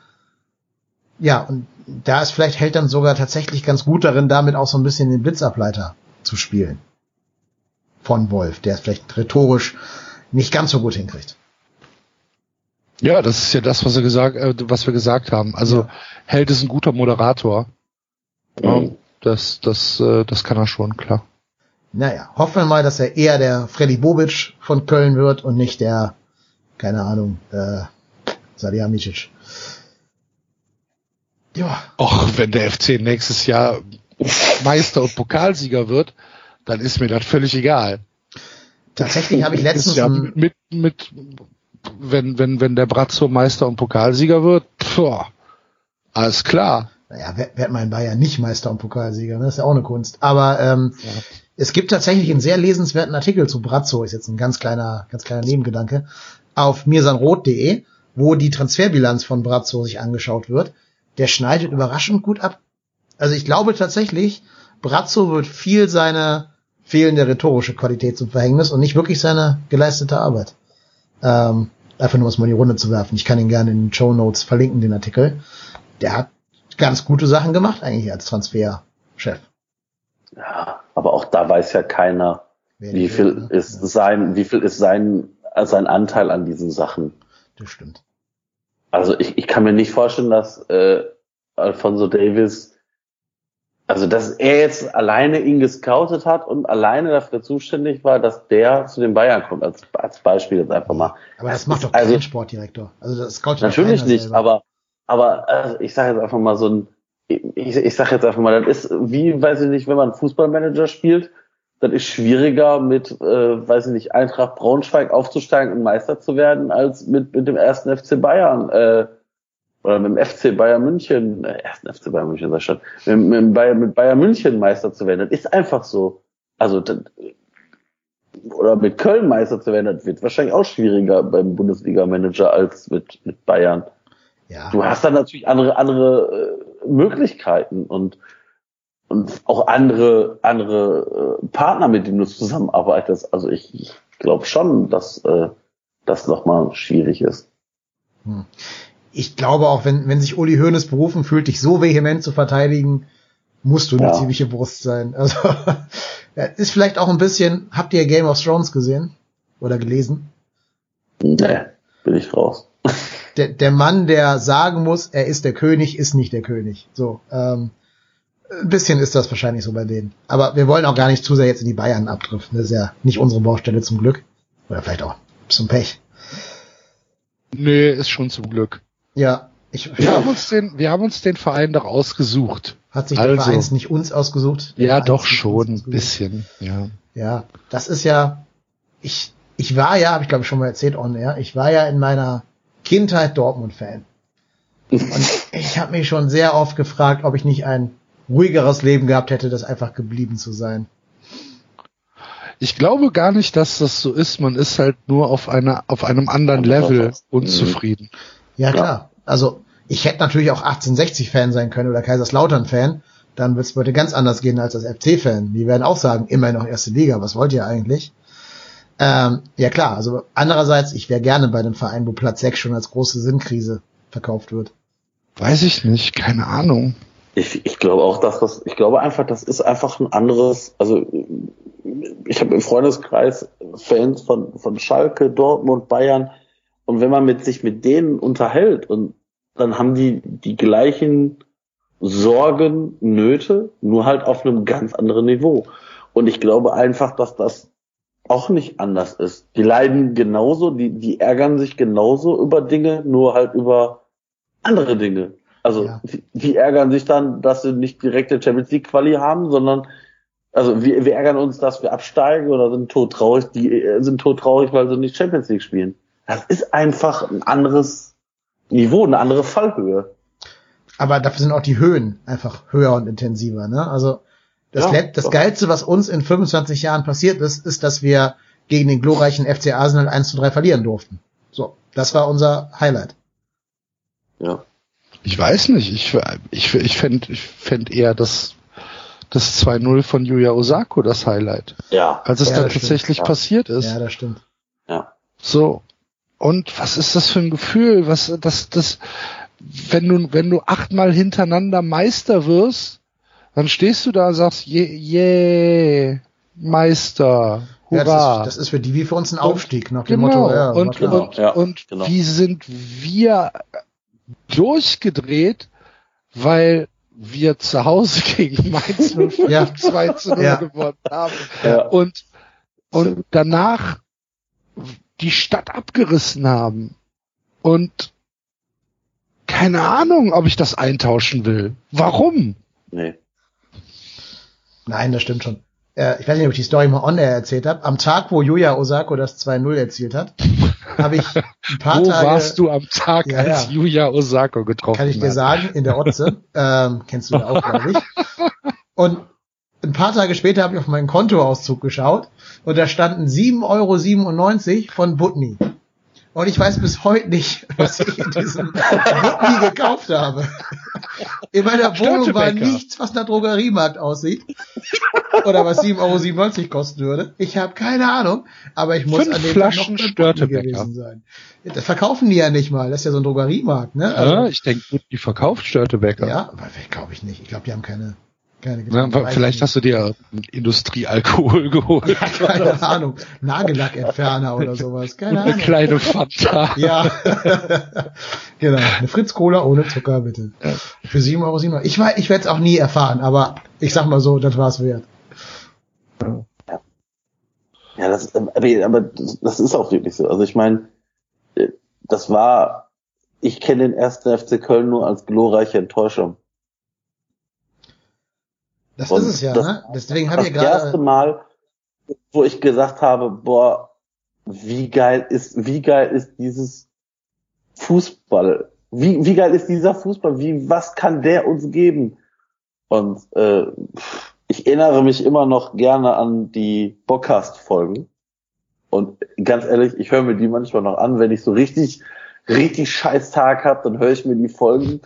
Ja, und da ist vielleicht hält dann sogar tatsächlich ganz gut darin, damit auch so ein bisschen den Blitzableiter zu spielen. Von Wolf, der es vielleicht rhetorisch nicht ganz so gut hinkriegt. Ja, das ist ja das, was wir gesagt, äh, was wir gesagt haben. Also ja. Held ist ein guter Moderator. Mhm. Das, das, äh, das kann er schon, klar. Naja, hoffen wir mal, dass er eher der Freddy Bobic von Köln wird und nicht der, keine Ahnung, äh, Salihamidzic. Ja. Och, wenn der FC nächstes Jahr Meister und Pokalsieger wird, dann ist mir das völlig egal. Tatsächlich habe ich letztens ja mit, mit, wenn, wenn, wenn der Brazzo Meister und Pokalsieger wird, pff, alles klar. naja, werd, werd mal in Bayern nicht Meister und Pokalsieger, ne? Das ist ja auch eine Kunst. Aber ähm, es gibt tatsächlich einen sehr lesenswerten Artikel zu Brazzo, ist jetzt ein ganz kleiner, ganz kleiner Nebengedanke, auf mirsanrot.de, wo die Transferbilanz von Brazzo sich angeschaut wird. Der schneidet überraschend gut ab. Also ich glaube tatsächlich, Brazzo wird viel seine fehlende rhetorische Qualität zum Verhängnis und nicht wirklich seine geleistete Arbeit. Ähm, einfach nur um es mal in die Runde zu werfen. Ich kann ihn gerne in den Show Notes verlinken, den Artikel. Der hat ganz gute Sachen gemacht eigentlich als Transferchef. Ja, aber auch da weiß ja keiner, Wer wie viel ne? ist Ja, sein, wie viel ist sein, sein Anteil an diesen Sachen. das stimmt. Also ich, ich kann mir nicht vorstellen, dass äh, Alfonso Davis, also dass er jetzt alleine ihn gescoutet hat und alleine dafür zuständig war, dass der zu den Bayern kommt, als, als Beispiel jetzt einfach mal. Aber das macht doch Also- kein Sportdirektor. Also das scoutet Natürlich nicht, selber. aber aber also ich sage jetzt einfach mal so ein, ich, ich sage jetzt einfach mal, das ist wie, weiß ich nicht, wenn man Fußballmanager spielt, das ist schwieriger mit, äh, weiß ich nicht, Eintracht Braunschweig aufzusteigen und Meister zu werden, als mit mit dem ersten FC Bayern äh, oder mit dem FC Bayern München, äh, ersten FC Bayern München sag ich schon, mit, mit, Bayern, mit Bayern München Meister zu werden. Das ist einfach so. Also das, oder mit Köln Meister zu werden, das wird wahrscheinlich auch schwieriger beim Bundesliga-Manager als mit, mit Bayern. ja. Du hast dann natürlich andere, andere äh, Möglichkeiten und, und auch andere, andere äh, Partner, mit denen du zusammenarbeitest. Also ich, ich glaube schon, dass äh, das nochmal schwierig ist. ich glaube auch, wenn, wenn sich Uli Hoeneß berufen fühlt, dich so vehement zu verteidigen, musst du eine Ja. ziemliche Brust sein. Also ist vielleicht auch ein bisschen, habt ihr Game of Thrones gesehen oder gelesen? Nee, bin ich raus. Der, der Mann, der sagen muss, er ist der König, ist nicht der König. So, ähm, ein bisschen ist das wahrscheinlich so bei denen. Aber wir wollen auch gar nicht zu sehr jetzt in die Bayern abdriften. Das ist ja nicht unsere Baustelle zum Glück. Oder vielleicht auch zum Pech. Nee, ist schon zum Glück. Ja, ich, Wir haben uns den, wir haben uns den Verein doch ausgesucht. hat sich der Also. Vereins nicht uns ausgesucht? Der Ja, Vereins doch schon, ein bisschen, ja. Ja, das ist ja, ich, ich war ja, habe ich glaube ich schon mal erzählt on air, ich war ja in meiner Kindheit Dortmund-Fan. Und ich habe mich schon sehr oft gefragt, ob ich nicht ein ruhigeres Leben gehabt hätte, das einfach geblieben zu sein. Ich glaube gar nicht, dass das so ist. Man ist halt nur auf einer, auf einem anderen Ja, das Level ist- unzufrieden. Ja, Ja. klar. Also, ich hätte natürlich auch 1860-Fan sein können oder Kaiserslautern-Fan. Dann wird es heute ganz anders gehen als als FC-Fan. Die werden auch sagen, immerhin noch erste Liga, was wollt ihr eigentlich? Ähm, ja klar, also andererseits, ich wäre gerne bei einem Verein, wo Platz 6 schon als große Sinnkrise verkauft wird. Weiß ich nicht, keine Ahnung. Ich, ich glaube auch, dass das, ich glaube einfach, das ist einfach ein anderes, also ich habe im Freundeskreis Fans von, von Schalke, Dortmund, Bayern und wenn man mit sich mit denen unterhält und dann haben die die gleichen Sorgen, Nöte, nur halt auf einem ganz anderen Niveau. Und ich glaube einfach, dass das auch nicht anders ist. Die leiden genauso, die, die ärgern sich genauso über Dinge, nur halt über andere Dinge. Also Ja. die, die ärgern sich dann, dass sie nicht direkte Champions League Quali haben, sondern also wir, wir ärgern uns, dass wir absteigen oder sind todtraurig, die äh, sind todtraurig, weil sie nicht Champions League spielen. Das ist einfach ein anderes Niveau, eine andere Fallhöhe. Aber dafür sind auch die Höhen einfach höher und intensiver. Ne? Also das, Ja, das. Geilste, was uns in 25 Jahren passiert ist, ist, dass wir gegen den glorreichen FC Arsenal 1 zu 3 verlieren durften. So, das war unser Highlight. Ja. Ich weiß nicht. Ich, ich, ich fände ich fänd eher das, das 2-0 von Yuya Osako das Highlight. Ja. Als es Ja, dann tatsächlich Ja. passiert ist. Ja, das stimmt. Ja. So. Und was ist das für ein Gefühl? Was, das, das, wenn du, wenn du achtmal hintereinander Meister wirst, dann stehst du da und sagst, je, je, Meister, Ja, hurra. das, ist, das ist für die wie für uns ein Aufstieg, nach dem genau. Motto. Ja, und, und, Ja, und genau. wie sind wir durchgedreht, weil wir zu Hause gegen Mainz 05 Ja. 2 zu 0 Ja. gewonnen haben Ja. und, und danach die Stadt abgerissen haben. Und keine Ahnung, ob ich das eintauschen will. Warum? Nee. Nein, das stimmt schon. Äh, ich weiß nicht, ob ich die Story mal on air erzählt habe. Am Tag, wo Yuya Osako das 2-0 erzielt hat, habe ich ein paar Wo Tage. warst du am Tag, Ja, als ja. Yuya Osako getroffen Kann ich dir hat? sagen, in der Otze. ähm, kennst du ja auch, glaube ich. Und ein paar Tage später habe ich auf meinen Kontoauszug geschaut und da standen 7,97 Euro von Butni. Und ich weiß bis heute nicht, was ich in diesem Butni gekauft habe. In meiner Wohnung war nichts, was nach Drogeriemarkt aussieht. Oder was 7,97 Euro kosten würde. Ich habe keine Ahnung, aber ich muss Fünf an dem Flaschen noch gewesen sein. Das verkaufen die ja nicht mal. Das ist ja so ein Drogeriemarkt, ne? Also- Ja, ich denke, die verkauft Störtebecker. ja, aber glaube ich nicht. Ich glaube, die haben keine, keine Na, wa- vielleicht hast du dir Industriealkohol geholt. ja, keine Ahnung. Nagellackentferner oder sowas. Keine Eine Ahnung. kleine Fanta. Ja. genau. Eine Fritz Cola ohne Zucker, bitte. Für 7,97 Euro. Ich, weiß, ich werde es auch nie erfahren, aber ich sag mal so, das war's wert. Ja, das, aber, aber das das ist auch wirklich so. Also ich meine, äh, das war, ich kenne den ersten FC Köln nur als glorreiche Enttäuschung. Das Und ist es ja, das- ne? Deswegen habe Das ich erste gerade. Mal, wo ich gesagt habe, boah, wie geil ist, wie geil ist dieses Fußball? Wie, wie geil ist dieser Fußball? Wie, was kann der uns geben? Und äh, ich erinnere mich immer noch gerne an die Bockcast-Folgen. Und ganz ehrlich, ich höre mir die manchmal noch an, wenn ich so richtig, richtig scheiß Tag habe, dann höre ich mir die Folgen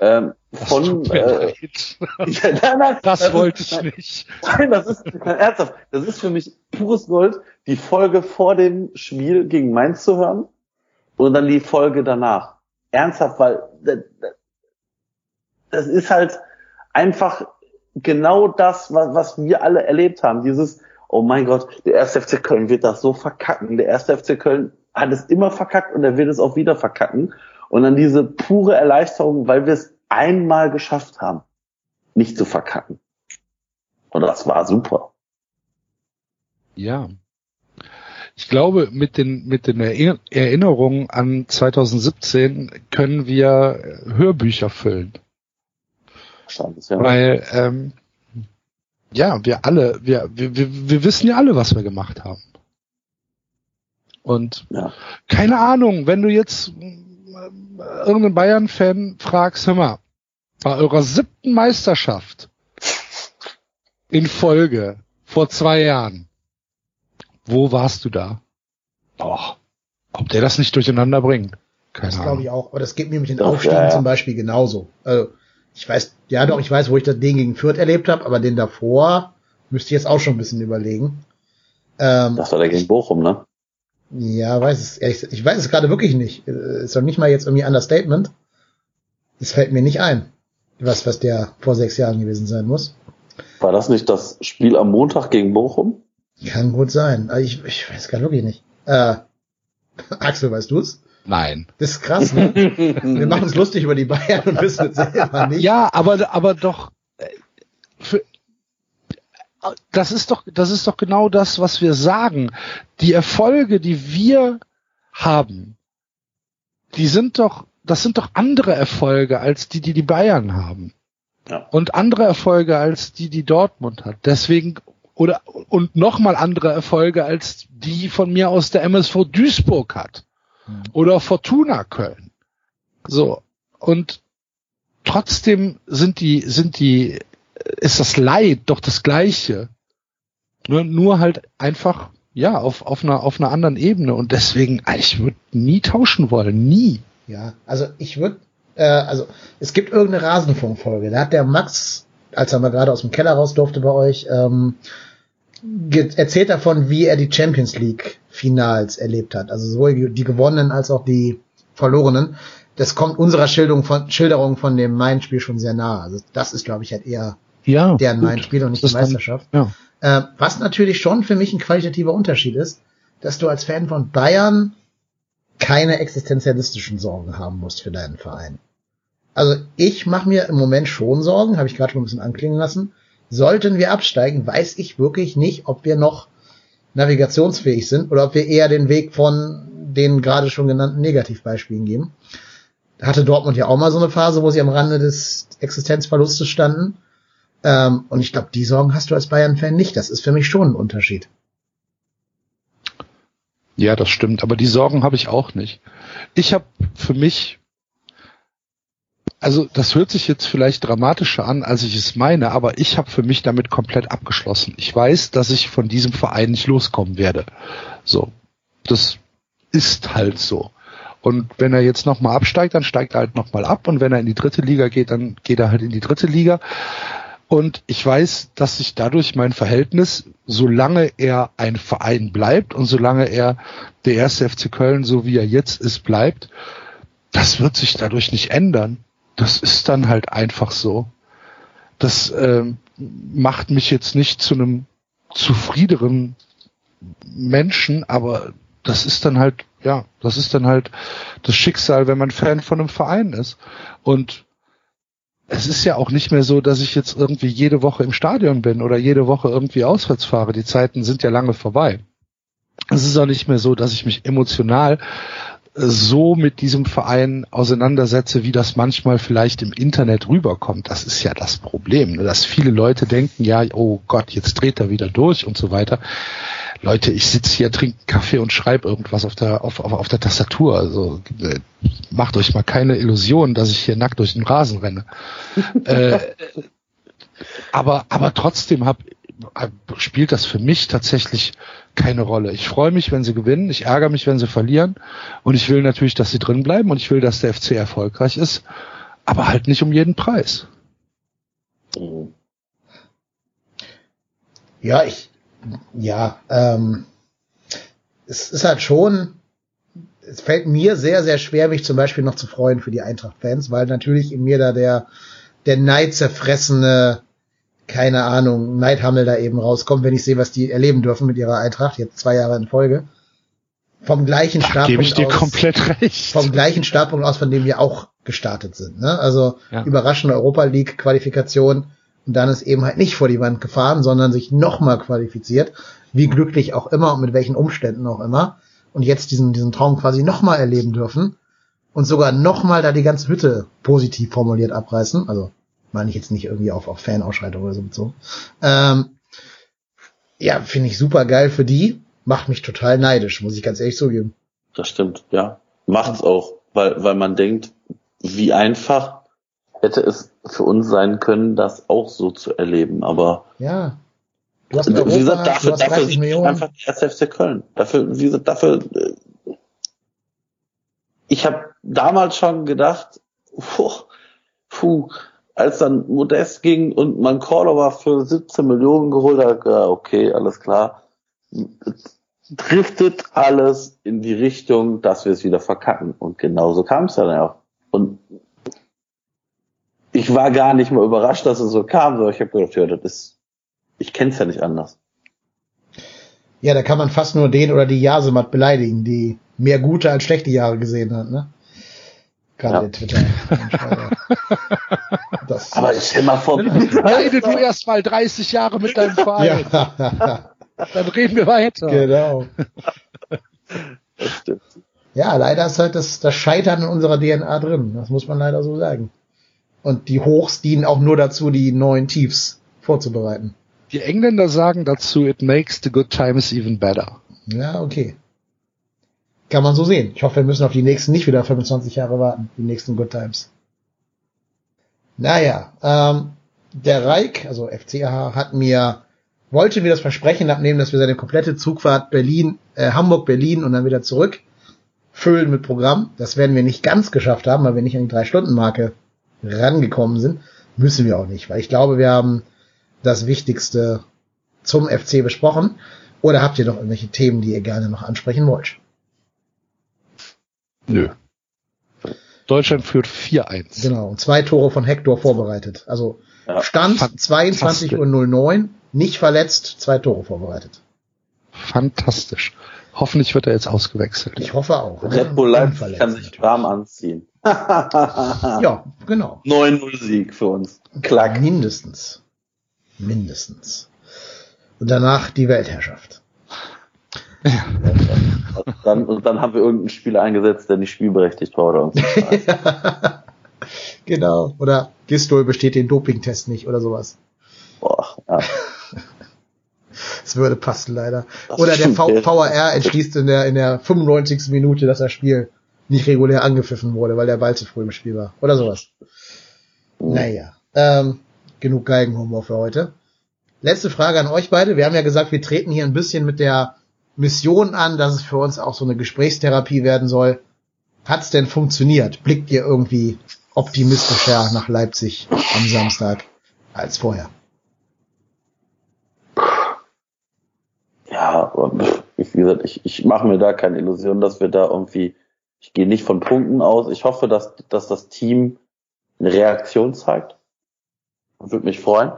ähm, Das von äh, ja, nein, nein, Das ist- wollte ich nein, nicht. Nein, das ist ernsthaft. Das ist für mich pures Gold, die Folge vor dem Spiel gegen Mainz zu hören und dann die Folge danach. Ernsthaft, weil das, das ist halt einfach genau das, was, was wir alle erlebt haben. Dieses, oh mein Gott, der erste FC Köln wird das so verkacken. Der erste FC Köln hat es immer verkackt und er wird es auch wieder verkacken. Und dann diese pure Erleichterung, weil wir es einmal geschafft haben, nicht zu verkacken. Und das war super. Ja. Ich glaube, mit den, mit den Erinner- Erinnerungen an 2017 können wir Hörbücher füllen. Wahrscheinlich, ja. Weil, ähm, ja, wir alle, wir, wir, wir, wir wissen ja alle, was wir gemacht haben. Und Ja. keine Ahnung, wenn du jetzt irgendeinen Bayern-Fan fragst, hör mal, bei eurer siebten Meisterschaft in Folge vor zwei Jahren, wo warst du da? Boah, ob der das nicht durcheinander bringt? Keine Das glaube ich auch. Aber das geht mir mit den Aufstiegen ja, ja. zum Beispiel genauso. Also, ich weiß, ja doch, ich weiß, wo ich das Ding gegen Fürth erlebt habe, aber den davor müsste ich jetzt auch schon ein bisschen überlegen. Ähm, Das war der gegen Bochum, ne? Ja, weiß es, ehrlich, ich weiß es gerade wirklich nicht. Äh, Ist doch nicht mal jetzt irgendwie Understatement. Es fällt mir nicht ein, was, was der vor sechs Jahren gewesen sein muss. War das nicht das Spiel am Montag gegen Bochum? Kann gut sein. Aber ich, ich weiß gerade wirklich nicht. Äh, Axel, weißt du es? Nein. Das ist krass, ne? Wir machen uns lustig über die Bayern und wissen es selber nicht. Ja, aber, aber doch, äh, für, das ist doch, das ist doch genau das, was wir sagen. Die Erfolge, die wir haben, die sind doch, das sind doch andere Erfolge als die, die die Bayern haben. Ja. Und andere Erfolge als die, die Dortmund hat. Deswegen, oder, und nochmal andere Erfolge als die von mir aus der MSV Duisburg hat. Oder Fortuna Köln. So. Und trotzdem sind die, sind die, ist das Leid doch das gleiche. Nur, nur halt einfach, ja, auf, auf einer, auf einer anderen Ebene. Und deswegen, ich würde nie tauschen wollen. Nie. Ja, also ich würde, äh, also es gibt irgendeine Rasenfunkfolge. Da hat der Max, als er mal gerade aus dem Keller raus durfte bei euch, ähm, erzählt davon, wie er die Champions League Finals erlebt hat. Also sowohl die, gewonnenen als auch die verlorenen. Das kommt unserer Schilderung von, Schilderung von dem Main-Spiel schon sehr nah. Also das ist, glaube ich, halt eher Ja. deren gut. Main-Spiel und nicht Das die ist dann- Meisterschaft. Ja. Äh, was natürlich schon für mich ein qualitativer Unterschied ist, dass du als Fan von Bayern keine existenzialistischen Sorgen haben musst für deinen Verein. Also ich mache mir im Moment schon Sorgen, habe ich gerade schon ein bisschen anklingen lassen. Sollten wir absteigen, weiß ich wirklich nicht, ob wir noch navigationsfähig sind oder ob wir eher den Weg von den gerade schon genannten Negativbeispielen gehen. Da hatte Dortmund ja auch mal so eine Phase, wo sie am Rande des Existenzverlustes standen. Ähm, und ich glaube, die Sorgen hast du als Bayern-Fan nicht. Das ist für mich schon ein Unterschied. Ja, das stimmt. Aber die Sorgen habe ich auch nicht. Ich habe für mich, also das hört sich jetzt vielleicht dramatischer an, als ich es meine, aber ich habe für mich damit komplett abgeschlossen. Ich weiß, dass ich von diesem Verein nicht loskommen werde. So, das ist halt so. Und wenn er jetzt nochmal absteigt, dann steigt er halt nochmal ab. Und wenn er in die dritte Liga geht, dann geht er halt in die dritte Liga. Und ich weiß, dass sich dadurch mein Verhältnis, solange er ein Verein bleibt und solange er der erste FC Köln, so wie er jetzt ist, bleibt, das wird sich dadurch nicht ändern. Das ist dann halt einfach so. Das äh, macht mich jetzt nicht zu einem zufriederen Menschen, aber das ist dann halt, ja, das ist dann halt das Schicksal, wenn man Fan von einem Verein ist. Und es ist ja auch nicht mehr so, dass ich jetzt irgendwie jede Woche im Stadion bin oder jede Woche irgendwie auswärts fahre. Die Zeiten sind ja lange vorbei. Es ist auch nicht mehr so, dass ich mich emotional so mit diesem Verein auseinandersetze, wie das manchmal vielleicht im Internet rüberkommt. Das ist ja das Problem, ne? dass viele Leute denken, ja, oh Gott, jetzt dreht er wieder durch und so weiter. Leute, ich sitze hier, trinke Kaffee und schreibe irgendwas auf der, auf, auf, auf der Tastatur. Also äh, macht euch mal keine Illusion, dass ich hier nackt durch den Rasen renne. äh, aber, aber trotzdem hab, spielt das für mich tatsächlich keine Rolle. Ich freue mich, wenn sie gewinnen, ich ärgere mich, wenn sie verlieren und ich will natürlich, dass sie drin bleiben und ich will, dass der FC erfolgreich ist, aber halt nicht um jeden Preis. Ja, ich, ja, ähm, es ist halt schon, es fällt mir sehr, sehr schwer, mich zum Beispiel noch zu freuen für die Eintracht-Fans, weil natürlich in mir da der, der neidzerfressene, keine Ahnung, Neidhammel da eben rauskommt, wenn ich sehe, was die erleben dürfen mit ihrer Eintracht, jetzt zwei Jahre in Folge. Vom gleichen Da Startpunkt gebe ich dir aus, komplett recht. vom gleichen Startpunkt aus, von dem wir auch gestartet sind. Ne? Also Ja. überraschende Europa League Qualifikation und dann ist eben halt nicht vor die Wand gefahren, sondern sich nochmal qualifiziert, wie glücklich auch immer und mit welchen Umständen auch immer. Und jetzt diesen, diesen Traum quasi nochmal erleben dürfen und sogar nochmal da die ganze Hütte positiv formuliert abreißen. Also meine ich jetzt nicht irgendwie auf, auf Fanausschreitung oder so bezogen. Ähm, ja, finde ich super geil für die. Macht mich total neidisch, muss ich ganz ehrlich zugeben. Das stimmt, ja. Macht's auch, weil, weil man denkt, wie einfach hätte es für uns sein können, das auch so zu erleben. Aber Ja. Du hast wie Europa, gesagt, dafür, du hast dafür 30 ist Millionen. einfach der FC Köln. Dafür, wie gesagt, dafür. äh, Ich habe damals schon gedacht, puh, puh, als dann Modest ging und man Cordova für 17 Millionen geholt hat, ja, okay, alles klar. Driftet alles in die Richtung, dass wir es wieder verkacken. Und genauso kam es dann auch. Und ich war gar nicht mal überrascht, dass es so kam, sondern ich habe gedacht, ja, das ist, ich kenn's ja nicht anders. Ja, da kann man fast nur den oder die Jasemat beleidigen, die mehr gute als schlechte Jahre gesehen hat, ne? Gerade Ja. der Twitter. das, Aber stell mal vor, Leide du erst mal 30 Jahre mit deinem Verein, ja, dann reden wir weiter. genau. das stimmt. Ja, leider ist halt das, das Scheitern in unserer DNA drin. Das muss man leider so sagen. Und die Hochs dienen auch nur dazu, die neuen Tiefs vorzubereiten. Die Engländer sagen dazu, it makes the good times even better. Ja, okay. Kann man so sehen. Ich hoffe, wir müssen auf die nächsten nicht wieder 25 Jahre warten, die nächsten Good Times. Naja, ähm, der Reik, also FCH, hat mir, wollte mir das Versprechen abnehmen, dass wir seine komplette Zugfahrt Berlin, äh, Hamburg, Berlin und dann wieder zurück füllen mit Programm. Das werden wir nicht ganz geschafft haben, weil wir nicht an die Drei-Stunden-Marke rangekommen sind. Müssen wir auch nicht, weil ich glaube, wir haben das Wichtigste zum FC besprochen. Oder habt ihr noch irgendwelche Themen, die ihr gerne noch ansprechen wollt? Nö. Deutschland führt 4-1. Genau, und zwei Tore von Hector vorbereitet. Also Ja. Stand Fantastisch. 22 Uhr 09, nicht verletzt, zwei Tore vorbereitet. Fantastisch. Hoffentlich wird er jetzt ausgewechselt. Ich hoffe auch. ne? Red Bull Leipzig Unverletzt kann sich warm anziehen. Ja, genau. 9-0-Sieg für uns. Klack. Mindestens. Mindestens. Und danach die Weltherrschaft. Und dann, und dann haben wir irgendeinen Spieler eingesetzt, der nicht spielberechtigt war oder irgendwas. genau. Oder Gistol besteht den Dopingtest nicht oder sowas. Boah, ja. Es würde passen, leider. Das Oder der stimmt, v der- VAR entschließt in der, in der 95. Minute, dass das Spiel nicht regulär angepfiffen wurde, weil der Ball zu früh im Spiel war. Oder sowas. Naja. Ähm, genug Geigenhumor für heute. Letzte Frage an euch beide. Wir haben ja gesagt, wir treten hier ein bisschen mit der Mission an, dass es für uns auch so eine Gesprächstherapie werden soll. Hat's denn funktioniert? Blickt ihr irgendwie optimistischer nach Leipzig am Samstag als vorher? Ja, wie gesagt, ich, ich mache mir da keine Illusion, dass wir da irgendwie, ich gehe nicht von Punkten aus. Ich hoffe, dass, dass das Team eine Reaktion zeigt. Würde mich freuen.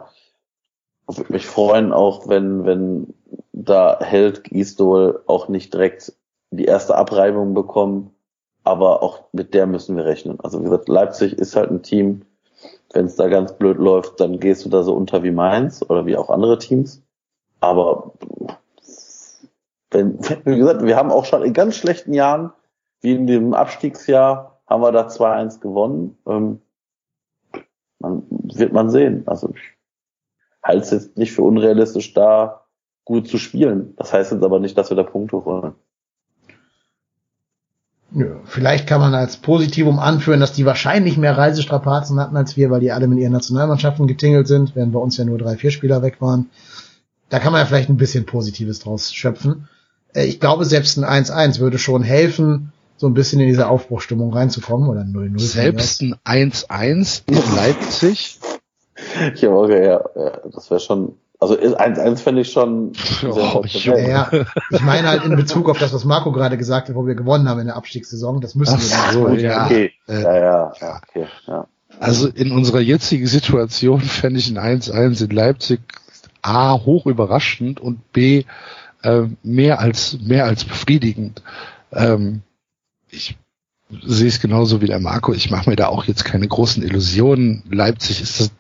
Würde mich freuen, auch wenn, wenn da Held Gisdol auch nicht direkt die erste Abreibung bekommen. Aber auch mit der müssen wir rechnen. Also wie gesagt, Leipzig ist halt ein Team, wenn es da ganz blöd läuft, dann gehst du da so unter wie Mainz oder wie auch andere Teams. Aber wenn, wie gesagt, wir haben auch schon in ganz schlechten Jahren, wie in dem Abstiegsjahr, haben wir da 2-1 gewonnen. Ähm, man, wird man sehen. Also ich halte es jetzt nicht für unrealistisch, da gut zu spielen. Das heißt jetzt aber nicht, dass wir da Punkte holen. Nö, vielleicht kann man als Positivum anführen, dass die wahrscheinlich mehr Reisestrapazen hatten als wir, weil die alle mit ihren Nationalmannschaften getingelt sind, während bei uns ja nur drei, vier Spieler weg waren. Da kann man ja vielleicht ein bisschen Positives draus schöpfen. Äh, Ich glaube, selbst ein 1-1 würde schon helfen, so ein bisschen in diese Aufbruchstimmung reinzukommen oder ein 0-0. Selbst ein 1-1 in Leipzig. Ich habe auch, ja, ja, das wäre schon, also 1-1 fände ich schon sehr Oh. Ja, ja, ich meine halt in Bezug auf das, was Marco gerade gesagt hat, wo wir gewonnen haben in der Abstiegssaison. Das müssen wir Ach dann so, ja. Okay, Äh, ja, ja, ja, okay, ja. Also in unserer jetzigen Situation fände ich ein 1-1 in Leipzig A hoch überraschend und B äh, mehr als mehr als befriedigend. Ähm, ich sehe es genauso wie der Marco. Ich mache mir da auch jetzt keine großen Illusionen. Leipzig ist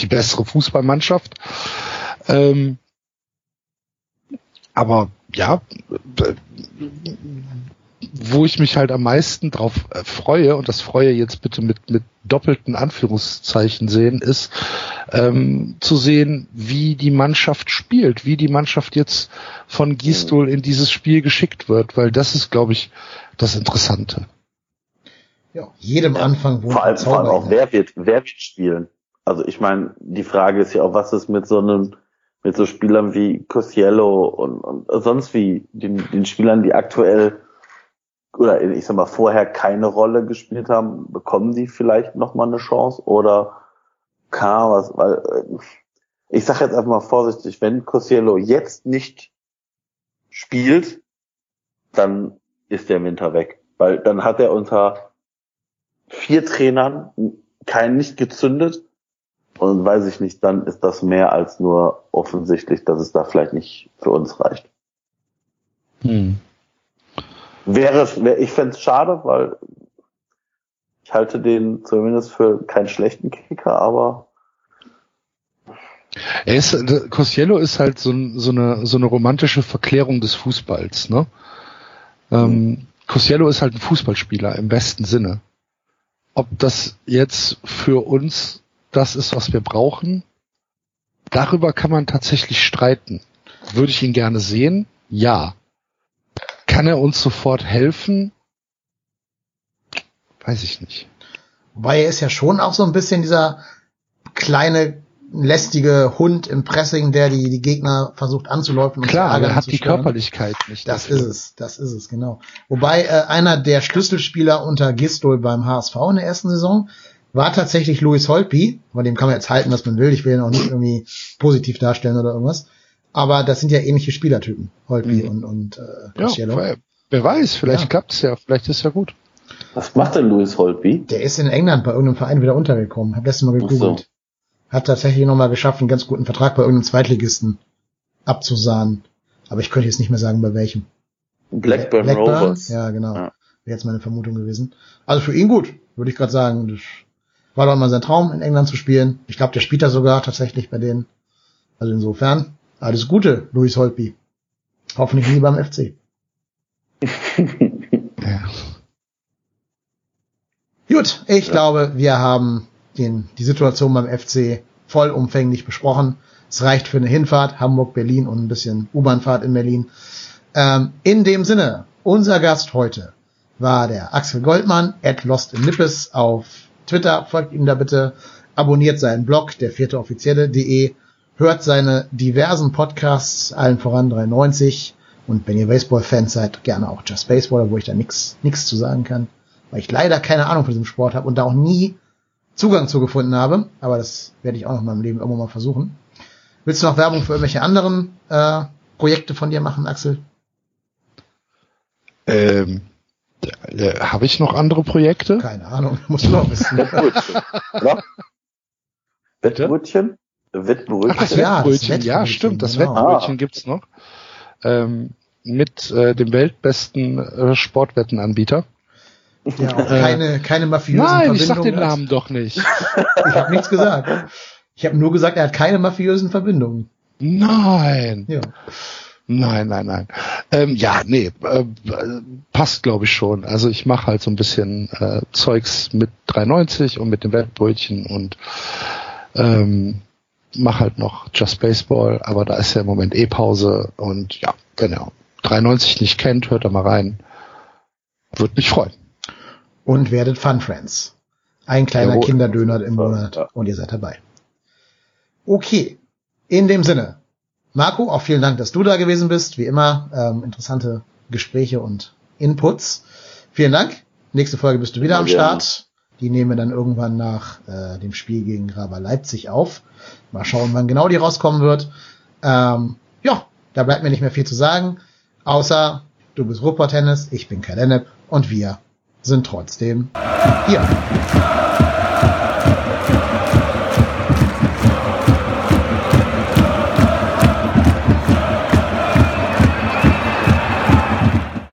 die bessere Fußballmannschaft. Ähm, aber ja, äh, wo ich mich halt am meisten drauf äh, freue, und das freue jetzt bitte mit, mit doppelten Anführungszeichen sehen, ist ähm, zu sehen, wie die Mannschaft spielt, wie die Mannschaft jetzt von Gistol in dieses Spiel geschickt wird, weil das ist, glaube ich, das Interessante. Ja, jedem Anfang wohnt Vor allem, vor allem auch, wer wird, wer wird spielen? Also ich meine, die Frage ist ja auch, was ist mit so einem, mit so Spielern wie Cosiello und, und sonst wie den, den Spielern, die aktuell oder ich sag mal vorher keine Rolle gespielt haben, bekommen die vielleicht noch mal eine Chance oder kann was, weil äh, ich sage jetzt einfach mal vorsichtig, wenn Cosiello jetzt nicht spielt, dann ist der Winter weg, weil dann hat er unter vier Trainern keinen nicht gezündet und weiß ich nicht, dann ist das mehr als nur offensichtlich, dass es da vielleicht nicht für uns reicht. Hm. Wäre, es- wär, ich fände es schade, weil ich halte den zumindest für keinen schlechten Kicker, aber Er ist, Cosiello ist halt so, so, eine, so eine romantische Verklärung des Fußballs, ne? Ähm, Cosiello ist halt ein Fußballspieler im besten Sinne. Ob das jetzt für uns das ist, was wir brauchen, darüber kann man tatsächlich streiten. Würde ich ihn gerne sehen? Ja. Kann er uns sofort helfen? Weiß ich nicht. Wobei er ist ja schon auch so ein bisschen dieser kleine, lästige Hund im Pressing, der die, die Gegner versucht anzuläufen. und Klar, er hat die. Körperlichkeit nicht. Das dafür. ist es, das ist es, genau. Wobei äh, einer der Schlüsselspieler unter Gistol beim HSV in der ersten Saison war tatsächlich Louis Holtby, von dem kann man jetzt halten, was man will. Ich will ihn auch nicht irgendwie positiv darstellen oder irgendwas. Aber das sind ja ähnliche Spielertypen, Holtby Mhm. und, und äh, Ja, Costello. wer, wer weiß, vielleicht Ja. klappt's ja, vielleicht ist ja gut. was macht denn Louis Holtby? Der ist in England bei irgendeinem Verein wieder untergekommen. Hab letztes Mal gegoogelt. so. Hat tatsächlich nochmal geschafft, einen ganz guten Vertrag bei irgendeinem Zweitligisten abzusahnen. Aber ich könnte jetzt nicht mehr sagen, bei welchem. Blackburn, Rovers. Ja, genau. Ja. Wäre jetzt meine Vermutung gewesen. Also für ihn gut, würde ich gerade sagen. Das war doch mal sein Traum, in England zu spielen. Ich glaube, der spielt da sogar tatsächlich bei denen. Also insofern, alles Gute, Louis Holtby. Hoffentlich nie beim FC. Ja. Gut, ich Ja. glaube, wir haben den, die Situation beim FC vollumfänglich besprochen. Es reicht für eine Hinfahrt, Hamburg, Berlin und ein bisschen U-Bahnfahrt in Berlin. Ähm, in dem Sinne, unser Gast heute war der Axel Goldmann, at Lost in Nippes auf Twitter. Folgt ihm da bitte. Abonniert seinen Blog, der vierte offizielle.de. Hört seine diversen Podcasts, allen voran 93. Und wenn ihr Baseball-Fans seid, gerne auch Just Baseball, wo ich da nix, nix zu sagen kann. Weil ich leider keine Ahnung von diesem Sport habe und da auch nie Zugang zu gefunden habe. Aber das werde ich auch noch in meinem Leben irgendwann mal versuchen. Willst du noch Werbung für irgendwelche anderen äh, Projekte von dir machen, Axel? Ähm, äh, Habe ich noch andere Projekte? Keine Ahnung, musst du noch wissen. Wettbrötchen. oder? Wettbrötchen? Wettbrötchen? Ach, das Ja, das Wettbrötchen, ja, Wettbrötchen, stimmt, das genau. Wettbrötchen gibt's noch. Ähm, mit äh, dem weltbesten äh, Sportwettenanbieter. Der auch keine, keine mafiösen Nein, ich sag den Verbindungen hat. Namen doch nicht. Ich habe nichts gesagt. Ich habe nur gesagt, er hat keine mafiösen Verbindungen. Nein. Ja. Nein, nein, nein. Ähm, ja, nee, äh, äh, passt glaube ich schon. Also ich mache halt so ein bisschen äh, Zeugs mit 390 und mit dem Wettbrötchen und ähm, mache halt noch Just Baseball, aber da ist ja im Moment eh Pause und ja, genau. 390 nicht kennt, hört da mal rein. Würde mich freuen. Und werdet Fun Friends. Ein kleiner Jawohl. Kinderdöner im Monat Ja. und ihr seid dabei. Okay. In dem Sinne. Marco, auch vielen Dank, dass du da gewesen bist. Wie immer, ähm, interessante Gespräche und Inputs. Vielen Dank. Nächste Folge bist du wieder Ja, am gerne. Start. Die nehmen wir dann irgendwann nach äh, dem Spiel gegen Raber Leipzig auf. Mal schauen, wann genau die rauskommen wird. Ähm, ja, da bleibt mir nicht mehr viel zu sagen. Außer du bist Rupert Tennis, ich bin Kai Lennep und wir sind trotzdem hier.